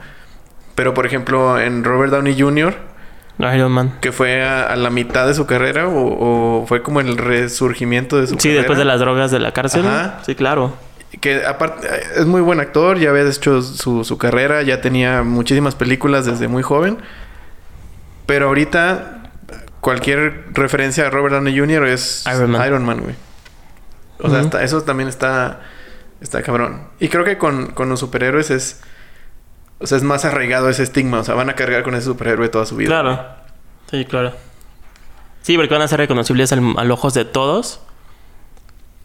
Speaker 2: Pero por ejemplo, en Robert Downey Jr.,
Speaker 1: Iron Man.
Speaker 2: que fue a, a la mitad de su carrera o, o fue como el resurgimiento de su
Speaker 1: Sí,
Speaker 2: carrera.
Speaker 1: después de las drogas de la cárcel.
Speaker 2: Ajá.
Speaker 1: Sí, claro.
Speaker 2: Que aparte es muy buen actor, ya había hecho su, su carrera, ya tenía muchísimas películas desde muy joven. Pero ahorita cualquier referencia a Robert Downey Jr. es
Speaker 1: Iron Man.
Speaker 2: güey. O sea, está- eso también está, está cabrón. Y creo que con, con los superhéroes es... O sea, es más arraigado ese estigma. O sea, van a cargar con ese superhéroe toda su vida.
Speaker 1: Claro. Sí, claro. Sí, porque van a ser reconocibles al, al ojos de todos.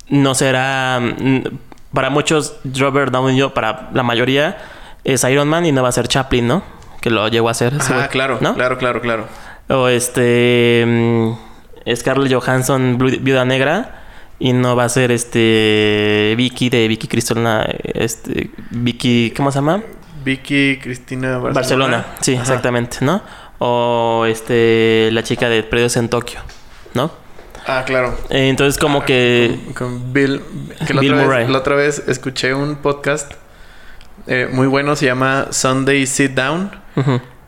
Speaker 1: No será. mm, Para muchos, Robert Downey Jr., para la mayoría, es Iron Man y no va a ser Chaplin, ¿no? Que lo llegó a hacer. ese
Speaker 2: Ah, claro,
Speaker 1: ¿no?
Speaker 2: claro, claro, claro.
Speaker 1: O este. mm, Scarlett Johansson, Viuda Negra. Y no va a ser este. Vicky de Vicky Cristina. Este. Vicky. ¿Cómo se llama?
Speaker 2: Vicky Cristina Barcelona.
Speaker 1: Barcelona. Sí,
Speaker 2: Ajá.
Speaker 1: exactamente, ¿no? O este. La chica de Perdidos en Tokio, ¿no?
Speaker 2: Ah, claro.
Speaker 1: Eh, Entonces, como que.
Speaker 2: Con Bill. Que la,
Speaker 1: Bill
Speaker 2: otra
Speaker 1: Murray.
Speaker 2: Vez, la otra vez escuché un podcast eh, muy bueno, se llama Sunday Sit Down.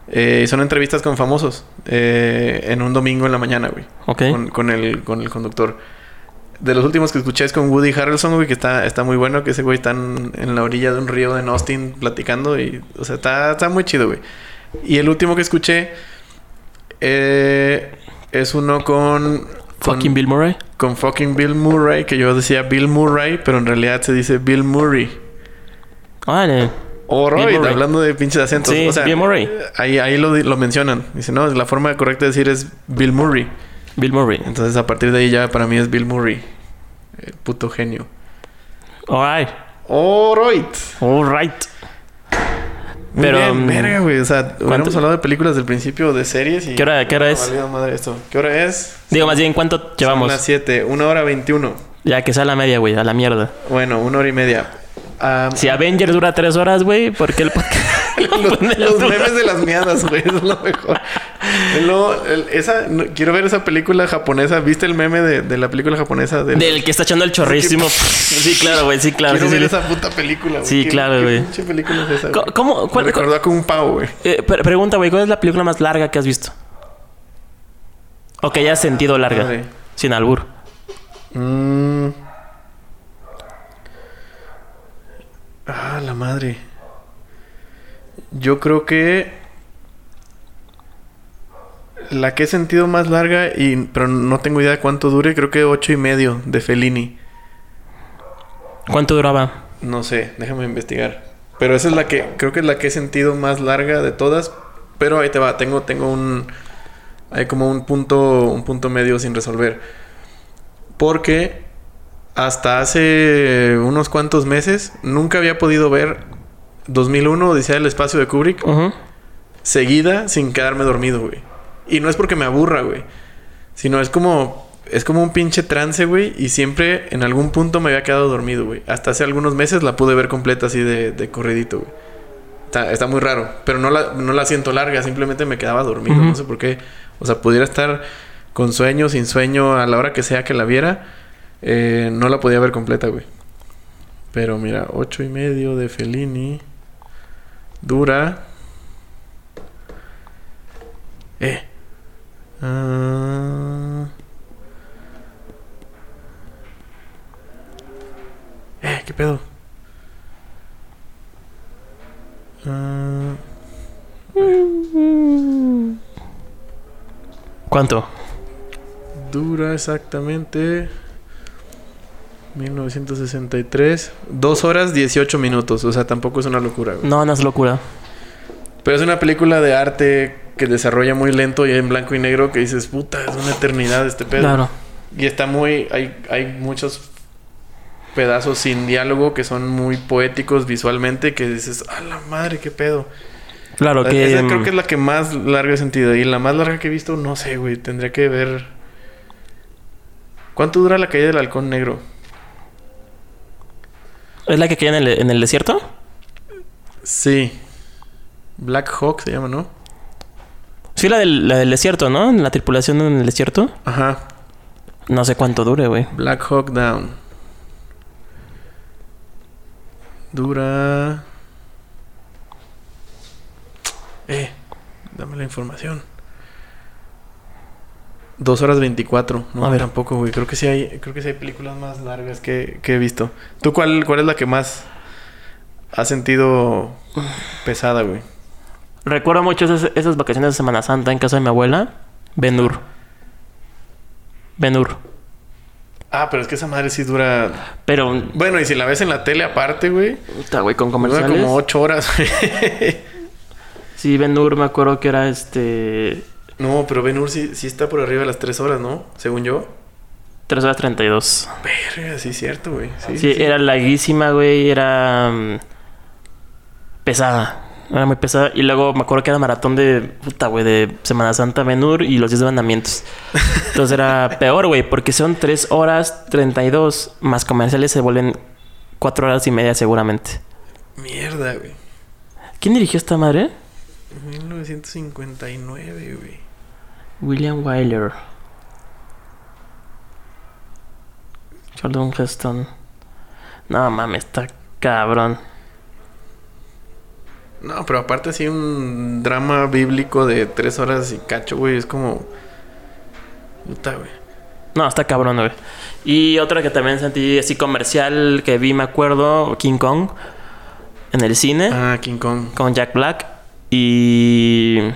Speaker 2: Eh, son entrevistas con famosos eh, en un domingo en la mañana, güey.
Speaker 1: Ok.
Speaker 2: Con, con el, con el conductor. De los últimos que escuché es con Woody Harrelson, güey, que está, está muy bueno, que ese güey está en, la orilla de un río en Austin platicando y, o sea, está, está muy chido, güey. Y el último que escuché eh, es uno con... con-
Speaker 1: Fucking Bill Murray.
Speaker 2: con fucking Bill Murray, que yo decía Bill Murray, pero en realidad se dice Bill Murray.
Speaker 1: Órale.
Speaker 2: O
Speaker 1: Murray.
Speaker 2: hablando de pinches acentos.
Speaker 1: Sí,
Speaker 2: o sea,
Speaker 1: Bill Murray.
Speaker 2: Ahí, ahí lo, lo mencionan. Dice, no, la forma correcta de decir es Bill Murray.
Speaker 1: Bill Murray.
Speaker 2: Entonces a partir de ahí ya para mí es Bill Murray. El puto genio.
Speaker 1: Alright.
Speaker 2: Alright.
Speaker 1: Alright. Pero,
Speaker 2: bien,
Speaker 1: mm,
Speaker 2: verga, güey. O sea, hubiéramos
Speaker 1: ¿cuánto-
Speaker 2: hablado de películas del principio, de series y...
Speaker 1: ¿Qué hora- qué hora es?
Speaker 2: madre esto. ¿Qué hora es?
Speaker 1: Digo, más bien, ¿cuánto
Speaker 2: Son
Speaker 1: llevamos?
Speaker 2: las 7. Una hora 21.
Speaker 1: Ya que sea la media, güey, a la mierda.
Speaker 2: Bueno, una hora y media. Ah,
Speaker 1: Si Avenger dura tres horas, güey, ¿por qué el podcast?
Speaker 2: los, memes de las miadas, güey, es lo mejor. El- esa, no- quiero ver esa película japonesa. ¿Viste el meme de, de la película japonesa? Del,
Speaker 1: Del que está echando el chorrísimo. Sí, claro, güey, sí, claro.
Speaker 2: quiero
Speaker 1: sí,
Speaker 2: ver
Speaker 1: sí.
Speaker 2: esa puta película, güey.
Speaker 1: Sí,
Speaker 2: ¿Qué-
Speaker 1: claro, güey.
Speaker 2: película es esa?
Speaker 1: ¿Cómo?
Speaker 2: Me
Speaker 1: ¿Cuál-
Speaker 2: recordó a Kung Pao, güey.
Speaker 1: Eh, pre- pregunta, güey, ¿cuál es la película más larga que has visto? O que hayas sentido larga.
Speaker 2: Madre.
Speaker 1: Sin albur.
Speaker 2: Mm. Ah, la madre. Yo creo que la que he sentido más larga y pero no tengo idea de cuánto dure, creo que ocho y medio de Fellini.
Speaker 1: ¿Cuánto duraba?
Speaker 2: No sé, déjame investigar. Pero esa es la que creo que es la que he sentido más larga de todas. Pero ahí te va, tengo tengo un hay como un punto un punto medio sin resolver. Porque hasta hace unos cuantos meses nunca había podido ver 2001 Odisea del espacio de Kubrick seguida sin quedarme dormido, güey. Y no es porque me aburra, güey. Sino es como... Es como un pinche trance, güey. Y siempre en algún punto me había quedado dormido, güey. Hasta hace algunos meses la pude ver completa así de, de corridito, güey. Está, está muy raro. Pero no la, no la siento larga. Simplemente me quedaba dormido. No sé por qué. O sea, pudiera estar con sueño, sin sueño, a la hora que sea que la viera. Eh, no la podía ver completa, güey. Pero mira, ocho y medio de Fellini. Dura. Eh. Ah. Eh, ¿qué pedo? Ah,
Speaker 1: ¿Cuánto?
Speaker 2: dura exactamente 1963. Dos horas 18 minutos. O sea, tampoco es una locura, güey.
Speaker 1: No, no es locura.
Speaker 2: Pero es una película de arte que desarrolla muy lento y en blanco y negro que dices, puta, es una eternidad este pedo.
Speaker 1: Claro.
Speaker 2: Y está muy. Hay, hay muchos pedazos sin diálogo que son muy poéticos visualmente que dices, a la madre, qué pedo.
Speaker 1: Claro que.
Speaker 2: Esa creo que es la que más larga he sentido. Y la más larga que he visto, no sé, güey. Tendría que ver. ¿Cuánto dura la caída del halcón negro?
Speaker 1: ¿Es la que cae en el, en el desierto?
Speaker 2: Sí. Black Hawk se llama, ¿no?
Speaker 1: Sí, la del, la del desierto, ¿no? La tripulación en el desierto.
Speaker 2: Ajá.
Speaker 1: No sé cuánto dure, güey.
Speaker 2: Black Hawk Down. Dura. Eh, dame la información. Dos horas 24. No,
Speaker 1: A ver.
Speaker 2: tampoco, güey. Creo que sí hay, creo que sí hay películas más largas que, que he visto. ¿Tú cuál, cuál es la que más has sentido pesada, güey?
Speaker 1: Recuerdo mucho esas, esas vacaciones de Semana Santa en casa de mi abuela. Ben-Hur. Ben-Hur.
Speaker 2: Ah, pero es que esa madre sí dura.
Speaker 1: Pero,
Speaker 2: Bueno, y si la ves en la tele aparte, güey.
Speaker 1: puta, güey, con
Speaker 2: Dura
Speaker 1: comerciales.
Speaker 2: como ocho horas, güey.
Speaker 1: Sí, Ben-Hur me acuerdo que era este...
Speaker 2: No, pero Ben Hur sí, sí está por arriba de las tres horas, ¿no? Según yo.
Speaker 1: 3 horas 32.
Speaker 2: Verga, sí es cierto, güey. Sí,
Speaker 1: Sí,
Speaker 2: sí.
Speaker 1: era larguísima, güey. Era... mm, pesada. Era muy pesada. Y luego me acuerdo que era maratón de puta, güey, de Semana Santa, Benur y los 10 mandamientos. Entonces era peor, güey, porque son 3 horas 32 más comerciales se vuelven 4 horas y media seguramente.
Speaker 2: Mierda, güey.
Speaker 1: ¿Quién dirigió esta madre?
Speaker 2: 1959, güey.
Speaker 1: William Wyler. Charlton Heston. No mames, está cabrón.
Speaker 2: No, pero aparte así un drama bíblico de tres horas y cacho, güey, es como... Puta, güey.
Speaker 1: No, está cabrón, güey. Y otra que también sentí así comercial que vi, me acuerdo, King Kong. En el cine.
Speaker 2: Ah, King Kong.
Speaker 1: Con Jack Black. Y...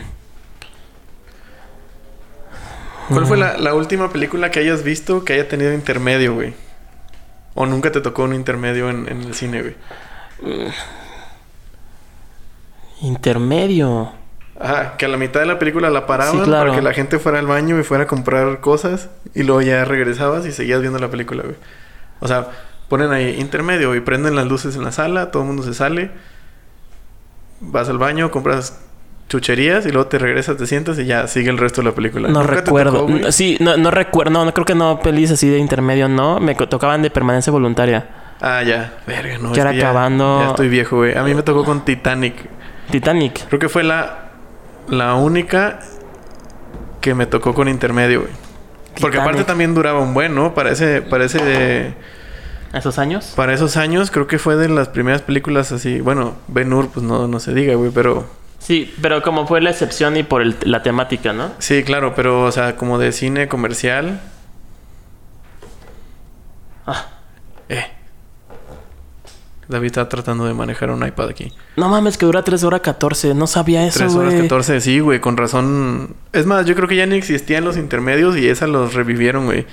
Speaker 2: ¿Cuál fue la, la última película que hayas visto que haya tenido intermedio, güey? ¿O nunca te tocó un intermedio en, en el cine, güey?
Speaker 1: Intermedio.
Speaker 2: Ajá, que a la mitad de la película la paraban
Speaker 1: Sí, claro.
Speaker 2: para que la gente fuera al baño y fuera a comprar cosas y luego ya regresabas y seguías viendo la película, güey. O sea, ponen ahí intermedio y prenden las luces en la sala, todo el mundo se sale, vas al baño, compras chucherías y luego te regresas, te sientas y ya sigue el resto de la película.
Speaker 1: No
Speaker 2: ¿Nunca te
Speaker 1: recuerdo.
Speaker 2: tocó,
Speaker 1: sí, no, no recuerdo. No, no creo que no pelis así de intermedio, no. Me tocaban de permanencia voluntaria.
Speaker 2: Ah, ya. Verga, no.
Speaker 1: Ya
Speaker 2: es
Speaker 1: era
Speaker 2: que ya-
Speaker 1: acabando.
Speaker 2: Ya estoy viejo, güey. A mí me tocó con Titanic.
Speaker 1: Titanic.
Speaker 2: Creo que fue la, la única que me tocó con intermedio, güey. Porque
Speaker 1: Titanic.
Speaker 2: aparte también duraba un buen, ¿no? Para ese, para ese,
Speaker 1: ¿Esos años?
Speaker 2: para esos años creo que fue de las primeras películas así. Bueno, Ben Hur, pues no, no se diga, güey, pero
Speaker 1: Sí, pero como fue la excepción y por el- la temática, ¿no?
Speaker 2: sí, claro, pero o sea, como de cine comercial.
Speaker 1: Ah.
Speaker 2: Eh. David está tratando de manejar un iPad aquí.
Speaker 1: No mames, que dura 3 horas 14. No sabía eso,
Speaker 2: 3 horas
Speaker 1: güey.
Speaker 2: 14, sí, güey, con razón. Es más, yo creo que ya ni existían los intermedios y esa los revivieron, güey.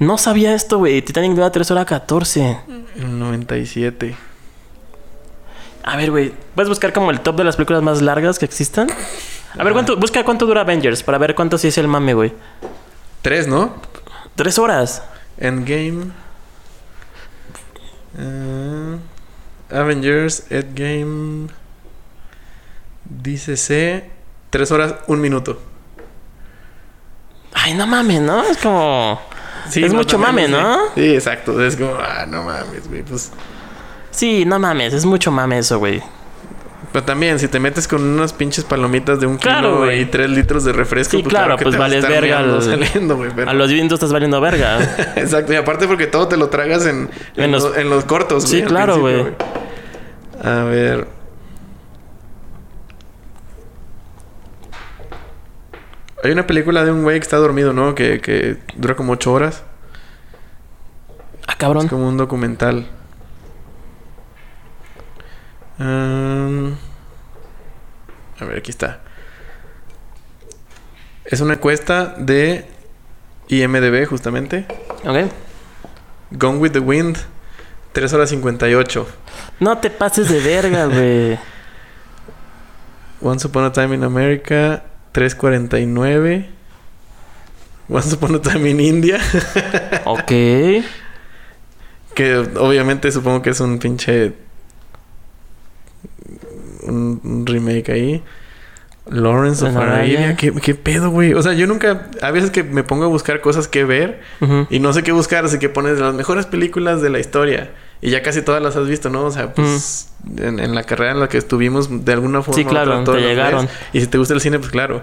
Speaker 1: No sabía esto, güey. Titanic dura 3 horas 14.
Speaker 2: En el 97.
Speaker 1: A ver, güey. ¿Puedes buscar como el top de las películas más largas que existan? A ver, ¿cuánto, busca cuánto dura Avengers para ver cuánto sí es el mame, güey.
Speaker 2: 3, ¿no?
Speaker 1: 3 horas.
Speaker 2: Endgame. Eh, Avengers, Endgame. Dice C. 3 horas, 1 minuto.
Speaker 1: Ay, no mames, ¿no? Es como... es mucho mame. ¿no?
Speaker 2: Sí, exacto. Es como, ah, no mames, güey. Pues.
Speaker 1: Sí, no mames. Es mucho mame eso, güey.
Speaker 2: Pero también, si te metes con unas pinches palomitas de un
Speaker 1: Claro,
Speaker 2: kilo
Speaker 1: güey.
Speaker 2: y 3 litros de refresco,
Speaker 1: Sí, claro,
Speaker 2: que
Speaker 1: pues
Speaker 2: te
Speaker 1: vales verga al-
Speaker 2: saliendo, güey, pero-
Speaker 1: A los vientos estás valiendo verga.
Speaker 2: Exacto, y aparte porque todo te lo tragas en, en,
Speaker 1: En los-
Speaker 2: los, en los cortos.
Speaker 1: Sí, claro,
Speaker 2: principio, A ver. Hay una película de un güey que está dormido, ¿no? Que, que dura como 8 horas.
Speaker 1: ah, cabrón.
Speaker 2: Es como un documental. Um, a ver, aquí está. Es una encuesta de IMDB, justamente.
Speaker 1: Ok.
Speaker 2: Gone with the Wind. 3 horas 58.
Speaker 1: No te pases de verga, güey.
Speaker 2: Once Upon a Time in America. 349. Once Upon a Time in India.
Speaker 1: ok.
Speaker 2: que obviamente supongo que es un pinche. Un, un remake ahí. Lawrence of
Speaker 1: Arabia.
Speaker 2: ¿Qué, ¿Qué pedo, güey? O sea, yo nunca. A veces que me pongo a buscar cosas que ver. Y no sé qué buscar, así que pones las mejores películas de la historia. Y ya casi todas las has visto, ¿no? O sea, pues en, en la carrera en la que estuvimos, de alguna forma.
Speaker 1: Sí, claro,
Speaker 2: otra,
Speaker 1: te llegaron.
Speaker 2: ves. Y si te gusta el cine, pues claro.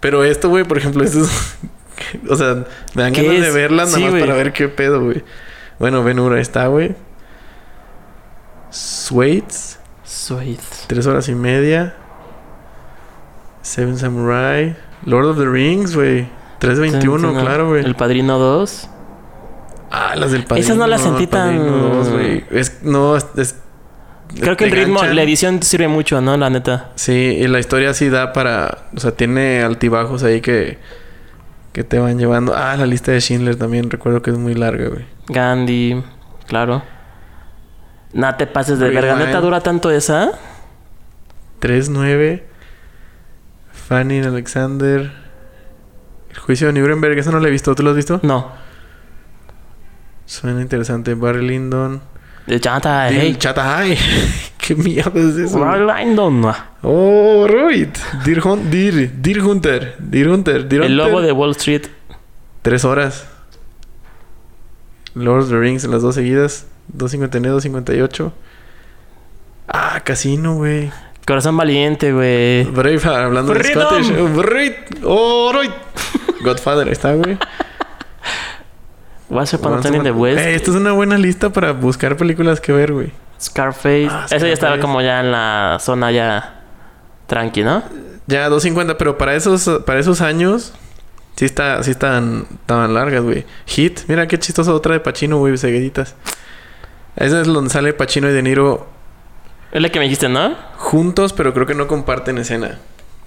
Speaker 2: Pero esto, güey, por ejemplo, esto es. o sea, me dan
Speaker 1: ¿Qué
Speaker 2: ganas de verlas nada más para ver qué pedo, güey. Bueno, ahí está, güey. Swaits,
Speaker 1: Sweet.
Speaker 2: tres horas y media. Seven Samurai. Lord of the Rings, güey. 321, claro, güey.
Speaker 1: El Padrino 2.
Speaker 2: Ah, las del padrino.
Speaker 1: Esas no las sentí tan-.
Speaker 2: Es, no, es, es-
Speaker 1: Creo que el ritmo,
Speaker 2: ganchan.
Speaker 1: la edición sirve mucho, ¿no? La neta.
Speaker 2: Sí, y la historia sí da para... O sea, tiene altibajos ahí que... Que te van llevando... Ah, la lista de Schindler también. Recuerdo que es muy larga, güey.
Speaker 1: Gandhi, claro. No te pases de verga. ¿Neta dura tanto esa?
Speaker 2: 3-9. Fanny and Alexander. El juicio de Nuremberg. Eso no lo he visto. ¿Tú lo has visto?
Speaker 1: No.
Speaker 2: Suena interesante. Barry Lyndon.
Speaker 1: De Chata, hey.
Speaker 2: Chatai. ¿Qué mierda es eso? güey?
Speaker 1: Random.
Speaker 2: Oh, right. Deer, Deer, Deer Hunter. Deer Hunter. Deer
Speaker 1: El
Speaker 2: Hunter.
Speaker 1: lobo de Wall Street.
Speaker 2: Tres horas. Lord of the Rings, las dos seguidas. 259, 258. Ah, Casino, güey.
Speaker 1: Corazón valiente, güey.
Speaker 2: Braveheart, hablando de. Scottish. Right. Oh, right. Godfather, ahí está, güey.
Speaker 1: Once Upon a Time in the West.
Speaker 2: Eh, esta es una buena lista para buscar películas que ver, güey.
Speaker 1: Scarface.
Speaker 2: Ah,
Speaker 1: Ese ya estaba como ya en la zona ya tranqui, ¿no?
Speaker 2: Ya, 250, pero para esos, para esos años, sí está, sí están, estaban largas, güey. Hit, mira qué chistoso otra de Pacino, güey, cegueditas. Esa es donde sale Pacino y De Niro
Speaker 1: Es la que me dijiste, ¿no?
Speaker 2: juntos, pero creo que no comparten escena.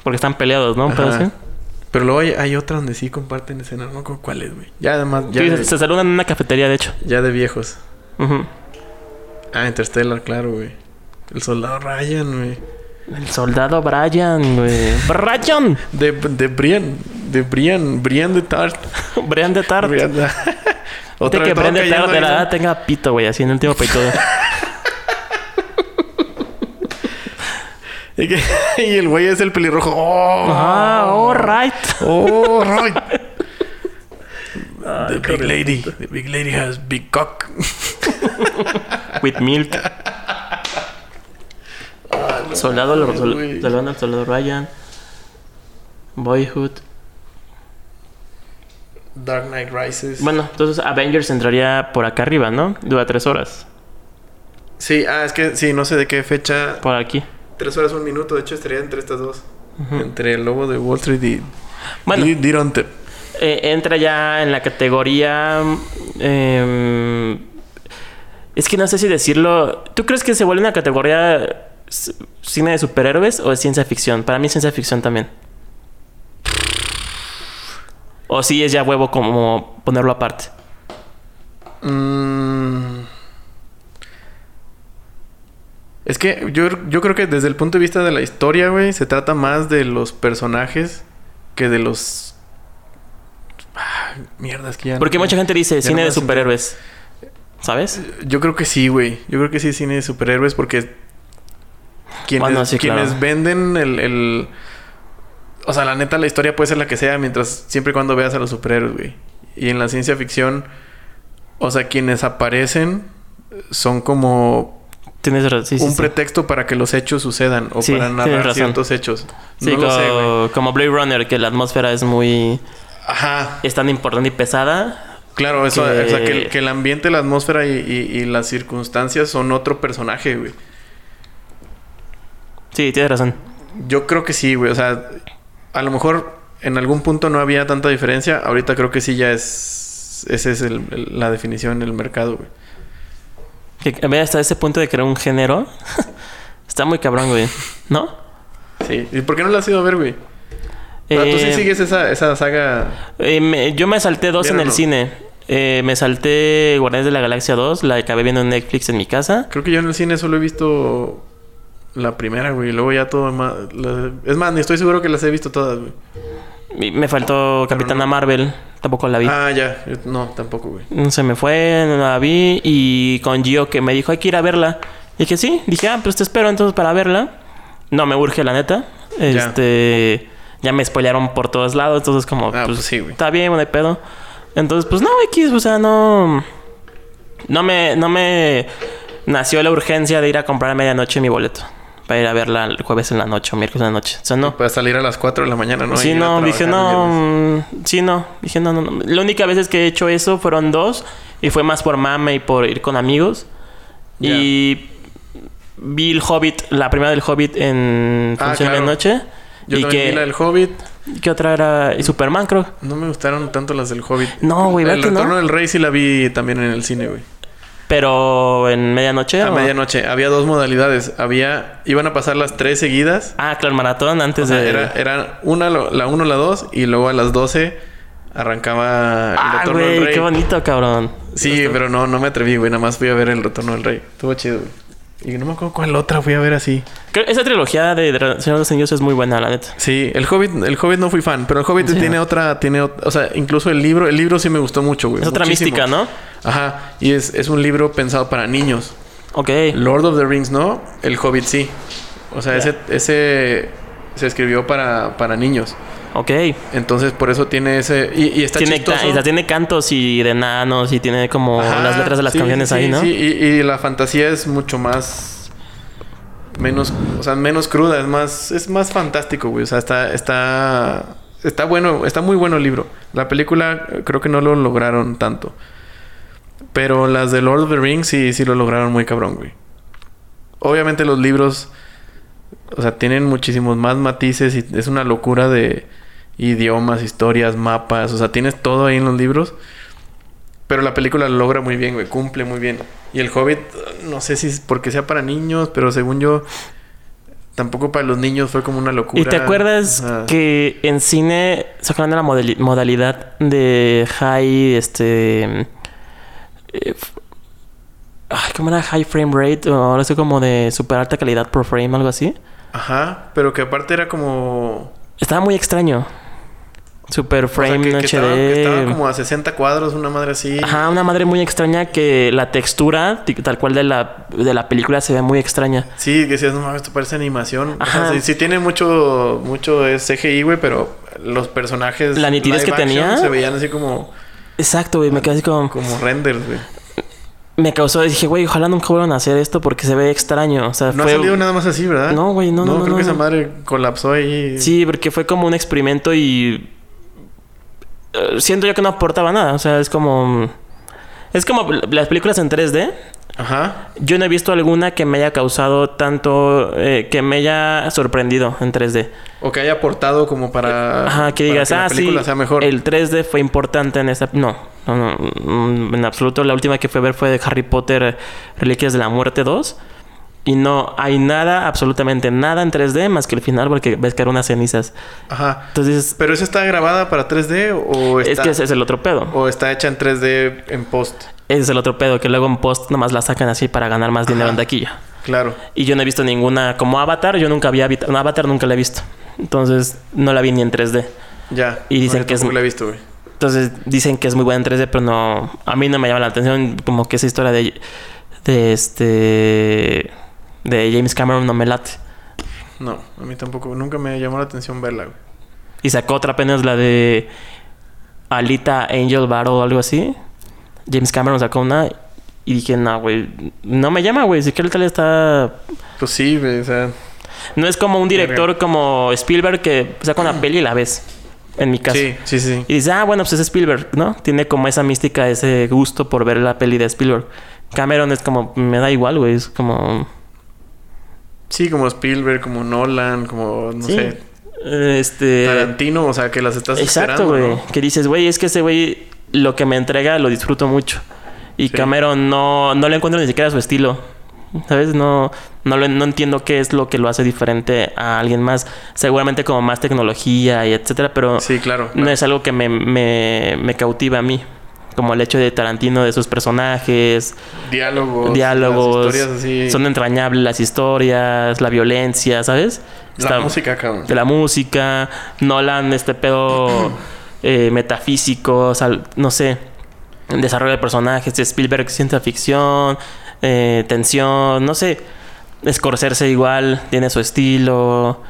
Speaker 1: Porque están peleados, ¿no?
Speaker 2: Pero luego hay, hay otra donde sí comparten escena, no acuerdo cuál es, güey. Ya además, ya,
Speaker 1: Sí,
Speaker 2: de,
Speaker 1: se, saludan en una cafetería, de hecho.
Speaker 2: ya de viejos.
Speaker 1: Ujú.
Speaker 2: Ah, Interstellar, claro, güey. El soldado Ryan, güey.
Speaker 1: El soldado Brian, güey. ¡Brian!
Speaker 2: De, de Brian, de Brian, Brian de Tart.
Speaker 1: Brian de Tart.
Speaker 2: Brian de...
Speaker 1: Otra que
Speaker 2: todo
Speaker 1: Brian de la edad tenga pito, güey. Así en el último peitudo.
Speaker 2: Y, que- y el güey es el pelirrojo. ¡Oh!
Speaker 1: ah, alright.
Speaker 2: ¡Oh, right! The big lady. The big lady has big cock.
Speaker 1: With milk. Soldado, lo- sol-
Speaker 2: güey.
Speaker 1: soldado, soldado Ryan. Boyhood.
Speaker 2: Dark Knight Rises.
Speaker 1: Bueno, entonces Avengers entraría por acá arriba, ¿no? Dura tres horas.
Speaker 2: Sí, ah, es que sí, no sé de qué fecha.
Speaker 1: Por aquí.
Speaker 2: Tres horas, un minuto. De hecho, estaría entre estas dos. Entre el lobo de Wall Street y.
Speaker 1: Bueno.
Speaker 2: y Hunter.
Speaker 1: Eh, entra ya en la categoría. em, es que no sé si decirlo. ¿Tú crees que se vuelve una categoría cine de superhéroes o de ciencia ficción? Para mí, ciencia ficción también. O sí es ya huevo como ponerlo aparte.
Speaker 2: Mm. Es que yo, yo creo que desde el punto de vista de la historia, güey, se trata más de los personajes que de los. Ah, mierda, es que ya.
Speaker 1: Porque mucha gente dice cine
Speaker 2: no
Speaker 1: de superhéroes. ¿Sabes?
Speaker 2: Yo creo que sí, güey. Yo creo que sí es cine de superhéroes porque. Quienes,
Speaker 1: Bueno, sí,
Speaker 2: quienes venden el, el- O sea, la neta, la historia puede ser la que sea mientras. Siempre y cuando veas a los superhéroes, güey. Y en la ciencia ficción. O sea, quienes aparecen son como
Speaker 1: Tienes razón. Sí,
Speaker 2: un
Speaker 1: sí.
Speaker 2: pretexto para que los hechos sucedan o para narrar ciertos hechos.
Speaker 1: Sí,
Speaker 2: no lo sé, güey.
Speaker 1: como, como Blade Runner, que la atmósfera es muy.
Speaker 2: Ajá.
Speaker 1: es tan importante y pesada.
Speaker 2: Claro, eso,
Speaker 1: Que-
Speaker 2: o sea, que, el- que el ambiente, la atmósfera y, y- y las circunstancias son otro personaje, güey.
Speaker 1: Sí, tienes razón.
Speaker 2: Yo creo que sí, güey. O sea, a lo mejor en algún punto no había tanta diferencia. Ahorita creo que sí ya es... Esa es el- el- la definición en el mercado, güey.
Speaker 1: Que a ver, hasta ese punto de crear un género. está muy cabrón, güey. ¿No?
Speaker 2: Sí. ¿Y por qué no la has ido a ver, güey? Pero tú sí
Speaker 1: Eh,
Speaker 2: sigues esa, esa saga...
Speaker 1: eh, me- yo me salté dos
Speaker 2: ¿Bien
Speaker 1: en el
Speaker 2: no?
Speaker 1: cine. Eh, me salté Guardianes de la Galaxia 2, la acabé viendo en Netflix en mi casa.
Speaker 2: Creo que yo en el cine solo he visto la primera, güey. Luego ya todo más... la- Es más, ni estoy seguro que las he visto todas, güey.
Speaker 1: Me faltó Capitana Marvel, tampoco la vi.
Speaker 2: Ah, ya. Yo- No, tampoco, güey.
Speaker 1: Se me fue, no la vi. Y con Gio que me dijo, hay que ir a verla. Y dije, sí. Dije, ah, pues te espero entonces para verla. No me urge, la neta.
Speaker 2: Ya.
Speaker 1: Este... Ya me spoilearon por todos lados. Entonces como...
Speaker 2: Ah,
Speaker 1: pues,
Speaker 2: pues sí, güey.
Speaker 1: Está bien, no hay pedo. Entonces, pues no, X, o sea, no... No me... No me... Nació la urgencia de ir a comprar a medianoche mi boleto. Para ir a verla el jueves en la noche o miércoles en la noche. O sea, no.
Speaker 2: Para salir a las 4 de la mañana, ¿no?
Speaker 1: Sí,
Speaker 2: Y
Speaker 1: no, dije
Speaker 2: el
Speaker 1: no. mm, Sí, no. Dije no, no, no. La única vez que he hecho eso fueron dos. Y fue más por mame y por ir con amigos. Y vi el Hobbit, la primera del Hobbit en
Speaker 2: Ah,
Speaker 1: función de
Speaker 2: claro.
Speaker 1: noche.
Speaker 2: Yo
Speaker 1: y que,
Speaker 2: vi la del Hobbit.
Speaker 1: ¿Qué otra era? Y Superman, creo.
Speaker 2: No me gustaron tanto las del Hobbit.
Speaker 1: No, güey,
Speaker 2: El
Speaker 1: ¿verdad que no?
Speaker 2: Retorno del Rey sí la vi también en el cine, güey.
Speaker 1: Pero en medianoche.
Speaker 2: A
Speaker 1: ¿o?
Speaker 2: medianoche. Había dos modalidades. Había... Iban a pasar las tres seguidas.
Speaker 1: Ah, claro, el maratón antes
Speaker 2: O sea,
Speaker 1: de.
Speaker 2: era, era una, lo- la 1, la 2 y luego a las 12 arrancaba el
Speaker 1: ah,
Speaker 2: Retorno del
Speaker 1: güey,
Speaker 2: Rey.
Speaker 1: qué bonito, cabrón.
Speaker 2: Sí, pero no, no me atreví, güey. Nada más fui a ver el Retorno del Rey. Estuvo chido, güey. Y no me acuerdo cuál otra fui a ver así.
Speaker 1: Esa trilogía de Señor de los Anillos es muy buena, la neta.
Speaker 2: Sí, el Hobbit, el Hobbit no fui fan, pero el Hobbit
Speaker 1: Sí.
Speaker 2: tiene otra, tiene, o sea, incluso el libro, el libro sí me gustó mucho, güey.
Speaker 1: Es otra
Speaker 2: muchísimo.
Speaker 1: mística, ¿no?
Speaker 2: Ajá, y es, es un libro pensado para niños.
Speaker 1: Ok.
Speaker 2: Lord of the Rings no, El Hobbit sí. O sea, ese, ese se escribió para, para niños.
Speaker 1: Ok.
Speaker 2: Entonces, por eso tiene ese... Y, y está
Speaker 1: Tiene,
Speaker 2: chistoso.
Speaker 1: ca- tiene cantos y de enanos y tiene como
Speaker 2: Ajá,
Speaker 1: las letras de las
Speaker 2: sí,
Speaker 1: canciones
Speaker 2: sí,
Speaker 1: ahí, ¿no?
Speaker 2: Sí, y, y la fantasía es mucho más... Menos... O sea, menos cruda. Es más... Es más fantástico, güey. O sea, está... Está... Está bueno. Está muy bueno el libro. La película creo que no lo lograron tanto. Pero las de Lord of the Rings sí, sí lo lograron muy cabrón, güey. Obviamente los libros... O sea, tienen muchísimos más matices y es una locura de idiomas, historias, mapas. O sea, tienes todo ahí en los libros. Pero la película lo logra muy bien, güey. Cumple muy bien. Y el Hobbit, no sé si es porque sea para niños, pero según yo, tampoco para los niños fue como una locura.
Speaker 1: ¿Y te acuerdas que en cine sacaron la modalidad de high, este... eh, ay, ¿Cómo era? High frame rate o ahora sé como de super alta calidad por frame, algo así.
Speaker 2: Ajá, pero que aparte era como...
Speaker 1: Estaba muy extraño. Super
Speaker 2: o sea,
Speaker 1: frame
Speaker 2: que, que
Speaker 1: HD.
Speaker 2: estaba, que estaba como a 60 cuadros, una madre así.
Speaker 1: Ajá, una madre muy extraña que la textura, tal cual de la, de la película, se ve muy extraña.
Speaker 2: Sí, que decías, no mames, esto parece animación. O sea,
Speaker 1: Ajá.
Speaker 2: sí, sí tiene mucho, mucho CGI, güey, pero los personajes...
Speaker 1: La nitidez que tenía.
Speaker 2: Se veían así como,
Speaker 1: Exacto, güey. Me quedé así como...
Speaker 2: como renders, güey.
Speaker 1: Me causó... Dije, güey, ojalá nunca vuelvan a hacer esto porque se ve extraño. O sea,
Speaker 2: No
Speaker 1: fue...
Speaker 2: ha salido nada más así, ¿verdad?
Speaker 1: No, güey, no, no, no,
Speaker 2: creo
Speaker 1: no,
Speaker 2: que esa madre colapsó ahí.
Speaker 1: Sí, porque fue como un experimento y... eh, siento yo que no aportaba nada. O sea, es como... Es como las películas en 3D.
Speaker 2: Ajá.
Speaker 1: Yo no he visto alguna que me haya causado tanto... eh, que me haya sorprendido en 3D.
Speaker 2: O que haya aportado como para...
Speaker 1: Ajá, que
Speaker 2: para
Speaker 1: digas,
Speaker 2: la
Speaker 1: ah, sí,
Speaker 2: película sea mejor.
Speaker 1: el 3D fue importante en esta... No, no, no, mm, en absoluto. La última que fue a ver fue de Harry Potter, eh, Reliquias de la Muerte 2. Y no hay nada, absolutamente nada en 3D más que el final porque ves que eran unas cenizas.
Speaker 2: Ajá.
Speaker 1: Entonces,
Speaker 2: ¿Pero esa está grabada para 3D o está,
Speaker 1: es que ese es el otro pedo.
Speaker 2: o está hecha en 3D en post?
Speaker 1: Ese es el otro pedo, que luego en post nomás la sacan así para ganar más dinero en taquilla.
Speaker 2: Claro.
Speaker 1: Y yo no he visto ninguna... Como Avatar, yo nunca había... visto- Avatar nunca la he visto. Entonces, no la vi ni en 3D.
Speaker 2: Ya.
Speaker 1: Y dicen que es-
Speaker 2: la he visto, güey.
Speaker 1: Entonces dicen que es muy buena en 3D, pero no. A mí no me llama la atención. Como que esa historia de. De este. De James Cameron no me late.
Speaker 2: No, a mí tampoco. Nunca me llamó la atención verla, güey.
Speaker 1: Y sacó otra apenas la de. Alita Angel Battle o algo así. James Cameron sacó una. Y dije, no, güey. No me llama, güey. Si que Alita está.
Speaker 2: Pues sí, güey. O sea...
Speaker 1: No es como un director como Spielberg que saca una peli y la ves. En mi caso.
Speaker 2: Sí, sí, sí.
Speaker 1: Y dices, ah, bueno, pues es Spielberg, ¿no? Tiene como esa mística, ese gusto por ver la peli de Spielberg. Cameron es como, me da igual, güey. Es como.
Speaker 2: Sí, como Spielberg, como Nolan, como... No
Speaker 1: sí.
Speaker 2: sé.
Speaker 1: Este.
Speaker 2: Tarantino, o sea, que las estás
Speaker 1: Exacto,
Speaker 2: esperando,
Speaker 1: güey.
Speaker 2: ¿no?
Speaker 1: Que dices, güey, es que ese güey lo que me entrega lo disfruto mucho. Y
Speaker 2: Sí.
Speaker 1: Cameron no, no le encuentro ni siquiera su estilo. ¿Sabes? No, no, lo- no entiendo qué es lo que lo hace diferente a alguien más. Seguramente como más tecnología y etcétera, pero
Speaker 2: Sí, claro.
Speaker 1: no es algo que me, me, me cautiva a mí. Como el hecho de Tarantino, de sus personajes,
Speaker 2: Diálogos.
Speaker 1: diálogos.
Speaker 2: Las historias así.
Speaker 1: Son entrañables las historias, la violencia, ¿sabes?
Speaker 2: La
Speaker 1: Está-
Speaker 2: música, cabrón.
Speaker 1: de la música, Nolan, este pedo eh, metafísico, o sea, no sé, desarrollo de personajes, Spielberg, ciencia ficción, eh, tensión, no sé, Scorsese igual, tiene su estilo,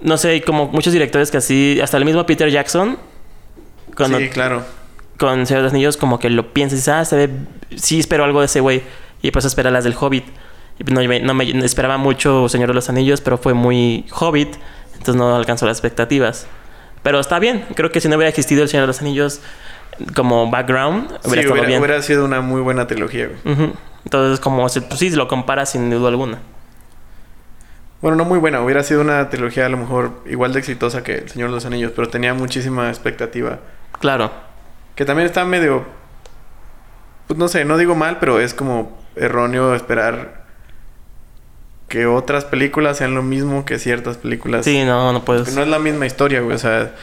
Speaker 1: no sé, hay como muchos directores que así, hasta el mismo Peter Jackson, cuando,
Speaker 2: Sí, claro.
Speaker 1: Con Señor de los Anillos, como que lo piensas y dices, ah, se ve, sí espero algo de ese güey, y pues espera las del Hobbit. Y no, no me esperaba mucho Señor de los Anillos, pero fue muy Hobbit, entonces no alcanzó las expectativas. Pero está bien, creo que si no hubiera existido el Señor de los Anillos como background, hubiera
Speaker 2: Sí, hubiera,
Speaker 1: bien.
Speaker 2: hubiera sido una muy buena trilogía, güey.
Speaker 1: Entonces, como pues sí, lo comparas sin duda alguna.
Speaker 2: Bueno, no muy buena. Hubiera sido una trilogía a lo mejor igual de exitosa que El Señor de los Anillos, pero tenía muchísima expectativa.
Speaker 1: Claro.
Speaker 2: Que también está medio... Pues no sé, no digo mal, pero es como erróneo esperar que otras películas sean lo mismo que ciertas películas.
Speaker 1: Sí, no, no puedes.
Speaker 2: Porque no es la misma historia, güey. O sea,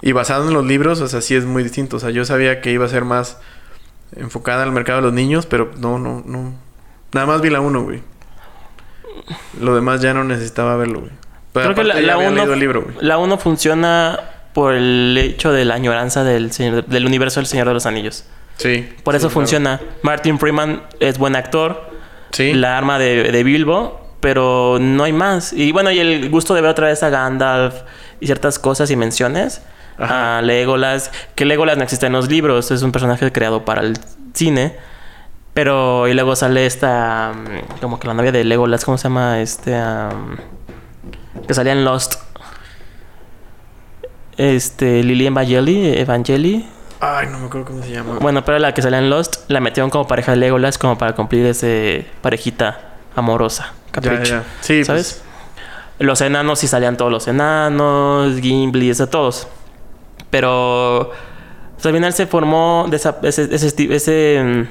Speaker 2: y basado en los libros, o sea, sí es muy distinto. O sea, yo sabía que iba a ser más enfocada al mercado de los niños, pero no, no, no. Nada más vi la uno, güey. Lo demás ya no necesitaba verlo, güey. Pero
Speaker 1: Creo que la,
Speaker 2: aparte ya
Speaker 1: la
Speaker 2: había
Speaker 1: uno,
Speaker 2: leído el libro, güey.
Speaker 1: la uno funciona por el hecho de la añoranza del, señor, del universo del Señor de los Anillos.
Speaker 2: Sí.
Speaker 1: Por
Speaker 2: sí,
Speaker 1: eso
Speaker 2: claro.
Speaker 1: funciona. Martin Freeman es buen actor.
Speaker 2: Sí.
Speaker 1: la arma de, de Bilbo, pero no hay más. Y bueno, y el gusto de ver otra vez a Gandalf y ciertas cosas y menciones.
Speaker 2: Ajá.
Speaker 1: A Legolas, que Legolas no existe en los libros, es un personaje creado para el cine. Pero, y luego sale esta, mm, como que la novia de Legolas, ¿cómo se llama? Este, que salía en Lost. Este, Lily Evangeli, Evangeli.
Speaker 2: Ay, no me acuerdo cómo se llama.
Speaker 1: Bueno, pero la que salía en Lost la metieron como pareja de Legolas como para cumplir ese parejita amorosa. Capricho.
Speaker 2: ya. Sí, pues,
Speaker 1: ¿Sabes? Los enanos sí salían todos los enanos, Gimli, ese, todos. Pero pues, al final se formó de esa- ese, ese, ese,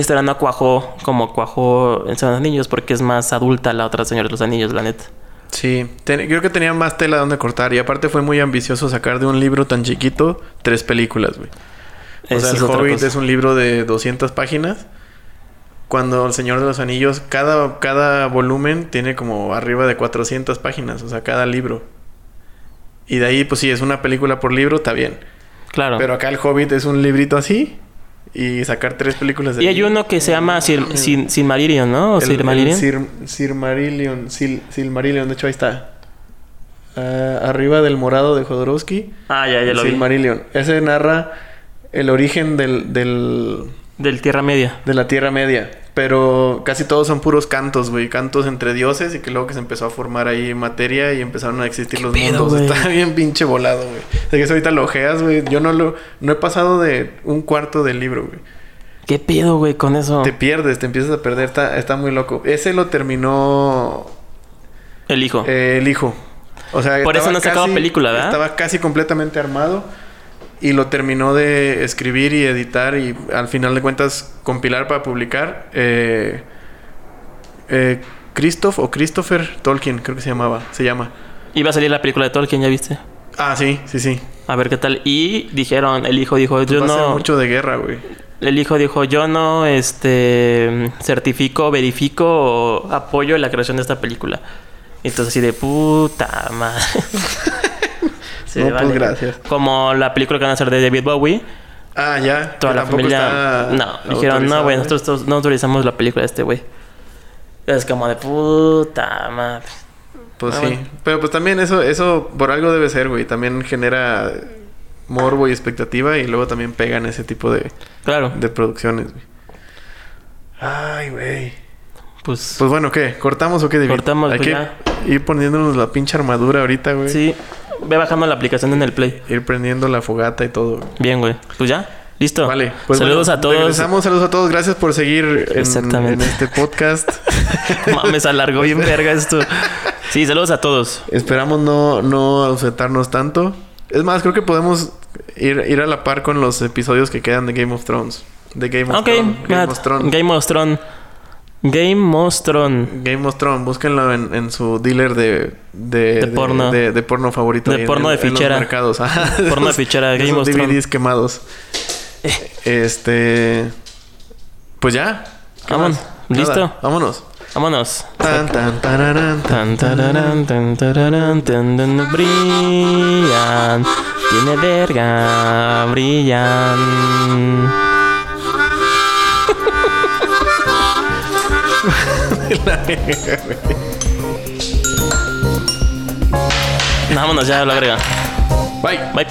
Speaker 1: historia no cuajó como cuajó en Señor de los Anillos porque es más adulta la otra Señor de los Anillos, la neta.
Speaker 2: Sí, Ten- creo que tenía más tela donde cortar. Y aparte fue muy ambicioso sacar de un libro tan chiquito tres películas, güey. O
Speaker 1: Esa
Speaker 2: sea, El Hobbit
Speaker 1: cosa.
Speaker 2: es un libro de 200 páginas. Cuando El Señor de los Anillos, cada, cada volumen tiene como arriba de 400 páginas. O sea, cada libro. Y de ahí, pues sí, es una película por libro, está bien.
Speaker 1: Claro.
Speaker 2: Pero acá El Hobbit es un librito así. Y sacar tres películas de
Speaker 1: y hay uno que se llama Sir, Sin- Silmarillion, ¿no? O Silmarillion.
Speaker 2: Sir, Silmarillion. Sil- Silmarillion, de hecho ahí está. Ah, arriba del morado de Jodorowsky.
Speaker 1: Ah, ya, ya lo vi.
Speaker 2: Silmarillion. Ese narra el origen del, del,
Speaker 1: Del Tierra Media.
Speaker 2: de la Tierra Media. Pero casi todos son puros cantos, güey. Cantos entre dioses y que luego que se empezó a formar ahí materia y empezaron a existir los
Speaker 1: pedo,
Speaker 2: mundos. Está bien pinche volado, güey. O sea, que eso ahorita lo ojeas, güey. Yo no lo... No he pasado de un cuarto del libro, güey.
Speaker 1: ¿Qué pedo, güey, con eso?
Speaker 2: Te pierdes, te empiezas a perder. Está, está muy loco. Ese lo terminó
Speaker 1: El hijo.
Speaker 2: eh, el hijo. O sea,
Speaker 1: Por eso no sacaba película, ¿verdad?
Speaker 2: Estaba casi completamente armado y lo terminó de escribir y editar y al final de cuentas compilar para publicar. Eh, eh, Christoph o Christopher Tolkien, creo que se llamaba, se llama.
Speaker 1: Iba a salir la película de Tolkien, ¿ya viste?
Speaker 2: Ah, sí, sí, sí.
Speaker 1: A ver qué tal. Y dijeron, el hijo dijo, yo
Speaker 2: ser
Speaker 1: no...
Speaker 2: mucho de guerra, güey.
Speaker 1: El hijo dijo, yo no, este... Certifico, verifico o apoyo la creación de esta película. Entonces así de puta madre.
Speaker 2: No, pues, gracias.
Speaker 1: Como la película que van a hacer de David Bowie.
Speaker 2: Ah, ya.
Speaker 1: Toda la familia... No, dijeron, no, güey, nosotros todos- no autorizamos la película de este güey. Es como de puta madre.
Speaker 2: Pues
Speaker 1: Ah,
Speaker 2: sí.
Speaker 1: bueno.
Speaker 2: Pero pues también eso, eso por algo debe ser, güey. También genera morbo y expectativa y luego también pegan ese tipo de,
Speaker 1: Claro.
Speaker 2: de producciones, güey. Ay, güey.
Speaker 1: Pues,
Speaker 2: Pues bueno, ¿qué? ¿Cortamos o qué, David?
Speaker 1: Cortamos,
Speaker 2: Hay
Speaker 1: pues
Speaker 2: que
Speaker 1: ya.
Speaker 2: ir poniéndonos la pinche armadura ahorita, güey.
Speaker 1: sí. Ve bajando la aplicación en el Play.
Speaker 2: Ir prendiendo la fogata y todo.
Speaker 1: Bien, güey. Pues ya. Listo.
Speaker 2: Vale. Pues
Speaker 1: Saludos
Speaker 2: bueno,
Speaker 1: a todos.
Speaker 2: Regresamos, saludos a todos. Gracias por seguir en,
Speaker 1: Exactamente.
Speaker 2: en este podcast.
Speaker 1: Mames, alargó bien verga esto. Sí, saludos a todos.
Speaker 2: Esperamos no, no ausentarnos tanto. Es más, creo que podemos ir, ir a la par con los episodios que quedan de Game of Thrones. De Game of Thrones. Game of Thrones.
Speaker 1: Game of Thrones. Game Thrones.
Speaker 2: Game Thrones. Búsquenlo en, en su dealer de... De,
Speaker 1: De porno.
Speaker 2: De, de porno favorito.
Speaker 1: De
Speaker 2: en-
Speaker 1: porno de
Speaker 2: en los
Speaker 1: fichera.
Speaker 2: mercados. Ajá.
Speaker 1: Porno de fichera, Game Thrones.
Speaker 2: DVDs quemados. Este... Pues ya. ¿Qué
Speaker 1: Vámonos. ¿Listo?
Speaker 2: Vámonos.
Speaker 1: Vámonos.
Speaker 2: Tan, tan, tararán, tan.
Speaker 1: Tan, tararán, tan, tararán, tan, tan, brillan. Tiene verga. Brillan. Vámonos, ya lo agrega.
Speaker 2: Bye.
Speaker 1: Bye.